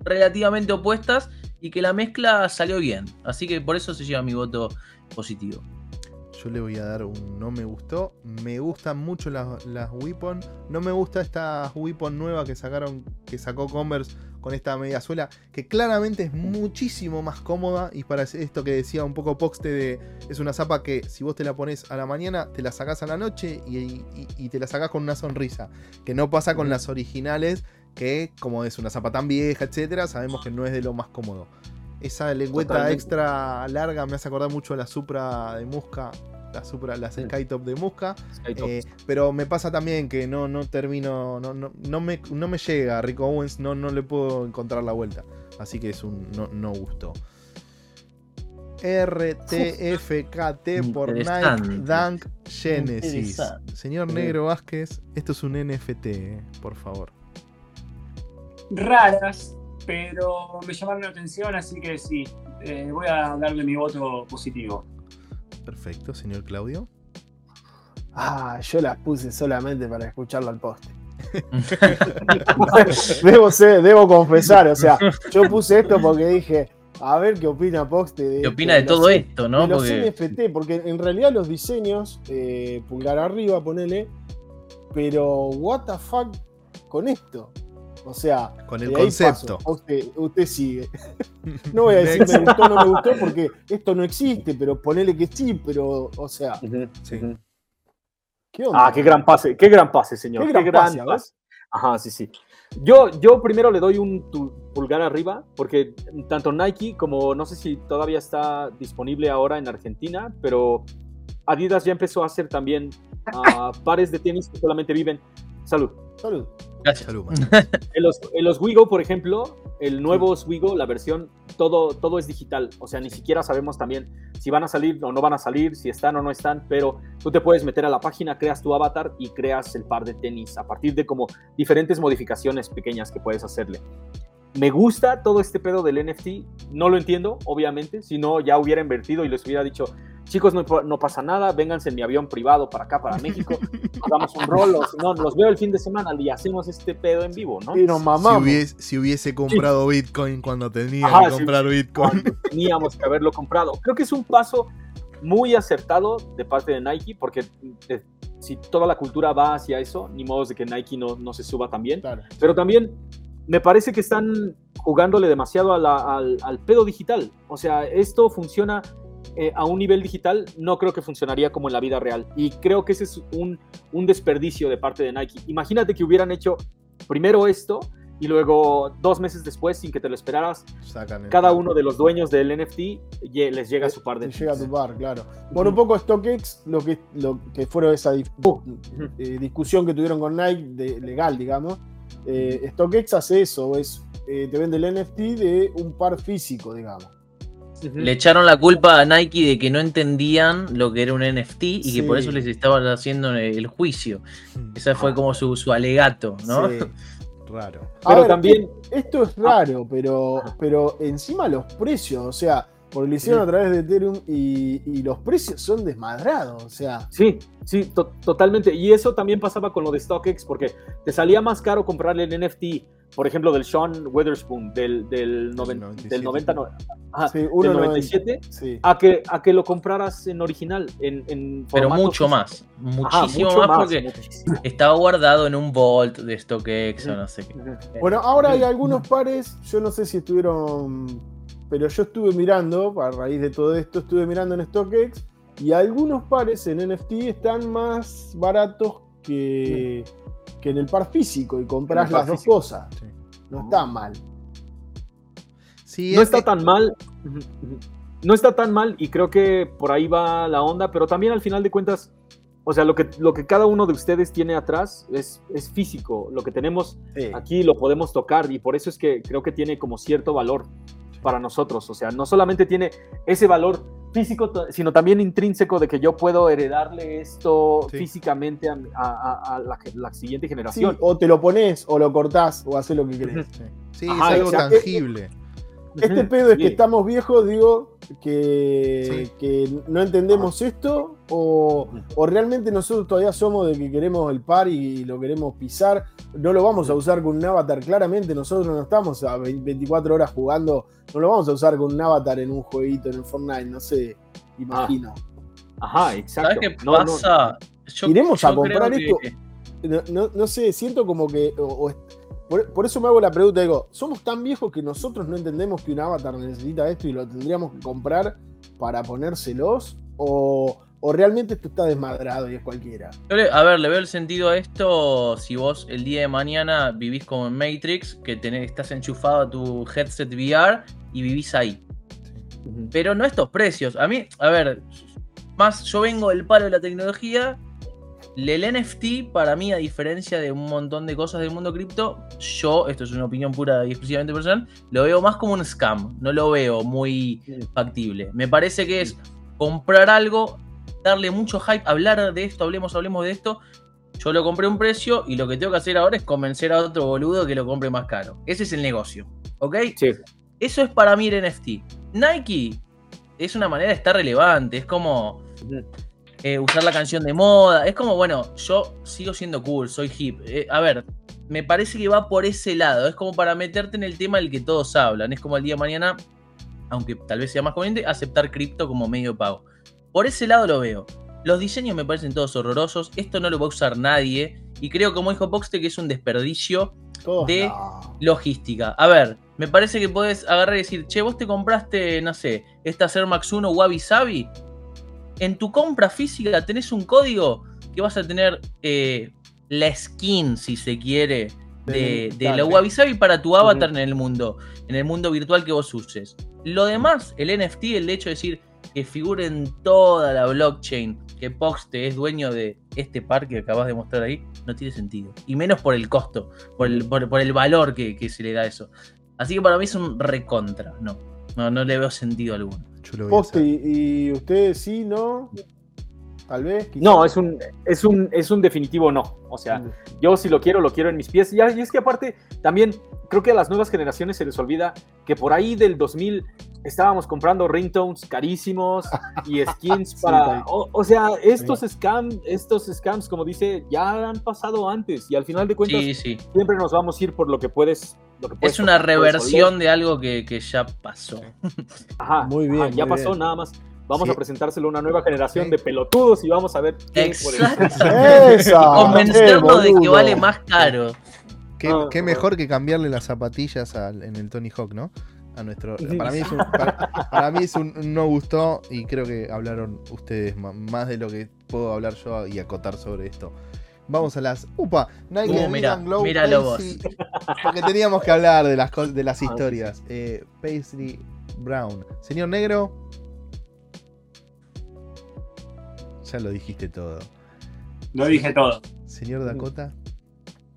relativamente opuestas y que la mezcla salió bien. Así que por eso se lleva mi voto positivo. Yo le voy a dar un no me gustó. Me gustan mucho las, las Weapon. No me gusta esta Weapon nueva que sacaron, que sacó Converse con esta media suela, que claramente es muchísimo más cómoda. Y para esto que decía un poco Poxte de. Es una zapa que si vos te la pones a la mañana, te la sacás a la noche y, y- y te la sacás con una sonrisa. Que no pasa con las originales, que como es una zapa tan vieja, etcétera, sabemos que no es de lo más cómodo. Esa lengüeta Totalmente. extra larga me hace acordar mucho a la Supra de Musca, la Supra, las Sí. Skytop de Musca. Skytop. eh, pero me pasa también que no, no termino, no, no, no me, no me llega a Rico Owens, no, no le puedo encontrar la vuelta. Así que es un no, no gusto. RTFKT por Nike. Dunk Genesis. Señor Negro Vázquez, esto es un NFT, eh, por favor. Raras, pero me llamaron la atención, así que sí, eh, voy a darle mi voto positivo. Perfecto, señor Claudio. Ah, yo las puse solamente para escucharlo al poste. debo, ser- debo confesar, o sea, yo puse esto porque dije, a ver qué opina Poste de, ¿Qué opina de los- todo esto, no? de los Porque NFT, porque en realidad los diseños, eh, pulgar arriba, ponele, pero what the fuck con esto. O sea, Con el concepto. Usted, usted sigue. No voy a decir me gustó o no me gustó porque esto no existe, pero ponele que sí, pero, o sea, Sí. ujú. ¿qué onda? Ah, qué gran pase, qué gran pase, señor. Qué Qué gran pase. Ajá, sí, sí. Yo, yo primero le doy un pulgar arriba, porque tanto Nike como no sé si todavía está disponible ahora en Argentina, pero Adidas ya empezó a hacer también ah, pares de tenis que solamente viven. Salud. Salud. Gracias. Salud, man. En los, en los Wigo, por ejemplo, el nuevo Wigo, la versión, todo, todo es digital. O sea, ni siquiera sabemos también si van a salir o no van a salir, si están o no están, pero tú te puedes meter a la página, creas tu avatar y creas el par de tenis a partir de como diferentes modificaciones pequeñas que puedes hacerle. Me gusta todo este pedo del NFT, no lo entiendo, obviamente, si no ya hubiera invertido y les hubiera dicho, chicos, no, no pasa nada, vénganse en mi avión privado para acá, para México, hagamos un rol, o si no, los veo el fin de semana y hacemos este pedo en vivo, ¿no? Y nos Si hubiese, si hubiese comprado Bitcoin cuando tenía Ajá, que comprar Bitcoin. cuando teníamos que haberlo comprado. Creo que es un paso muy acertado de parte de Nike, porque eh, si toda la cultura va hacia eso, ni modo de que Nike no, no se suba también. Claro. Pero también me parece que están jugándole demasiado a la- al, al pedo digital. O sea, esto funciona eh, a un nivel digital, no creo que funcionaría como en la vida real. Y creo que ese es un, un desperdicio de parte de Nike. Imagínate que hubieran hecho primero esto y luego dos meses después, sin que te lo esperaras, Sacan cada uno de los dueños del NFT les llega su par de Te llega a tu bar, claro. Por un poco StockX, lo que, lo que fueron esa dis- eh, discusión que tuvieron con Nike, de, legal, digamos. Eh, StockX hace eso, es, eh, te vende el NFT de un par físico, digamos. Le echaron la culpa a Nike de que no entendían lo que era un NFT y Sí. que por eso les estaban haciendo el juicio. Mm, Ese fue como su, su alegato, ¿no? Sí. Raro. Pero ver, también, Esto es raro, pero, pero encima los precios, o sea, porque lo hicieron a través de Ethereum y, y los precios son desmadrados, o sea. sí, sí, to- totalmente. Y eso también pasaba con lo de StockX, porque te salía más caro comprarle el NFT por ejemplo, del Sean Witherspoon del, del, noven- 97. del 90, no, ajá, Sí, del 1.90. 97, Sí. a que, a que lo compraras en original, en, en Pero mucho más. Ajá, Muchísimo mucho más, porque muchísimo. estaba guardado en un vault de StockX o no sé qué. Bueno, ahora hay algunos pares, yo no sé si estuvieron, pero yo estuve mirando, a raíz de todo esto, estuve mirando en StockX y algunos pares en NFT están más baratos que, que en el par físico y compras las dos cosas. Sí. No está mal. Sí, no es está que- tan mal. No está tan mal y creo que por ahí va la onda, pero también al final de cuentas, o sea, lo que, lo que cada uno de ustedes tiene atrás es, es físico. Lo que tenemos Sí. aquí lo podemos tocar y por eso es que creo que tiene como cierto valor para nosotros. O sea, no solamente tiene ese valor físico, sino también intrínseco de que yo puedo heredarle esto Sí. físicamente a, a- a la, la siguiente Sí, generación. o te lo pones o lo cortás o haces lo que querés. Sí, Sí, Ajá, es algo exacto. tangible. Este pedo es que estamos viejos, digo, que, Sí. que no entendemos esto, o, o realmente nosotros todavía somos de que queremos el par y lo queremos pisar. No lo vamos a usar con un avatar. Claramente nosotros no estamos a 20 24 horas jugando, no lo vamos a usar con un avatar en un jueguito, en el Fortnite, no sé, imagino. Ajá, exacto. ¿Sabes qué No, no, pasa? Yo- Iremos a yo comprar que- esto. No, no- no sé, siento como que. o- o est- por, por eso me hago la pregunta, digo, ¿somos tan viejos que nosotros no entendemos que un avatar necesita esto y lo tendríamos que comprar para ponérselos? ¿O, o realmente esto está desmadrado y es cualquiera? A ver, le veo el sentido a esto si vos el día de mañana vivís como en Matrix, que tenés, estás enchufado a tu headset VR y vivís ahí. Pero no estos precios. A mí, a ver, más yo vengo del palo de la tecnología. El NFT, para mí, a diferencia de un montón de cosas del mundo cripto, yo, esto es una opinión pura y exclusivamente personal, lo veo más como un scam. No lo veo muy factible. Me parece que es comprar algo, darle mucho hype, hablar de esto, hablemos, hablemos de esto. Yo lo compré a un precio y lo que tengo que hacer ahora es convencer a otro boludo que lo compre más caro. Ese es el negocio. ¿Ok? Sí. Eso es para mí el NFT. Nike es una manera de estar relevante. Es como eh, usar la canción de moda. Es como, bueno, yo sigo siendo cool, soy hip. Eh, a ver, me parece que va por ese lado. Es como para meterte en el tema del que todos hablan. Es como el día de mañana, aunque tal vez sea más conveniente, aceptar cripto como medio de pago. Por ese lado lo veo. Los diseños me parecen todos horrorosos. Esto no lo va a usar nadie. Y creo, como dijo Poxte, que es un desperdicio De- no. logística. A ver, me parece que podés agarrar y decir, che, vos te compraste, no sé, esta Air Max 1 Wabi Sabi. En tu compra física tenés un código que vas a tener eh, la skin, si se quiere, de, la. Wabi Sabi para tu avatar en el mundo, en el mundo virtual que vos uses. Lo demás, el NFT, el hecho de decir que figure en toda la blockchain, que Poxte es dueño de este par que acabas de mostrar ahí, no tiene sentido. Y menos por el costo, por el, por, por el valor que, que se le da a eso. Así que para mí es un recontra, no. No, no le veo sentido alguno. Poste, y, y ustedes sí, no? Tal vez. quizás. No, es un, es un, es un definitivo no. O sea, yo si lo quiero, lo quiero en mis pies. Y, y es que aparte, también creo que a las nuevas generaciones se les olvida que por ahí del 2000 estábamos comprando ringtones carísimos y skins para... O, o sea, estos, scam, estos scams, como dice, ya han pasado antes y al final de cuentas Sí, sí. siempre nos vamos a ir por lo que puedes... Lo que puedes Es una tocar, puedes reversión de algo que, que ya pasó. Ajá, Muy bien, ajá, ya pasó nada más. Vamos Sí. a presentárselo a una nueva generación de pelotudos y vamos a ver qué. Convencernos de que vale más caro. Qué, Ah, qué ah. mejor que cambiarle las zapatillas al- en el Tony Hawk, ¿no? A nuestro. Para mí es un, para, para mí es un no gustó y creo que hablaron ustedes más de lo que puedo hablar yo y acotar sobre esto. Vamos a las. ¡Upa! Nike Uh, mira, Glow míralo Paisley, Porque teníamos que hablar de las, de las Ah, historias. Eh, Paisley Brown. Señor Negro. Ya lo dijiste todo. Lo dije todo. Señor Dakota.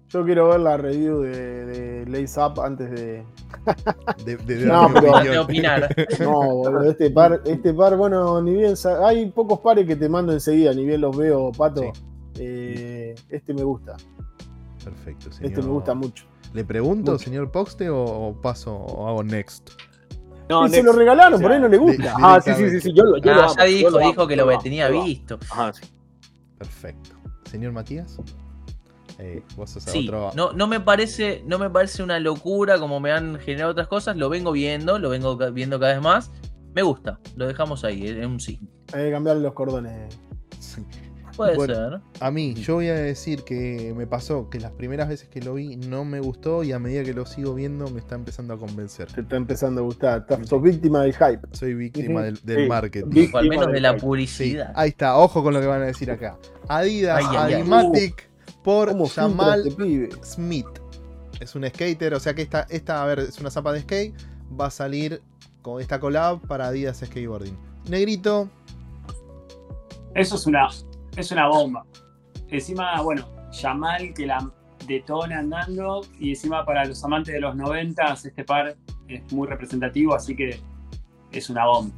Yo quiero ver la review de, de Lace Up antes de. De, de- de No, pero- de opinar. No, boludo, este par, este par, bueno, ni bien. Hay pocos pares que te mando enseguida, ni bien los veo, pato. Sí. Eh, este me gusta, Perfecto, señor. este me gusta mucho. ¿Le pregunto, Mucho. señor Poxte, o, o paso o hago next? No, y se lo regalaron, O sea, por ahí no le de- gusta. Ah, sí, sí, sí, sí, yo lo, yo lo Ah, amo, ya yo dijo, lo amo, dijo que lo amo, tenía lo amo. visto. Ajá, sí. Perfecto. Señor Matías. Eh, vos sos Sí, otro. no, no, me parece, no me parece una locura como me han generado otras cosas. Lo vengo viendo, lo vengo viendo cada vez más. Me gusta, lo dejamos ahí, es un sí. Hay que cambiarle los cordones. Sí. Puede Bueno. ser. A mí, yo voy a decir que me pasó que las primeras veces que lo vi no me gustó y a medida que lo sigo viendo me está empezando a convencer. Te está empezando a gustar. Estás- sos víctima del hype. Soy víctima del, del Sí. marketing. O al menos de la Sí, publicidad. ahí está, ojo con lo que van a decir acá. Adidas Ay, ay, ay. Adimatic por ¿Cómo filtra Jamal? Smith. Es un skater, o sea que esta, esta, a ver, es una zapa de skate. Va a salir con esta collab para Adidas Skateboarding. Negrito, Eso es una, es una bomba. Encima, bueno, Yamal que la detona andando y encima para los amantes de los 90 este par es muy representativo, así que es una bomba.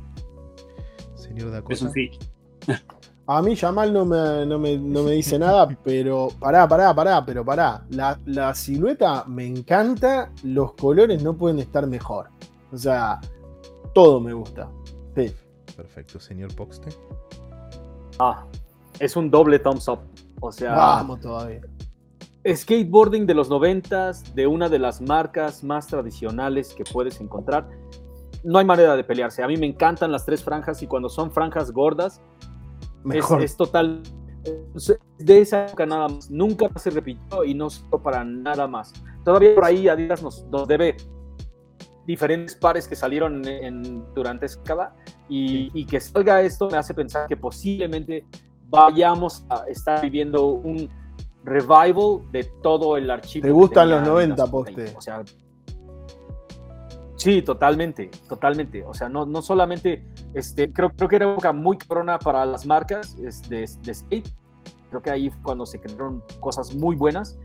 señor Dakota. Es un sí. A mí Yamal no me, no me, no me dice nada, pero pará, pará, pará, pero pará. La, la silueta me encanta, los colores no pueden estar mejor. O sea, todo me gusta. Sí. Perfecto, señor Poxte. Ah, es un doble thumbs up. O sea, Vamos todavía. skateboarding de los noventas, de una de las marcas más tradicionales que puedes encontrar. No hay manera de pelearse. A mí me encantan las tres franjas y cuando son franjas gordas, Mejor. es total. es De esa época nada más. Nunca se repitió y no sirvió para nada más. Todavía por ahí Adidas nos, nos debe diferentes pares que salieron en, en- durante esa década y, y que salga esto me hace pensar que posiblemente vayamos a estar viviendo un revival de todo el archivo. ¿Te gustan los 90, Adidas por ahí. Poste? O sea, sí, totalmente, totalmente. O sea, no, no solamente, este, creo, creo que era una época muy cabrona para las marcas de, de skate. Creo que ahí fue cuando se crearon cosas muy buenas.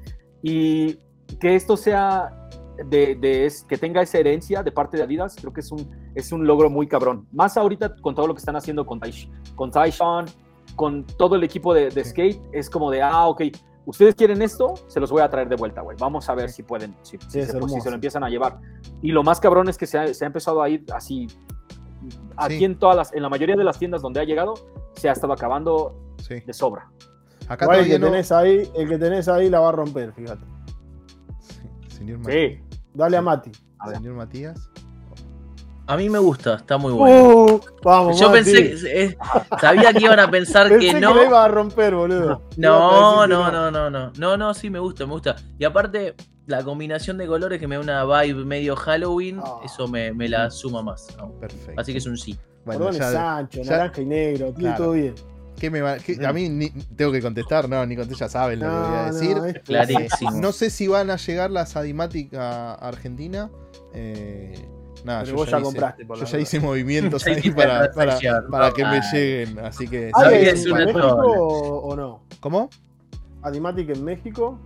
Y que esto sea de, de es- que tenga esa herencia de parte de Adidas, creo que es un, es un logro muy cabrón. Más ahorita con todo lo que están haciendo con, Taish- con Taishan, con todo el equipo de, de skate, es como de, ah, ok, ustedes quieren esto, se los voy a traer de vuelta, güey. Vamos a ver si pueden, si, si es se, si hermoso. se lo empiezan a llevar. Y lo más cabrón es que se ha, se ha empezado a ir así. Aquí Sí. en todas las, en la mayoría de las tiendas donde ha llegado, se ha estado acabando Sí. de sobra. Acá Igual el que, no. tenés ahí, el que tenés ahí la va a romper, fíjate. Sí, Señor, Ma- Sí. Dale a Mati. A señor Matías. A mí me gusta, está muy bueno. Uh, vamos, Yo Mati. pensé, eh, sabía que iban a pensar Pensé que que no. la iba a romper, boludo. No, que no, no, no, no. No, no, sí me gusta, me gusta. Y aparte, la combinación de colores que me da una vibe medio Halloween, Ah. eso me, me la suma más. Perfecto. Así que es un sí. Bueno, ya- ancho, ya- naranja y negro, Claro. todo bien. ¿qué me va- qué- a mí ni- tengo que contestar, no, ni contesté, ya saben lo que voy a decir. no, Clarísimo. No sé si van a llegar las Adimatic a Argentina. Eh, nada, Pero yo vos ya, ya hice, compraste, por yo ya hice movimientos ahí para, para, que me lleguen. Así que. ¿Hay en México o, o no? ¿Cómo? Adimatic en México.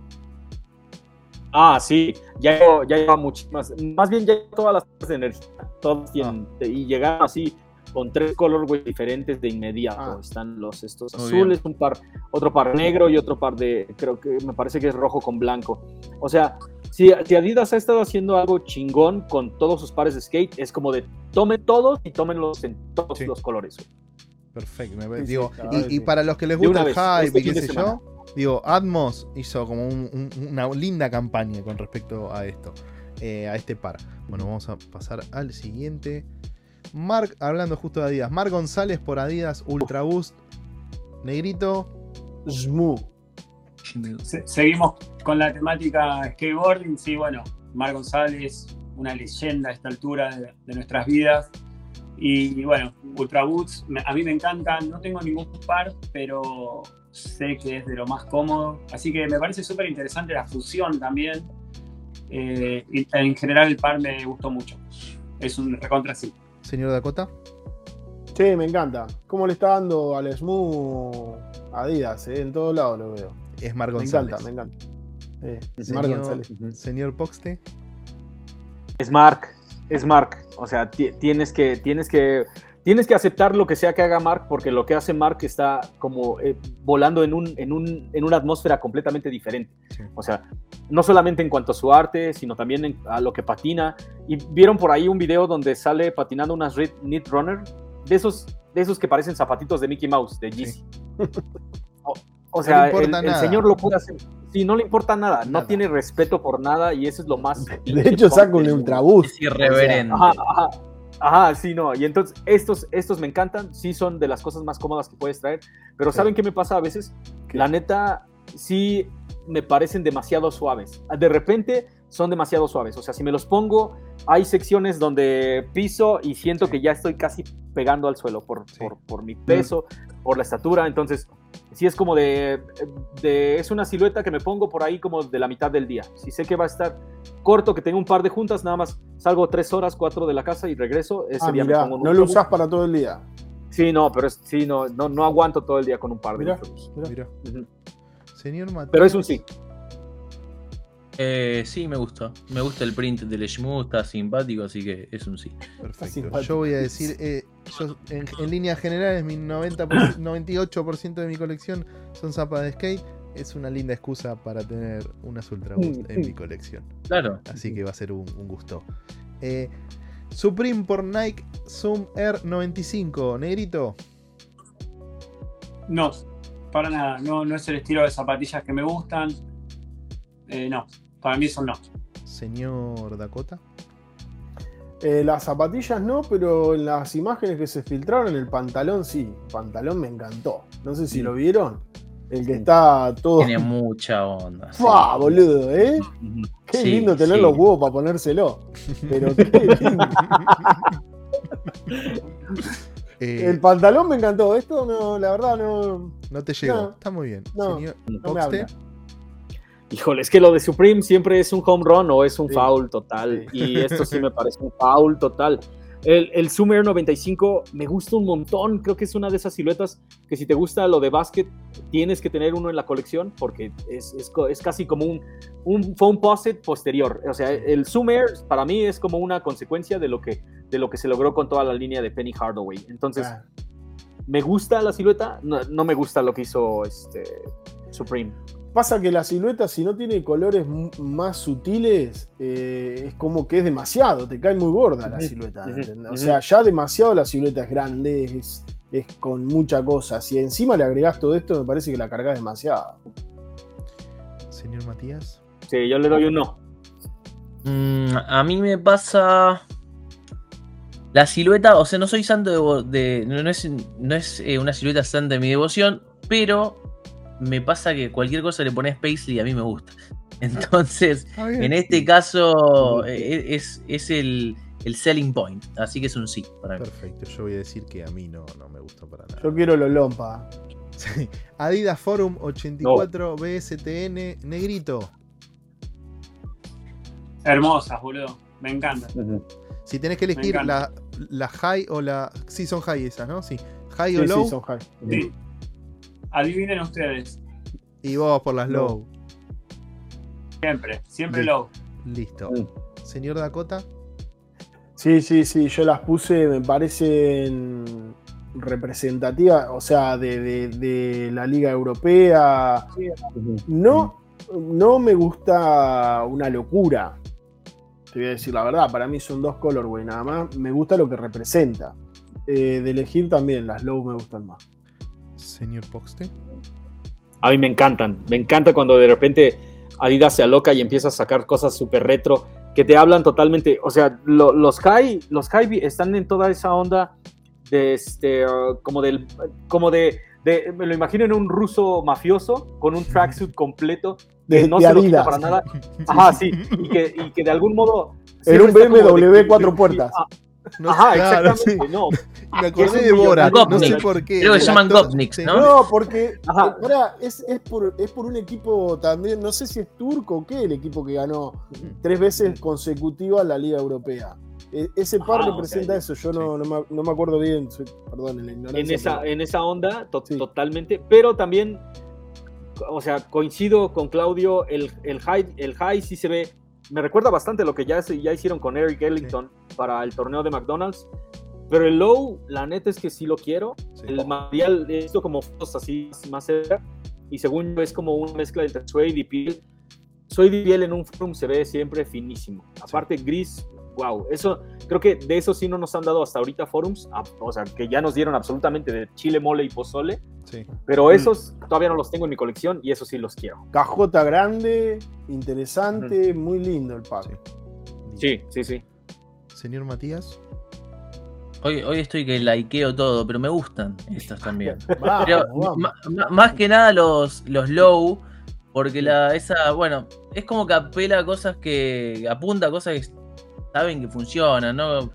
Ah, sí, ya, ya lleva muchísimas, más bien ya todas las tiendas de energía, todas tienen, y llegaron así con tres colorways diferentes de inmediato. Ah. Están los estos Muy azules, un par, otro par negro y otro par de, creo que me parece que es rojo con blanco. O sea, si, si Adidas ha estado haciendo algo chingón con todos sus pares de skate, es como de tomen todos y tómenlos en todos Sí. los colores. Perfecto. me- Sí, digo, y, para los que les gusta el hype este y qué sé yo, digo, Atmos hizo como un- un- una linda campaña con respecto a esto, eh, a este par. Bueno, vamos a pasar al siguiente. Mark, hablando justo de Adidas, Mark González por Adidas Ultra Boost. Negrito, Shmu. Se- seguimos con la temática skateboarding. Sí, bueno, Mar González, una leyenda a esta altura de, de nuestras vidas. Y, bueno, Ultra Boots, me- a mí me encantan. No tengo ningún par, pero sé que es de lo más cómodo. Así que me parece súper interesante la fusión también. Eh, y en general el par me gustó mucho. Es un recontra sí. señor Dakota. Sí, me encanta. ¿Cómo le está dando al Shmu Adidas? eh? En todos lados lo veo. Es Mark Me González. encanta, me encanta. Eh, Marc Señor, González. señor Poxte. Es Mark, es Mark. O sea, ti- tienes que, tienes que, tienes que aceptar lo que sea que haga Mark, porque lo que hace Mark está como eh, volando en, un, en, un, en una atmósfera completamente diferente. Sí. O sea, no solamente en cuanto a su arte, sino también en- a lo que patina. Y vieron por ahí un video donde sale patinando unas Red Knit Runner, de esos, de esos que parecen zapatitos de Mickey Mouse, de Yeezy. O, o sea, importa el, el señor lo puede hacer. Sí, no le importa nada, no Nada. tiene respeto por nada y eso es lo más. De hecho, saca un ultrabús. Es irreverente. Ajá, ajá. Ajá, sí, no. Y entonces, estos, estos me encantan, sí son de las cosas más cómodas que puedes traer. Pero ¿saben qué me pasa a veces? La neta, sí me parecen demasiado suaves. De repente son demasiado suaves. O sea, si me los pongo, hay secciones donde piso y siento que ya estoy casi pegando al suelo por, Sí. por, por mi peso, por la estatura. Entonces, sí es como de, de- Es una silueta que me pongo por ahí como de la mitad del día. Si sé que va a estar corto, que tengo un par de juntas, nada más salgo tres horas, cuatro de la casa y regreso. Ese Ah, día me pongo un no lo usás para todo el día. Sí, no, pero es- sí, no, no, no aguanto todo el día con un par de. Mirá. Ujú. Señor Matías. Pero es un sí. Eh, sí, me gusta. Me gusta el print del Shmu, está simpático, así que es un sí. Perfecto. Yo voy a decir, eh, yo en, en líneas generales, mi 90 98% de mi colección son zapas de skate. Es una linda excusa para tener unas Ultra Boost en mi colección. Claro. Así que va a ser un, un gusto. Eh, Supreme por Nike Zoom Air 95, negrito. No, para nada. No, no es el estilo de zapatillas que me gustan. Eh, no, para mí son no. Señor Dakota. Eh, las zapatillas no, pero en las imágenes que se filtraron, el pantalón sí. El pantalón me encantó. No sé si Sí. lo vieron. El que está todo. Tiene mucha onda. sí. ¡Fua, boludo! ¿eh? Qué Sí, lindo tener sí. los huevos para ponérselo. Pero qué lindo. Eh, El pantalón me encantó. Esto no, la verdad no. no te llegó. no, Está muy bien. no, Señor No me habla. Híjole, es que lo de Supreme siempre es un home run o es un Sí. foul total. Sí. Y esto sí me parece un foul total. El, el Zoom Air 95 me gusta un montón. Creo que es una de esas siluetas que si te gusta lo de básquet, tienes que tener uno en la colección porque es, es, es casi como un, un foam posit posterior. O sea, el Zoom Air para mí es como una consecuencia de lo que, de lo que se logró con toda la línea de Penny Hardaway. Entonces, Ah, me gusta la silueta, no, no me gusta lo que hizo este, Supreme. Pasa que la silueta, si no tiene colores más sutiles, eh, es como que es demasiado, te cae muy gorda la silueta. O sea, ya demasiado la silueta es grande, es, es con mucha cosa. Si encima le agregás todo esto, me parece que la cargas demasiado. Señor Matías. Sí, yo le doy un no. Mm, a mí me pasa. La silueta, o sea, no soy santo de. vo- de- no, no es, no es eh, una silueta santa de mi devoción, pero me pasa que cualquier cosa le pones Paisley y a mí me gusta. Entonces, en este caso, eh, es, es el, el selling point. Así que es un sí para mí. Perfecto. Yo voy a decir que a mí no, no me gustó para nada. Yo quiero los lompa. Sí. Adidas Forum 84 BSTN Negrito. Hermosas, boludo. Me encantan. Si tenés que elegir la, encanta. la high o la. Sí, son high esas, ¿no? Sí. High o Sí, low. sí, son high. Sí. Adivinen ustedes. Y vos por las Low. Siempre, siempre low. Listo. Señor Dakota. Sí, sí, sí, yo las puse, me parecen representativas, o sea, de, de- de la Liga Europea. No, no me gusta una locura. Te voy a decir la verdad, para mí son dos colorway nada más. Me gusta lo que representa. Eh, de elegir también, las low me gustan más. Señor Poxte. A mí me encantan. Me encanta cuando de repente Adidas se aloca y empieza a sacar cosas súper retro que te hablan totalmente. O sea, lo- los high, los high están en toda esa onda de este, uh, como del, como de, de- me lo imagino en un ruso mafioso con un tracksuit completo que De, no de se lo quita Adidas. para nada. Ajá, sí. Y que, y que de algún modo. Era un BMW de- cuatro puertas. Ah, No, Ajá, claro, exactamente. sí. No, Me acordé Es un de Borat. No sé Gopnik. por qué. Creo que se llaman Gopniks. ¿no? No, porque Ajá. pará, es, es por, es por un equipo también, no sé si es turco o qué, el equipo que ganó tres veces consecutivas la Liga Europea. E- ese par Ah, representa eso, yo no, no, me, no me acuerdo bien, perdón, en la ignorancia. en esa, pero- en esa onda, to- Sí. totalmente. Pero también, o sea, coincido con Claudio, el, el, high, el high sí se ve, me recuerda bastante lo que ya, ya hicieron con Eric Ellington para el torneo de McDonald's. Pero el low, la neta es que sí lo quiero. Sí. El material, he visto como fotos así más cerca. Y según yo, es como una mezcla entre suede y piel. Suede y piel en un forum se ve siempre finísimo. Aparte, gris, wow. Eso, creo que de eso sí no nos han dado hasta ahorita forums. a- O sea, que ya nos dieron absolutamente de chile, mole y pozole. Sí. Pero esos todavía no los tengo en mi colección y esos sí los quiero. Cajota grande, interesante, muy lindo el pack. Sí, sí, sí. Señor Matías. Hoy, hoy estoy que likeo todo, pero me gustan estos también. Vamos, Pero vamos. más que nada los, los low, porque la, esa, bueno, es como que apela a cosas que, apunta a cosas que saben que funcionan, ¿no?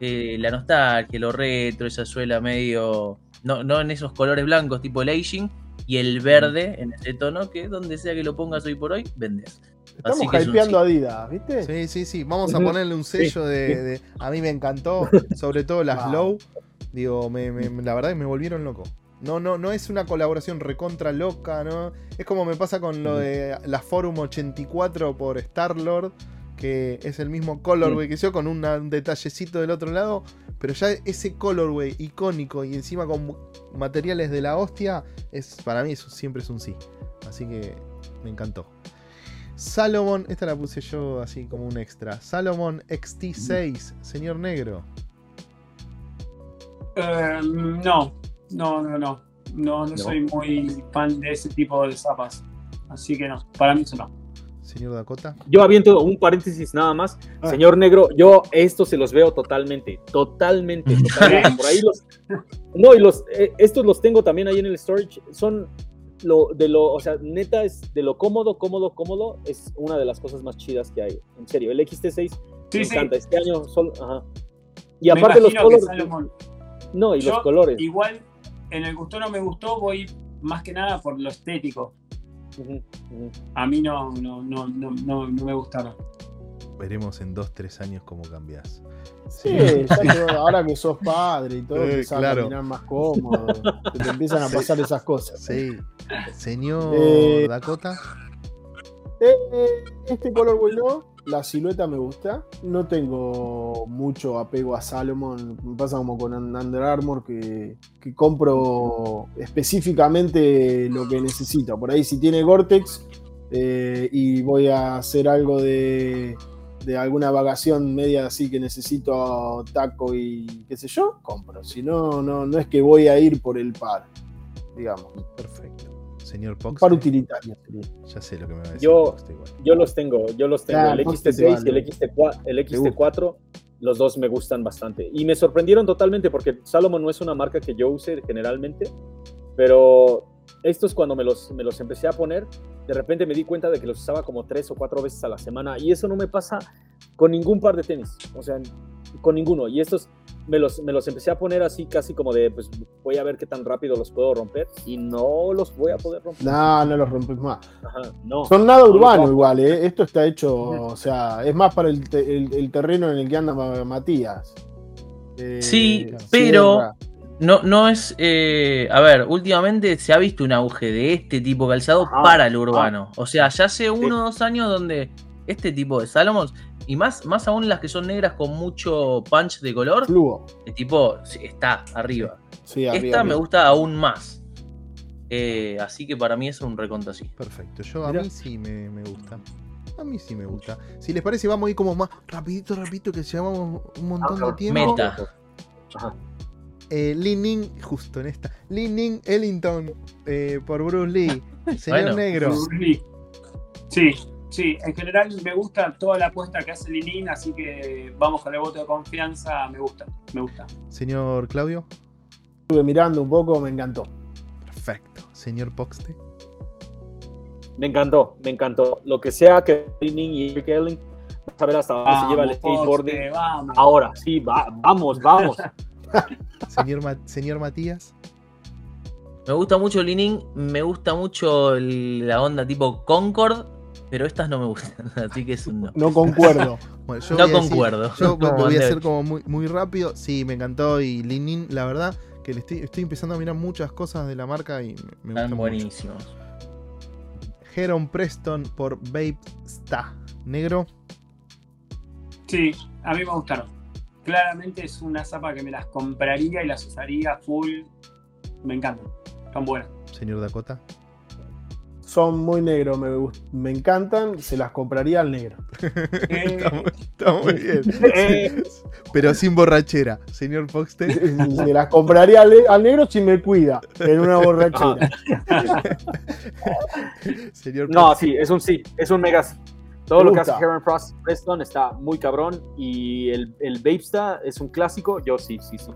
Eh, la nostalgia, lo retro, esa suela medio, no, no en esos colores blancos tipo el aging, y el verde en ese tono que donde sea que lo pongas hoy por hoy, vendes. Estamos Así que es hypeando a Adidas, ¿viste? Sí, sí, sí. Vamos a ponerle un sello de, de- A mí me encantó. Sobre todo las Wow. low. Digo, me- me- la verdad que me volvieron loco. No, no, no es una colaboración recontra loca, ¿no? Es como me pasa con lo de la Forum 84 por Star-Lord, que es el mismo colorway que yo, con una- un detallecito del otro lado, pero ya ese colorway icónico y encima con materiales de la hostia, es para mí eso siempre es un sí. Así que me encantó. Salomon, esta la puse yo así como un extra. Salomon XT6, señor negro. Eh, no, no, no, no. No, no soy muy fan de ese tipo de zapas. Así que no, para mí eso no. Señor Dakota. Yo aviento un paréntesis nada más. Ah. Señor Negro, yo estos se los veo totalmente, totalmente, totalmente. Por ahí los. No, y los, eh, estos los tengo también ahí en el storage. Son lo de lo, o sea, neta es de lo cómodo, cómodo, cómodo. Es una de las cosas más chidas que hay. En serio, el XT6 Sí, me sí. encanta. Este año solo, ajá. Y Me aparte los colores. No, y Yo los colores. Igual, en el gusto no me gustó, voy más que nada por lo estético. A mí no, no, no, no, no, no me gustaron. Veremos en 2-3 años cómo cambias. Sí, ya que ahora que sos padre y todo, Eh, empezás claro. a caminar más cómodo. que te empiezan a Sí. pasar esas cosas. Sí. Señor Eh, Dakota. Eh, este color bueno, la silueta me gusta. No tengo mucho apego a Salomon. Me pasa como con Under Armour que, que compro específicamente lo que necesito. Por ahí si tiene Gore-Tex eh, y voy a hacer algo de, de alguna vacación media así que necesito taco y qué sé yo, compro. Si no, no, no es que voy a ir por el par, digamos. Perfecto. Señor Pox. par utilitario sería. Ya sé lo que me va a decir. Yo- los tengo, yo los tengo. Ya, el entonces XT6 te y el, vale. XT4, el XT4, los dos me gustan bastante. Y me sorprendieron totalmente porque Salomon no es una marca que yo use generalmente, pero estos cuando me los, me los empecé a poner, de repente me di cuenta de que los usaba como tres o cuatro veces a la semana y eso no me pasa con ningún par de tenis, o sea, con ninguno. Y estos me los, me los empecé a poner así casi como de, pues voy a ver qué tan rápido los puedo romper y no los voy a poder romper. No, no los rompes más. Ajá, no. Son nada No, urbano no. igual, ¿eh? Esto está hecho, o sea, es más para el, te- el- el terreno en el que anda Ma- Matías. Eh, Sí, pero- sierra. No, no es. eh, a ver, últimamente se ha visto un auge de este tipo de calzado Ajá, para el urbano. O sea, ya hace uno o dos años donde este tipo de Salomons, y más, más aún las que son negras con mucho punch de color, Fluo. el tipo está arriba. Sí, arriba, Esta me gusta aún más. Eh, así que para mí es un reconto así. Perfecto. Yo a Mirá. mí sí me, me gusta. A mí sí me gusta. Si les parece, vamos a ir como más rapidito, rapidito, que llevamos un montón de tiempo. Meta. Ajá. Eh, Lin Ning, justo en esta. Lin Ning Ellington eh, por Bruce Lee. Señor Bueno. Negro. Sí. Sí, sí, en general me gusta toda la apuesta que hace Lilín, así que vamos con el voto de confianza, me gusta, me gusta. Señor Claudio. Estuve mirando un poco, me encantó. Perfecto. Señor Poxte. Me encantó, me encantó. Lo que sea que Leaning y Eric Elling, vamos a ver hasta dónde se lleva el skateboarding. Poste, vamos. Ahora, sí, va- vamos, vamos. Señor, Ma- señor Matías. Me gusta mucho Linin, me gusta mucho el- la onda tipo Concord, pero estas no me gustan, así que es un no. No concuerdo. Bueno, yo No voy a decir- concuerdo. yo Como voy a hacer como muy, muy rápido. Sí, me encantó. Y Lin Ning, la verdad, que le estoy, estoy empezando a mirar muchas cosas de la marca y me, Están gustan mucho. buenísimos. Heron Preston por Babe Sta. Negro. Sí, a mí me gustaron. Claramente es una zapa que me las compraría y las usaría full. Me encantan, están buenas. Señor Dakota. Son muy negros, me, me encantan, se las compraría al negro. Está, muy- está muy bien. Eh. Pero sin borrachera. Señor Foxte. Se las compraría al, al negro si me cuida en una borrachera. Señor No, sí, es un sí, es un mega sí. Todo Me lo que hace. Heron Frost Preston está muy cabrón y el, el Vapesta es un clásico, yo sí, sí, sí.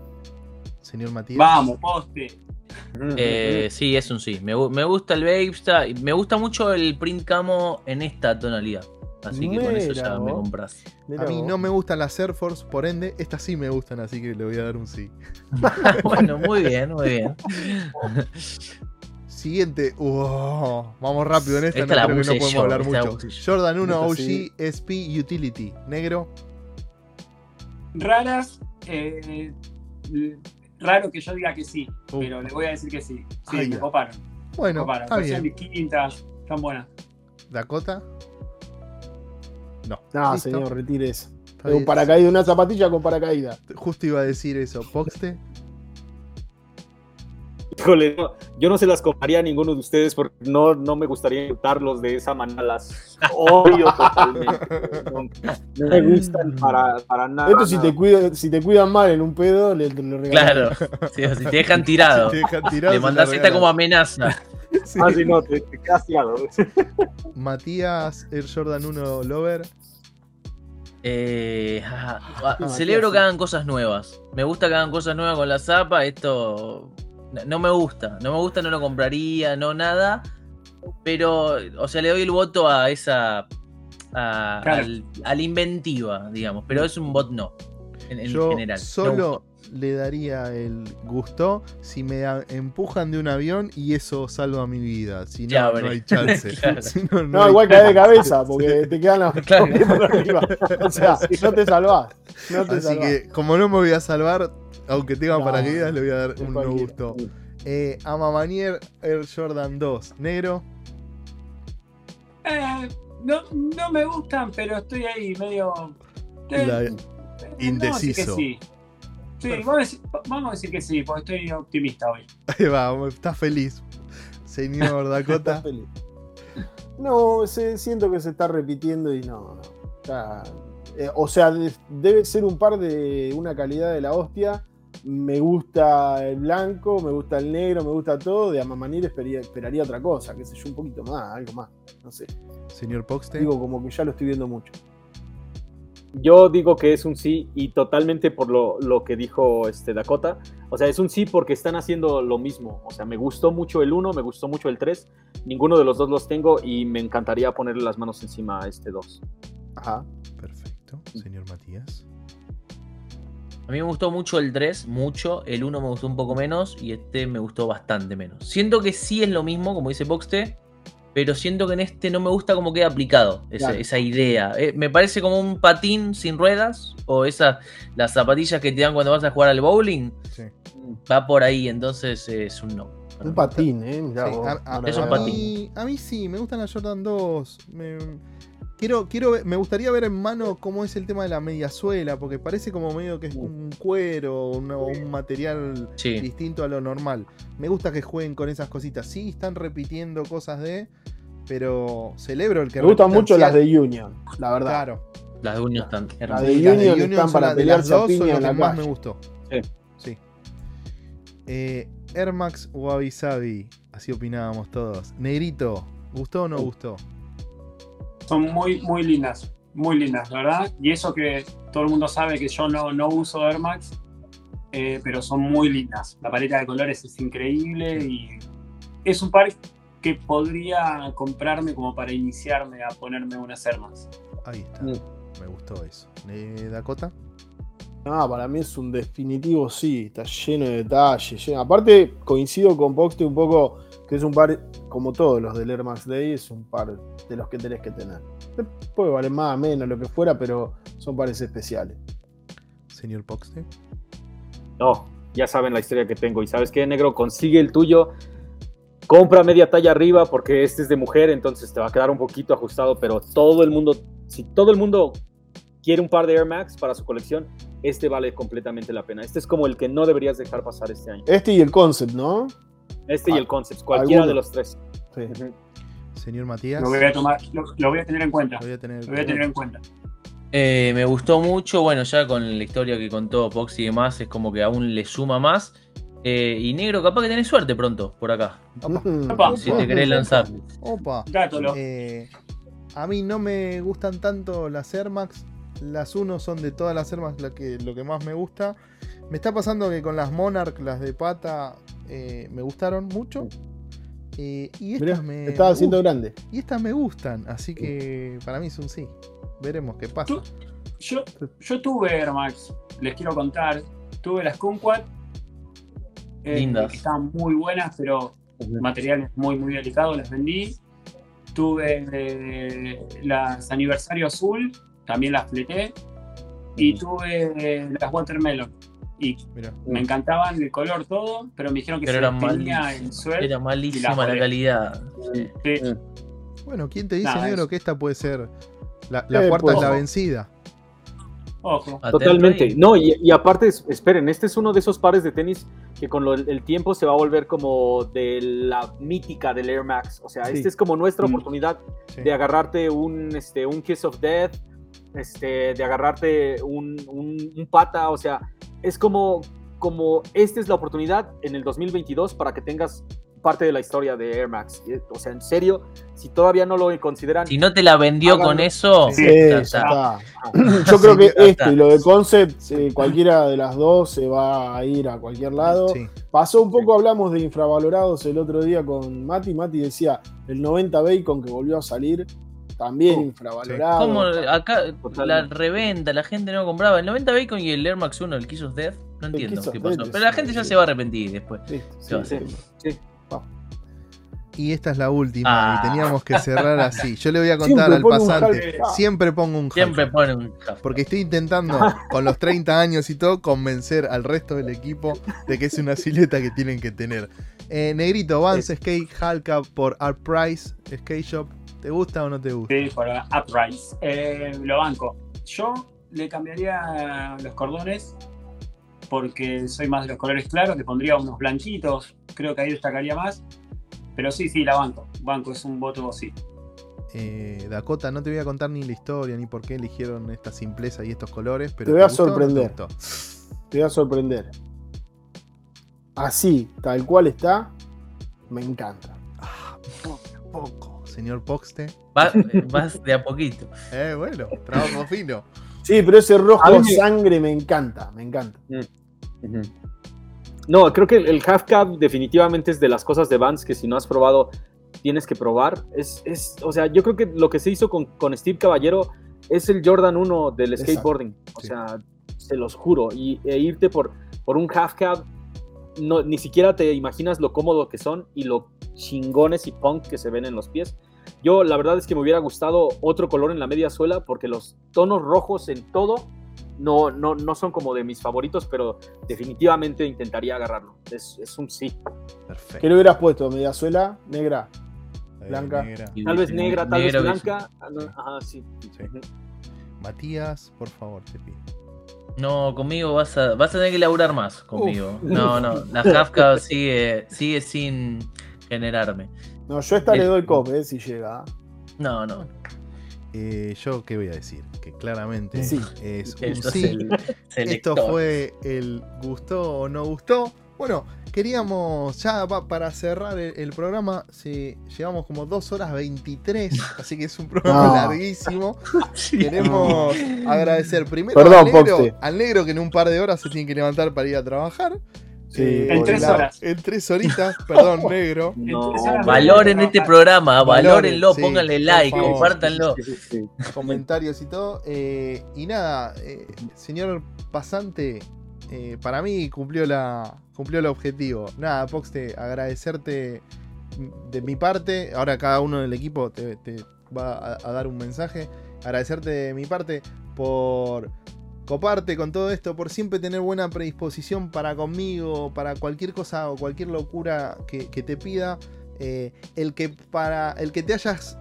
Señor Matías. Vamos, poste. Eh, sí, es un sí. Me, gu- me gusta el Vapesta y me gusta mucho el print camo en esta tonalidad. Así que con eso Mira ya me compras. A mí vos. no me gustan las Air Force, por ende, estas sí me gustan, así que le voy a dar un sí. bueno, muy bien, muy bien. Siguiente. Wow, vamos rápido en esta, Esta no la creo que puse no podemos yo, hablar mucho. Jordan 1 Esta OG sí. SP Utility. Negro. Raras. eh, raro que yo diga que sí, Uh. pero le voy a decir que sí. Sí, Ay, me coparon. Bueno, coparon. está bien. distintas, están buenas. Dakota. No. No, Listo. señor, retire eso. Un paracaídas, una zapatilla con paracaídas. Justo iba a decir eso. Poxte. Híjole, no, yo no se las compraría a ninguno de ustedes porque no, no me gustaría insultarlos de esa manera. Las odio totalmente. No, no me gustan para, para nada. Esto si nada. te, cuida, si te cuidan mal en un pedo, le, le regalas. Claro. Sí, si te dejan tirado. Si te dejan tirado, Le la esta como amenaza. Sí. Ah, sí, no, te, te quedas tirado. Matías Air Jordan 1 Lover. Eh, ah, ah, celebro que hagan cosas nuevas. Me gusta que hagan cosas nuevas con la zapa. Esto no- me gusta. No me gusta, no lo compraría, no nada. Pero, o sea, le doy el voto a esa. a, Claro. al- a la inventiva, digamos. Pero es un bot no. En, en Yo general. No solo le daría el gusto si me empujan de un avión y eso salva mi vida. Si no, Ya, no hay chance. Claro. Si no, no No, hay igual caes de cabeza, porque te quedan las Claro. por arriba. O sea, no te salvás. No te Así salvás. que, como no me voy a salvar, aunque tenga No, paracaídas, le voy a dar un no gusto. Eh, Amamanier Air Jordan 2, negro. Eh, no, no me gustan, pero estoy ahí medio. eh, La- eh, indeciso. sí. Sí, vamos a, decir, vamos a decir que sí, porque estoy optimista hoy. Ahí va, está feliz. Señor Dakota. Feliz. No, se- siento que se está repitiendo y no. no. Está- eh, o sea, de- debe ser un par de una calidad de la hostia. Me gusta el blanco, me gusta el negro, me gusta todo. De Amamanir esperaría, esperaría otra cosa, qué sé yo, un poquito más, algo más. No sé. Señor Poxte. Digo, como que ya lo estoy viendo mucho. Yo digo que es un sí y totalmente por lo, lo que dijo este Dakota. O sea, es un sí porque están haciendo lo mismo. O sea, me gustó mucho el 1, me gustó mucho el 3. Ninguno de los dos los tengo y me encantaría ponerle las manos encima a este 2. Ajá. Perfecto. Señor Matías. A mí me gustó mucho el 3, mucho. El 1 me gustó un poco menos y este me gustó bastante menos. Siento que sí es lo mismo, como dice Boxte, pero siento que en este no me gusta cómo queda aplicado esa, Claro. esa idea. Eh, me parece como un patín sin ruedas o esas las zapatillas que te dan cuando vas a jugar al bowling. Sí. Va por ahí, entonces eh, es un no. Un patín, ¿eh? Mirá Sí, vos. a, Es un patín. mí, a mí sí, me gustan las Jordan 2. Me, quiero, quiero, ver- me gustaría ver en mano cómo es el tema de la mediasuela, porque parece como medio que es un cuero o un material Sí. distinto a lo normal. Me gusta que jueguen con esas cositas. Sí, están repitiendo cosas de, pero celebro el que Me gustan mucho las de Union, la verdad. Claro. Las de Union están La hermosas. de las Union Union están para las las pelearse a dos, son lo que la más me gustó. Sí. Sí. Eh, Air Max Wabi Sabi, así opinábamos todos. Negrito, ¿gustó o no gustó? Son muy, muy lindas, muy lindas, ¿verdad? Y eso que todo el mundo sabe que yo no, no uso Air Max, eh, pero son muy lindas. La paleta de colores es increíble y es un par que podría comprarme como para iniciarme a ponerme unas Air Max. Ahí está. Mm. Me gustó eso. Eh, Dakota. No, para mí es un definitivo sí, está lleno de detalles. lleno- Aparte, coincido con Poxte un poco que es un par, como todos los del Air Max Day, es un par de los que tenés que tener. Puede valer más, menos, lo que fuera, pero son pares especiales. Señor Poxte. No, ya saben la historia que tengo. Y sabes qué, negro, consigue el tuyo. Compra media talla arriba porque este es de mujer, entonces te va a quedar un poquito ajustado, pero todo el mundo, si todo el mundo quiere un par de Air Max para su colección, este vale completamente la pena. Este es como el que no deberías dejar pasar este año. Este y el concept, ¿no? Este y el Concepts, cualquiera alguno. de los tres. Sí. Señor Matías. Lo voy a tomar, lo, lo voy a tener en cuenta. Lo voy a tener. Lo voy a tener en cuenta. Eh, me gustó mucho, bueno, ya con la historia que contó Pox y demás, es como que aún le suma más. Eh, y negro, capaz que tenés suerte pronto por acá. Opa. Si te querés lanzar. Opa. Eh, a mí no me gustan tanto las Air Max. Las 1 son de todas las Air Max la que, lo que más me gusta. Me está pasando que con las Monarch, las de pata, eh, me gustaron mucho. Eh, y Mirá, estas me, estaba haciendo grande. Y estas me gustan. Así que para mí es un sí. Veremos qué pasa. Tú- Yo, yo tuve Air Max, les quiero contar. Tuve las Kumquat. eh, Lindas. que estaban muy buenas, pero materiales muy, muy delicados, las vendí. Tuve eh, las Aniversario Azul, también las fleté. Y tuve eh, las Watermelon. Y Mirá. me encantaban el color, todo, pero me dijeron que Pero se eran tenía el suelo. Era malísima la calidad. Sí. Sí. Bueno, ¿quién te dice, Nada, negro, que esta puede ser la, la Eh, cuarta pues. es la vencida? Ojo. Totalmente. No, y, y aparte, es- esperen, este es uno de esos pares de tenis que con lo- el tiempo se va a volver como de la mítica del Air Max. O sea, Sí. este es como nuestra Mm. oportunidad Sí. de agarrarte un, este, un Kiss of Death, este, de agarrarte un, un- un pata. O sea, es como, como esta es la oportunidad en el 2022 para que tengas parte de la historia de Air Max. O sea, en serio, si todavía no lo consideran, Si no te la vendió Háganlo. con eso, Sí, Sí, ya ya está. está. Yo creo que esto y lo de Concept, eh, cualquiera de las dos se va a ir a cualquier lado. Sí. Pasó un poco, hablamos de infravalorados el otro día con Mati. Mati decía el 90 Bacon que volvió a salir, también Uh, infravalorado. Como acá la reventa, la gente no compraba el 90 Bacon y el Air Max 1, el Kiss of Death. No entiendo qué pasó. Death Pero la gente ya se va a arrepentir después. Va sí, sí. Y esta es la última, Ah. y teníamos que cerrar así. Yo le voy a contar Siempre al pasante. Siempre pongo un Siempre pone un half. Porque estoy intentando, con los 30 años y todo, convencer al resto del equipo de que es una silueta que tienen que tener. Eh, Negrito, Vance Skate Halka por Art Price Skate Shop. ¿Te gusta o no te gusta? Sí, por Uprise. Eh, lo banco. Yo le cambiaría los cordones porque soy más de los colores claros, le pondría unos blanquitos, creo que ahí destacaría más. Pero sí, sí, la banco. Banco es un voto sí. Eh, Dakota, no te voy a contar ni la historia ni por qué eligieron esta simpleza y estos colores, pero Te voy a no te sorprender. Te voy a sorprender. Así, tal cual está, me encanta. Poco, señor Poxte. Va- vas de a poquito. Eh, bueno, trabajo fino. Sí, pero ese rojo mí me- sangre me encanta, me encanta. Ujú. No, creo que el, el half cab definitivamente es de las cosas de Vans que si no has probado tienes que probar. Es, es, o sea, yo creo que lo que se hizo con, con Steve Caballero es el Jordan 1 del Exacto. skateboarding. O Sí. sea, se los juro. Y e irte por, por un half cab, no, ni siquiera te imaginas lo cómodo que son y lo chingones y punk que se ven en los pies. Yo la verdad es que me hubiera gustado otro color en la media suela porque los tonos rojos en todo no, no, no son como de mis favoritos, pero definitivamente intentaría agarrarlo. Es, es un sí. Perfecto. ¿Qué le hubieras puesto? ¿Media suela? Eh, blanca? negra. Tal vez negra, tal vez blanca. Ah. Ajá, sí. Sí. Matías, por favor, te pido. No, conmigo vas a, vas a tener que laburar más conmigo. No, no, la Hafka sigue, sigue sin generarme. No, yo esta le El- doy cop, eh, si llega. No, no. Eh, yo, ¿qué voy a decir? Que claramente Sí. es un Esto es sí. el Esto fue el gustó o no gustó. Bueno, queríamos ya pa- para cerrar el, el programa, sí, llevamos como 2 horas 23, así que es un programa No. larguísimo. Queremos agradecer primero Perdón, al, negro, Poxte. al negro que en un par de horas se tiene que levantar para ir a trabajar. Sí, Eh, En tres la- horas. En tres horitas, perdón, negro. No, Valoren este programa, valórenlo, sí, pónganle like, favor. compártanlo. Sí, sí, sí. comentarios y todo. eh, y nada, eh, señor pasante, eh, para mí cumplió la cumplió el objetivo. Nada, Poxte, agradecerte de mi parte. Ahora cada uno del equipo te, te va a, dar un mensaje. Agradecerte de mi parte por coparte con todo esto, por siempre tener buena predisposición para conmigo, para cualquier cosa o cualquier locura que, que te pida. Eh, el que para el que te hayas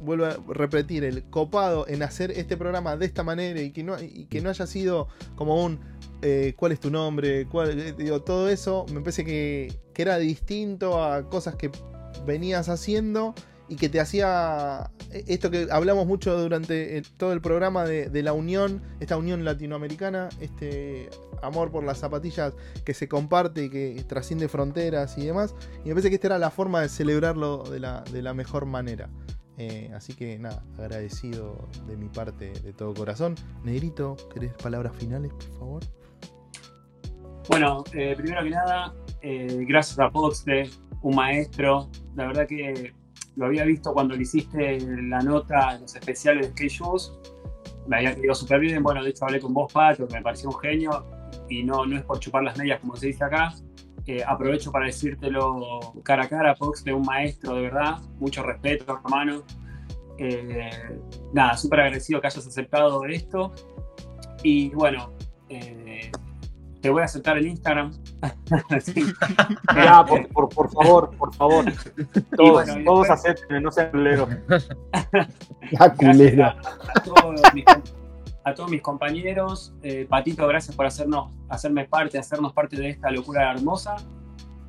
vuelvo a repetir, el copado en hacer este programa de esta manera y que no, y que no haya sido como un eh, cuál es tu nombre, cuál, eh, todo eso, me parece que, era distinto a cosas que venías haciendo y que te hacía eh, esto que hablamos mucho durante todo el programa de, la unión, esta unión latinoamericana, este amor por las zapatillas que se comparte y que trasciende fronteras y demás. Y me parece que esta era la forma de celebrarlo de la, mejor manera. Así que nada, agradecido de mi parte de todo corazón. Negrito, ¿querés palabras finales, por favor? Bueno, eh, primero que nada, eh, gracias a Poxte, un maestro. La verdad que lo había visto cuando le hiciste la nota los especiales de Skate. Me había quedado súper bien. Bueno, de hecho hablé con vos, Pato, que me pareció un genio. Y no, no es por chupar las medias como se dice acá. Eh, aprovecho para decírtelo cara a cara, Poxte, un maestro de verdad. Mucho respeto, hermano. Eh, nada, súper agradecido que hayas aceptado esto. Y bueno, eh, te voy a aceptar en Instagram. Sí. Ya, por, por, por favor, por favor. Todos, bueno, y todos después- acéptenme, no sean culeros. La culera. a todos mis, a todos mis compañeros. Eh, Patito, gracias por hacernos, hacerme parte, hacernos parte de esta locura hermosa.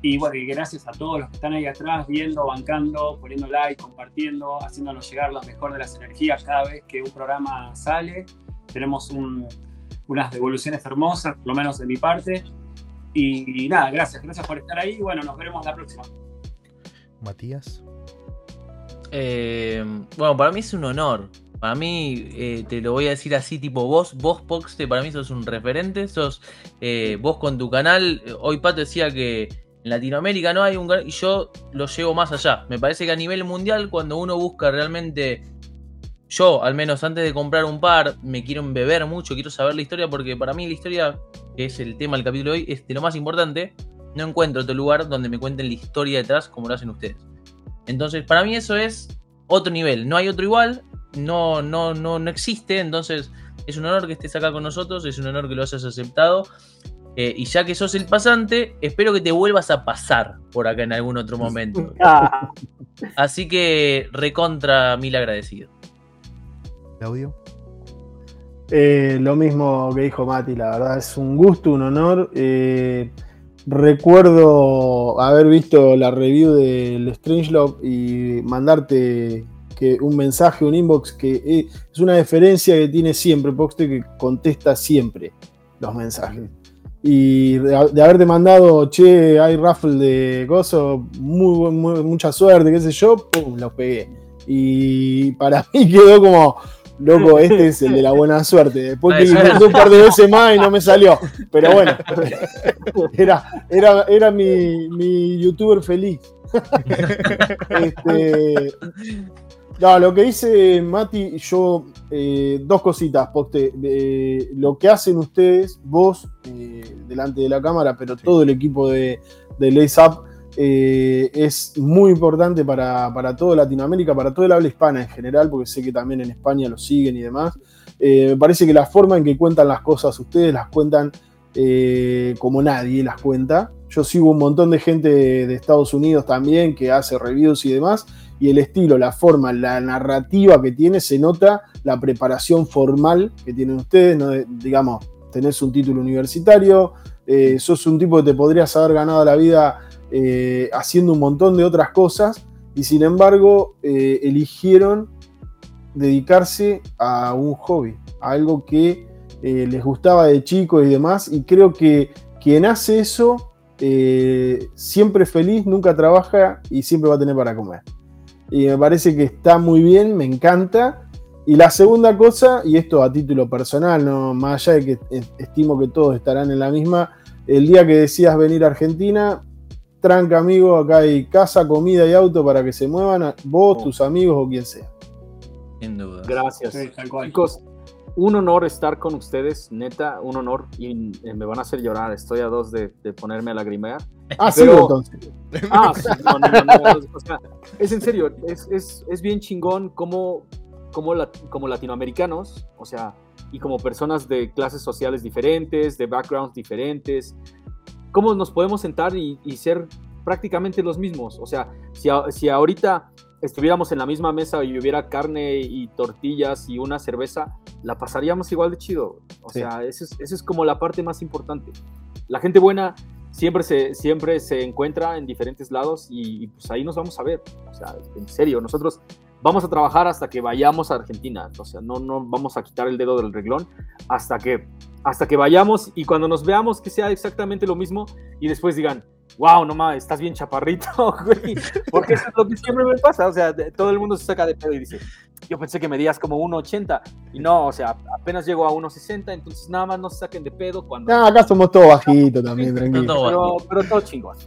Y bueno, y gracias a todos los que están ahí atrás, viendo, bancando, poniendo like, compartiendo, haciéndonos llegar la mejor de las energías cada vez que un programa sale. Tenemos un- unas devoluciones hermosas, por lo menos de mi parte. Y, nada, gracias, gracias por estar ahí. Bueno, nos veremos la próxima. Matías. Eh, bueno, para mí es un honor. Para mí, eh, te lo voy a decir así, tipo vos, vos Poxte, para mí sos un referente, sos eh, vos con tu canal. Hoy Pato decía que en Latinoamérica no hay un canal y yo lo llevo más allá. Me parece que a nivel mundial, cuando uno busca realmente, yo al menos antes de comprar un par, me quiero embeber mucho, quiero saber la historia, porque para mí la historia, que es el tema del capítulo de hoy, es de lo más importante. No encuentro otro lugar donde me cuenten la historia detrás como lo hacen ustedes. Entonces, para mí eso es otro nivel. No hay otro igual, no, no, no, no existe. Entonces, es un honor que estés acá con nosotros, es un honor que lo hayas aceptado. Eh, y ya que sos el pasante, espero que te vuelvas a pasar por acá en algún otro momento. Ah, Así que recontra mil agradecido. Claudio. Eh, lo mismo que dijo Mati, la verdad es un gusto, un honor. Eh, recuerdo haber visto la review del Strangelove y mandarte que un mensaje, un inbox que eh, es una deferencia que tiene siempre Poxte que contesta siempre los mensajes. Y de, haberte mandado, che, hay raffle de gozo, muy, muy- mucha suerte, qué sé yo, pum, los pegué. Y para mí quedó como, loco, este es el de la buena suerte. Después que intenté un par de veces más y no me salió. Pero bueno, era, era, era mi, mi youtuber feliz. Este, no, lo que dice Mati, yo, eh, dos cositas, Poste. Eh, lo que hacen ustedes, vos, eh, delante de la cámara, pero todo el equipo de, de Lace Up, eh, es muy importante para, para toda Latinoamérica, para toda el habla hispana en general, porque sé que también en España lo siguen y demás. Eh, me parece que la forma en que cuentan las cosas ustedes las cuentan eh, como nadie las cuenta. Yo sigo un montón de gente de Estados Unidos también que hace reviews y demás, y el estilo, la forma, la narrativa que tiene, se nota la preparación formal que tienen ustedes, digamos, tenés un título universitario, eh, sos un tipo que te podrías haber ganado la vida eh, haciendo un montón de otras cosas, y sin embargo eh, eligieron dedicarse a un hobby, a algo que eh, les gustaba de chico y demás, y creo que quien hace eso siempre feliz, nunca trabaja y siempre va a tener para comer. Y me parece que está muy bien, me encanta. Y la segunda cosa, y esto a título personal, no más allá de que es- estimo que todos estarán en la misma, el día que decidas venir a Argentina, tranca amigo, acá hay casa, comida y auto para que se muevan, a- vos, tus amigos o quien sea. Sin duda. gracias. Sí. Chicos, un honor estar con ustedes, neta, un honor. Y eh, me van a hacer llorar, estoy a dos de, de ponerme a lagrimear. Ah, sí, Pero- entonces. Ah, sí, no, no, no, no, o sea, es en serio, es, es, es bien chingón como, como, la- como latinoamericanos, o sea, y como personas de clases sociales diferentes, de backgrounds diferentes, cómo nos podemos sentar y, y ser prácticamente los mismos. O sea, si, a- si ahorita estuviéramos en la misma mesa y hubiera carne y tortillas y una cerveza, la pasaríamos igual de chido. O Sí. sea, esa es, como la parte más importante. La gente buena siempre se, siempre se encuentra en diferentes lados y, y, pues ahí nos vamos a ver. O sea, en serio, nosotros vamos a trabajar hasta que vayamos a Argentina. O sea, no, no vamos a quitar el dedo del reglón hasta que, hasta que vayamos y cuando nos veamos que sea exactamente lo mismo y después digan, wow, no mames, estás bien chaparrito, güey. Porque eso es lo que siempre me pasa. O sea, de- todo el mundo se saca de pedo y dice, yo pensé que medías como 1,80 y no, o sea, apenas llego a 1,60, entonces nada más no se saquen de pedo cuando... No, acá somos todos bajitos también, tranquilo. Pero, pero todo chingón.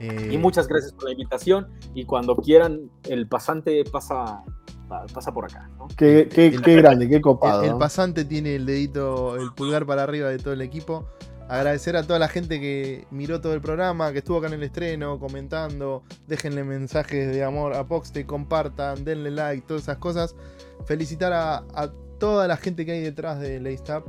Eh, Y muchas gracias por la invitación. Y cuando quieran, el pasante pasa, pa- pasa por acá. ¿no? Qué, qué- qué grande, qué copado. El, el pasante tiene el dedito, el pulgar para arriba de todo el equipo. Agradecer a toda la gente que miró todo el programa, que estuvo acá en el estreno, comentando. Déjenle mensajes de amor a Poxte, compartan, denle like, todas esas cosas. Felicitar a, a toda la gente que hay detrás de Laystap.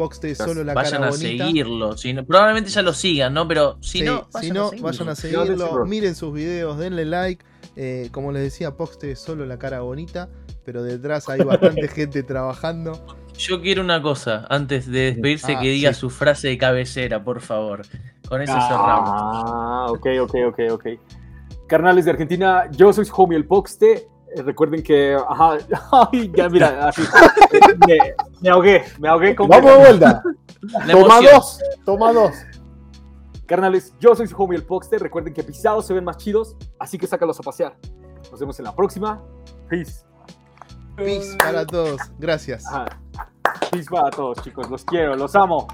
Poxte es solo la vayan cara a bonita. seguirlo. si no- probablemente ya lo sigan, ¿no? Pero si Sí, no, si vayan no, a seguirlo. vayan a seguirlo, miren sus videos, denle like. Eh, como les decía, Poxte es solo la cara bonita, pero detrás hay bastante gente trabajando. Yo quiero una cosa, antes de despedirse, Ah, que diga sí. su frase de cabecera, por favor. Con eso cerramos. Ah, ok, ok, ok, ok. Carnales de Argentina, yo soy su homie el Poxte. Eh, recuerden que. Ajá, ya mira, así. Me, me ahogué, me ahogué con. Vamos de vuelta. Toma dos, toma dos. Carnales, yo soy su homie el Poxte. Recuerden que pisados se ven más chidos, así que sácalos a pasear. Nos vemos en la próxima. Peace. Peace para todos. Gracias. Ajá. Peace para todos, chicos. Los quiero, los amo.